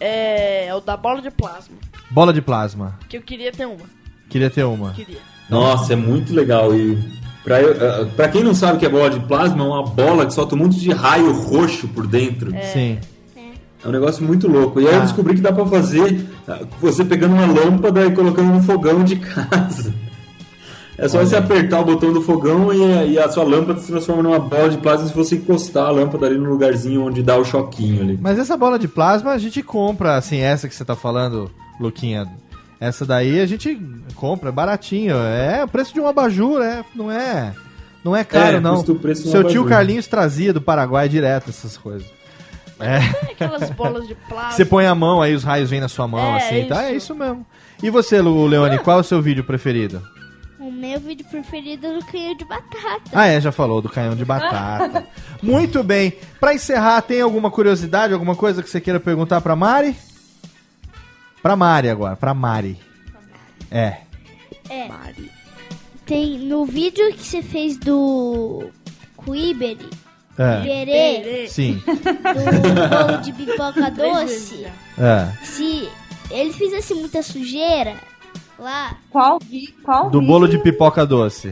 S2: é o da bola de plasma.
S1: Bola de plasma.
S2: Que eu queria ter uma.
S1: Queria ter uma.
S2: Queria.
S4: Nossa, é muito legal. E pra, eu- eh, pra quem não sabe o que é bola de plasma, é uma bola que solta um monte de raio roxo por dentro.
S1: Sim.
S4: É um negócio muito louco. E aí eu
S1: Ah.
S4: descobri que dá pra fazer ah, você pegando uma lâmpada e colocando no fogão de [LAUGHS] casa. É só
S1: Olha
S4: você apertar o botão do fogão e, a- e a sua lâmpada se transforma numa bola de plasma se você encostar a lâmpada ali no lugarzinho onde dá o choquinho ali.
S1: Mas essa bola de plasma a gente compra, assim, essa que você tá falando, Luquinha. Essa daí a gente compra, é baratinho. É o preço de um abajur, é, não é. Não é caro,
S4: É,
S1: não. Seu tio. Carlinhos trazia do Paraguai direto essas coisas. É.
S2: Aquelas bolas de plasma.
S1: Você põe a mão, aí os raios vêm na sua mão,
S2: É,
S1: assim, tá? É
S2: isso.
S1: isso mesmo. E você, Lu- Leone, qual é o seu vídeo preferido?
S3: O meu vídeo preferido é do canhão de batata.
S1: Ah, é, já falou, do canhão de batata. [LAUGHS] Muito bem. Pra encerrar, tem alguma curiosidade, alguma coisa que você queira perguntar pra Mari? Pra Mari agora, pra Mari. É.
S3: É. Tem no vídeo que você fez do Quiberi,
S1: É.
S3: Iberê,
S1: Sim.
S3: do bolo de pipoca [LAUGHS] doce,
S1: É.
S3: se ele fizesse muita sujeira lá.
S5: Qual? vi- Qual?
S1: Do
S5: vídeo?
S1: bolo de pipoca doce.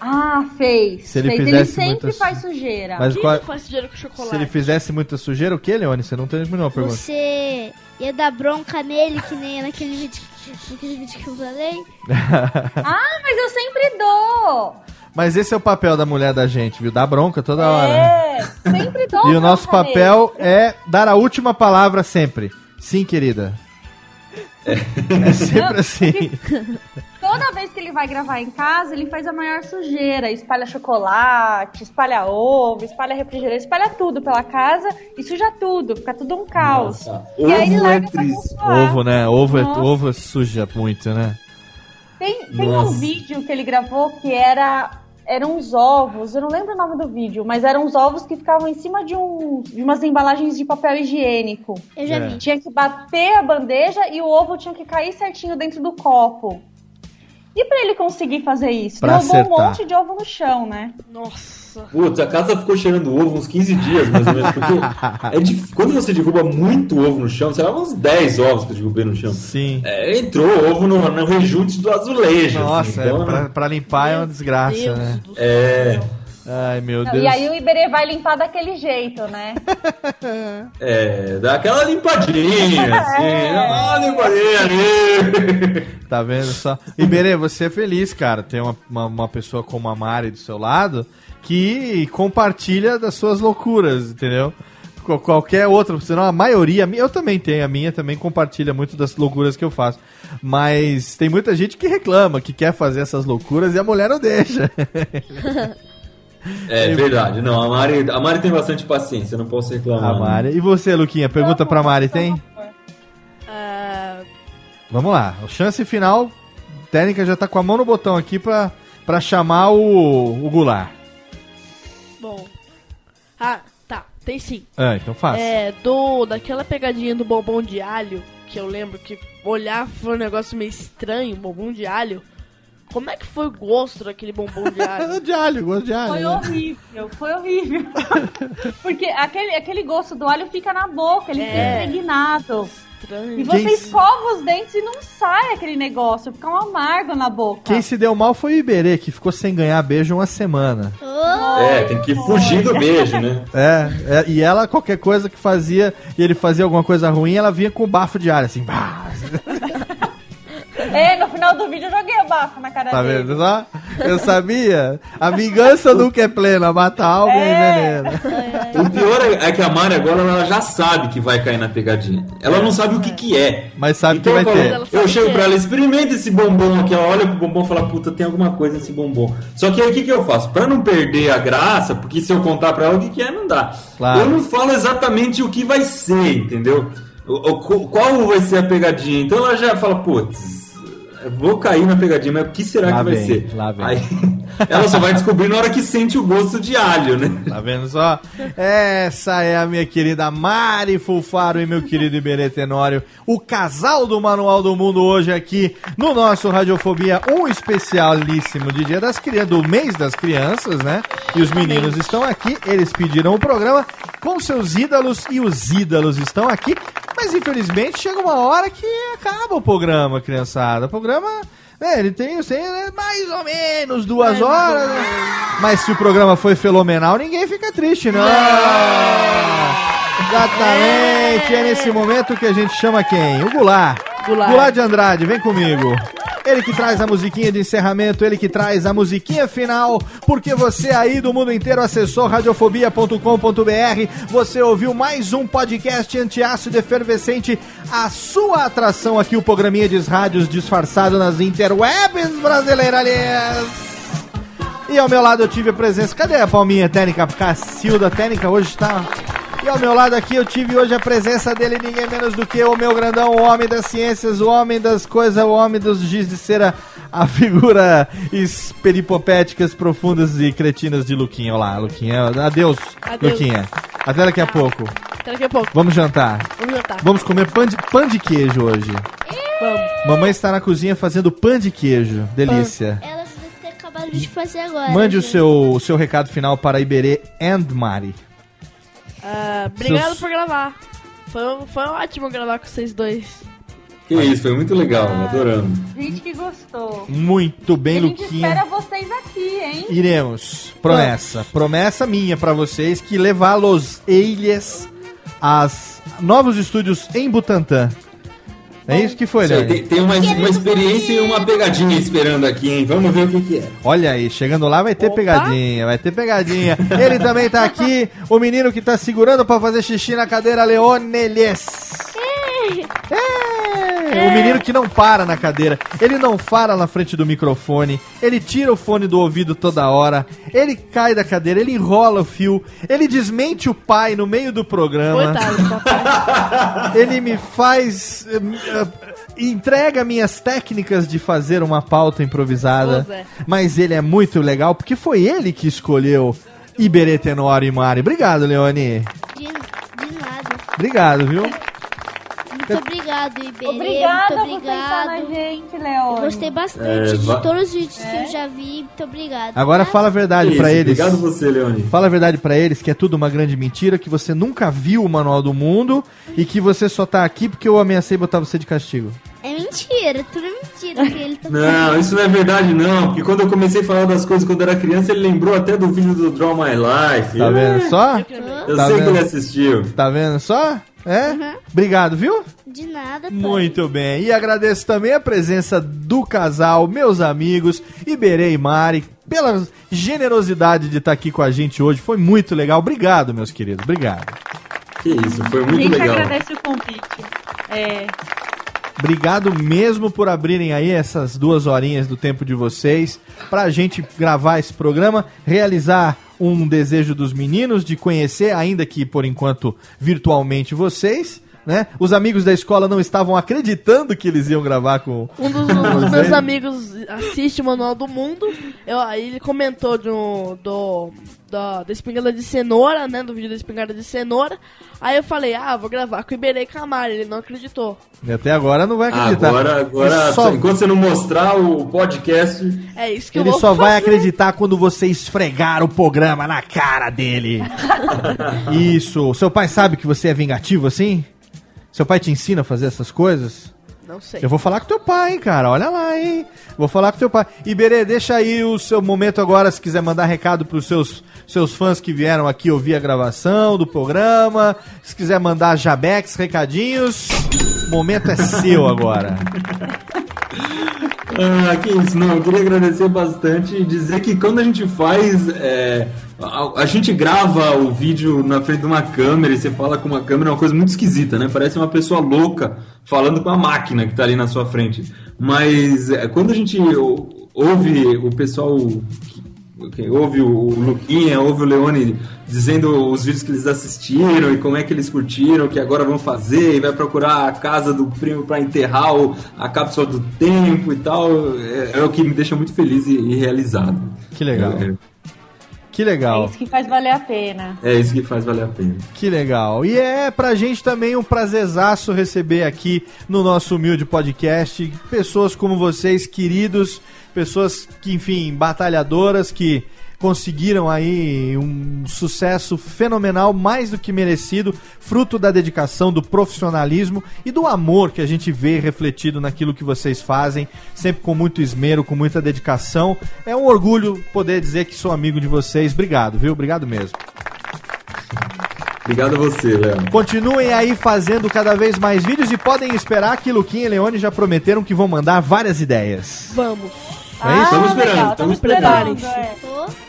S5: Ah, fez.
S1: Se ele
S5: fez.
S1: fizesse
S5: sempre
S1: muita su-
S5: faz sujeira.
S1: Mas
S2: Quem
S1: qual-
S2: faz sujeira com chocolate?
S1: Se ele fizesse muita sujeira, o que, Leone? Você não terminou a pergunta.
S3: Você ia dar bronca nele, que nem naquele vídeo, naquele vídeo que eu falei. [LAUGHS]
S5: Ah, mas eu sempre dou.
S1: Mas esse é o papel da mulher da gente, viu? Dá bronca toda hora.
S5: É, sempre dou.
S1: E o nosso papel é dar a última palavra sempre. Sim, querida. É sempre assim.
S5: nele. Toda vez que ele vai gravar em casa, ele faz a maior sujeira. Espalha chocolate, espalha ovo, espalha refrigerante, espalha tudo pela casa e suja tudo. Fica tudo um caos. E aí ele
S4: Ovo é
S5: larga pra
S4: triste.
S1: Ovo, né? Ovo, é,
S5: Nossa.
S1: ovo suja muito, né?
S5: Tem, tem um
S1: Nossa.
S5: vídeo que ele gravou que era eram uns ovos, eu não lembro o nome do vídeo, mas eram uns ovos que ficavam em cima de, um, de umas embalagens de papel higiênico.
S3: Eu já
S1: É.
S3: vi.
S5: Tinha que bater a bandeja e o ovo tinha que cair certinho dentro do copo. E pra ele conseguir fazer isso?
S4: Pra
S5: Derrubou um
S4: acertar.
S5: monte de ovo no chão, né?
S2: Nossa.
S4: Putz, a casa ficou cheirando ovo uns 15 dias, mais ou menos. Porque é dif- quando você derruba muito ovo no chão, sei lá, uns 10 ovos que eu derrubei no chão.
S1: Sim.
S4: É, entrou ovo no, no rejunte do azulejo.
S1: Nossa,
S4: assim, então,
S1: é, pra, pra limpar é uma desgraça,
S5: Deus
S1: né?
S4: É.
S1: Ai, meu
S5: Não,
S1: Deus.
S5: e aí o Iberê vai limpar daquele jeito, né? [LAUGHS]
S4: É, dá aquela limpadinha, [LAUGHS] assim.
S5: É.
S4: Ah, limpadinha ali. [LAUGHS]
S1: Tá vendo só? Iberê, você é feliz, cara, ter uma, uma, uma pessoa como a Mari do seu lado que compartilha das suas loucuras, entendeu? Qual- Qualquer outra, senão a maioria, eu também tenho, a minha também compartilha muito das loucuras que eu faço. Mas tem muita gente que reclama, que quer fazer essas loucuras e a mulher não deixa.
S4: É verdade, não, a Mari, a Mari tem bastante paciência, não posso reclamar.
S1: A Mari. E você, Luquinha, pergunta pra Mari, tem?
S2: Ah,
S1: Vamos lá, chance final. Técnica já tá com a mão no botão aqui pra, pra chamar o, o Goulart.
S2: Bom. Ah, tá. Tem sim.
S1: Ah, então faça.
S2: É, do, daquela pegadinha do bombom de alho, que eu lembro que olhar foi um negócio meio estranho, bombom de alho. Como é que foi o gosto daquele bombom de alho? [LAUGHS]
S1: de alho, gosto de alho.
S5: Foi
S1: né?
S5: horrível, foi horrível. [LAUGHS] Porque aquele, aquele gosto do alho fica na boca, ele
S2: É.
S5: fica impregnado.
S2: Estranho.
S5: E você
S1: Quem-
S5: escova os dentes e não sai aquele negócio, fica um amargo na boca.
S1: Quem se deu mal foi o Iberê, que ficou sem ganhar beijo uma semana.
S4: É, tem que fugir do beijo, né? [LAUGHS]
S1: É, é, e ela, qualquer coisa que fazia, e ele fazia alguma coisa ruim, ela vinha com bafo de ar, assim, bah, [LAUGHS]
S5: É, no final do vídeo eu joguei o bafo na cara
S1: tá
S5: dele.
S1: vendo só? Eu sabia. A vingança nunca é plena, mata a alma e envenena.
S4: O pior é é que a Mari agora ela já sabe que vai cair na pegadinha. Ela não sabe o que que é.
S1: Mas sabe
S4: Então
S1: que vai ter.
S4: eu chego pra ela, experimenta esse bombom aqui, ela olha pro bombom e fala, puta, tem alguma coisa nesse bombom. Só que aí o que, que eu faço? Pra não perder a graça, porque se eu contar pra ela o que, que é, não dá.
S1: Claro.
S4: Eu não falo exatamente o que vai ser, entendeu? O- o- qual vai ser a pegadinha? Então ela já fala, putz, vou cair na pegadinha, mas o que será
S1: Lá
S4: que vai
S1: vem,
S4: ser?
S1: lá vem.
S4: Aí [LAUGHS] ela só vai descobrir na hora que sente o gosto de alho, né?
S1: Tá vendo só? Essa é a minha querida Mari Fulfaro e meu querido Iberê Tenório. O casal do Manual do Mundo hoje aqui no nosso Radiofobia, um especialíssimo de Dia das Crianças, do mês das crianças, né? E os meninos estão aqui, eles pediram o programa com seus ídolos e os ídolos estão aqui. Mas infelizmente chega uma hora que acaba o programa, criançada. O programa, né, ele tem, tem né, mais ou menos duas horas, né? Mas se o programa foi fenomenal, ninguém fica triste, não. Exatamente, é nesse momento que a gente chama quem? O Goulart.
S2: Goulart.
S1: de Andrade, vem comigo. Ele que traz a musiquinha de encerramento, ele que traz a musiquinha final, porque você aí do mundo inteiro acessou radiofobia.com.br, você ouviu mais um podcast antiácido efervescente, a sua atração aqui, o programinha de rádios disfarçado nas interwebs brasileiras. E ao meu lado eu tive a presença. Cadê a palminha técnica? Cacilda técnica hoje tá. E ao meu lado aqui eu tive hoje a presença dele, ninguém menos do que o meu grandão, o homem das ciências, o homem das coisas, o homem dos giz de cera, a [LAUGHS] figura peripopéticas, profundas e cretinas de Luquinha. Olá, Luquinha. Adeus,
S2: Adeus.
S1: Luquinha. Até daqui a pouco.
S2: Até daqui a pouco.
S1: Vamos jantar.
S2: Vamos jantar.
S1: Vamos comer pão de, pão de queijo hoje.
S2: Vamos.
S1: Mamãe está na cozinha fazendo pão de queijo. Delícia.
S8: Ela deve ter acabado de fazer agora.
S1: Mande o seu, o seu recado final para Iberê and Mari.
S2: Ah, obrigado
S1: Seus-
S2: por gravar. Foi, foi ótimo gravar com vocês dois.
S4: Que isso, foi muito legal, adorando.
S5: Gente que gostou.
S1: Muito bem,
S5: a gente
S1: Luquinha.
S5: espera vocês aqui, hein?
S1: Iremos. Promessa. Promessa minha pra vocês que levá-los eles aos novos estúdios em Butantã. É isso que foi, Leandro?
S4: tem, tem uma, uma experiência e uma pegadinha esperando aqui, hein? Vamos ver o que, que é.
S1: Olha aí, chegando lá vai ter pegadinha, vai ter pegadinha. Ele também tá aqui, o menino que tá segurando pra fazer xixi na cadeira, Leoneles. É, o menino que não para na cadeira, ele não para na frente do microfone, ele tira o fone do ouvido toda hora, ele cai da cadeira, ele enrola o fio, ele desmente o pai no meio do programa.
S2: Coitado, papai. [LAUGHS]
S1: Ele me faz. eh, eh, entrega minhas técnicas de fazer uma pauta improvisada.
S2: Zé.
S1: Mas ele é muito legal porque foi ele que escolheu Iberê Tenório e Mari. Obrigado, Leone.
S8: De, de nada.
S1: Obrigado, viu?
S8: Muito obrigado, Iberê.
S5: Obrigada
S8: muito
S5: por pensar na
S8: obrigado.
S5: gente, Leone.
S8: Eu gostei bastante
S4: É,
S8: de
S4: va-
S8: todos os vídeos que eu já vi. Muito obrigado.
S1: Agora
S8: tá?
S1: fala a verdade
S4: Que
S1: pra
S4: isso,
S1: eles.
S4: Obrigado você, Leone.
S1: Fala a verdade pra eles que é tudo uma grande mentira, que você nunca viu o Manual do Mundo e que você só tá aqui porque eu ameacei botar você de castigo.
S8: É mentira, tudo é mentira que ele tá
S4: Não, isso não é verdade não, porque quando eu comecei a falar das coisas quando era criança, ele lembrou até do vídeo do Draw My Life.
S1: Tá vendo só?
S4: Eu
S1: Tá
S4: sei que
S1: vendo?
S4: ele assistiu.
S1: Tá vendo só? É? Obrigado, viu?
S8: De nada, pai.
S1: Muito bem. E agradeço também a presença do casal, meus amigos, Iberê e Mari, pela generosidade de estar aqui com a gente hoje. Foi muito legal. Obrigado, meus queridos. Obrigado.
S4: Que isso, foi
S5: A
S4: muito
S5: gente
S4: legal.
S5: agradece o convite. É,
S1: Obrigado mesmo por abrirem aí essas duas horinhas do tempo de vocês pra gente gravar esse programa, realizar um desejo dos meninos de conhecer, ainda que por enquanto virtualmente vocês, né? Os amigos da escola não estavam acreditando que eles iam gravar com
S2: Um dos, um dos meus amigos assiste o Manual do Mundo. Eu, ele comentou de um, do, da, da espingarda de cenoura, né? Do vídeo da espingarda de cenoura. Aí eu falei, ah, vou gravar com o Iberê Camara. Ele não acreditou.
S1: E até agora não vai acreditar.
S4: Agora, agora
S1: só,
S4: enquanto você não mostrar o podcast,
S2: É isso que eu
S1: ele só vai
S2: fazer.
S1: acreditar quando você esfregar o programa na cara dele. [LAUGHS] Isso. Seu pai sabe que você é vingativo assim? Seu pai te ensina a fazer essas coisas?
S2: Não sei.
S1: Eu vou falar com teu pai, cara. Olha lá, hein? Vou falar com teu pai. Iberê, deixa aí o seu momento agora, se quiser mandar recado pros seus, seus fãs que vieram aqui ouvir a gravação do programa. Se quiser mandar jabex, recadinhos. O momento é seu agora.
S4: Ah, que isso, não, eu queria agradecer bastante e dizer que quando a gente faz. é, a, a gente grava o vídeo na frente de uma câmera e você fala com uma câmera, é uma coisa muito esquisita, né? Parece uma pessoa louca falando com a máquina que tá ali na sua frente. Mas é, quando a gente ou- ouve o pessoal. Que ouve o Luquinha, ouve o Leone dizendo os vídeos que eles assistiram e como é que eles curtiram, que agora vão fazer, e vai procurar a casa do primo para enterrar o- a cápsula do tempo e tal, é, é o que me deixa muito feliz e, e realizado.
S1: Que legal.
S4: É,
S1: Que
S5: É
S1: legal.
S5: isso que faz valer a pena.
S4: é isso que faz valer a pena.
S1: Que legal. E é pra gente também um prazerzaço receber aqui no nosso humilde podcast pessoas como vocês, queridos, pessoas que, enfim, batalhadoras que conseguiram aí um sucesso fenomenal, mais do que merecido, fruto da dedicação, do profissionalismo e do amor que a gente vê refletido naquilo que vocês fazem, sempre com muito esmero, com muita dedicação. É um orgulho poder dizer que sou amigo de vocês. Obrigado, viu? Obrigado mesmo.
S4: Obrigado a você, Léo.
S1: Continuem aí fazendo cada vez mais vídeos e podem esperar que Luquinha e Leone já prometeram que vão mandar várias ideias.
S2: Vamos.
S1: É isso?
S4: Estamos esperando,
S5: legal,
S4: estamos
S5: esperando.
S4: esperando.
S5: é.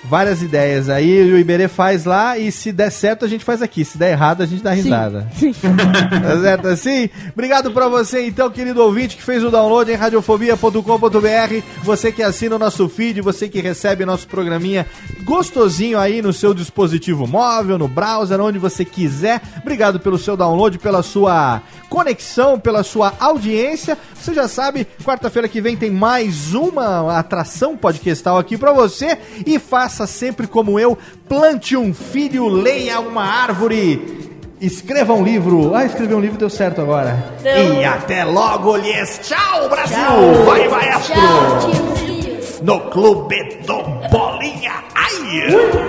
S1: Várias ideias aí, o Iberê faz lá e se der certo a gente faz aqui. Se der errado a gente dá risada. [LAUGHS] tá certo assim? Obrigado pra você então, querido ouvinte que fez o download em radiofobia.com.br, você que assina o nosso feed, você que recebe nosso programinha gostosinho aí no seu dispositivo móvel, no browser, onde você quiser. Obrigado pelo seu download, pela sua conexão, pela sua audiência. Você já sabe, quarta-feira que vem tem mais uma atração podcastal aqui pra você e faça sempre como eu, plante um filho, leia uma árvore. Escreva um livro. Ah, escrever um livro deu certo agora.
S2: Deu.
S1: E até logo, lhes. Tchau, Brasil!
S2: Tchau.
S1: Vai, maestro!
S8: Tchau, tiozinho.
S1: No Clube do Bolinha. Ai!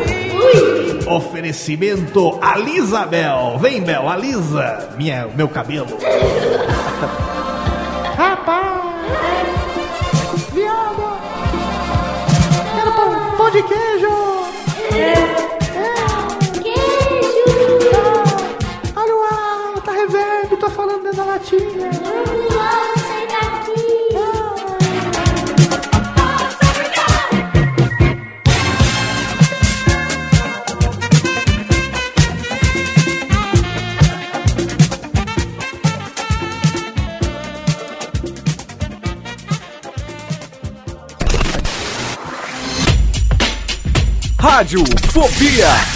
S1: Oferecimento Alisabel. Vem, Bel, alisa minha, meu cabelo. [LAUGHS] Rapaz! De queijo!
S8: Queijo.
S11: Rádio Fobia.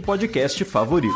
S12: podcast favorito.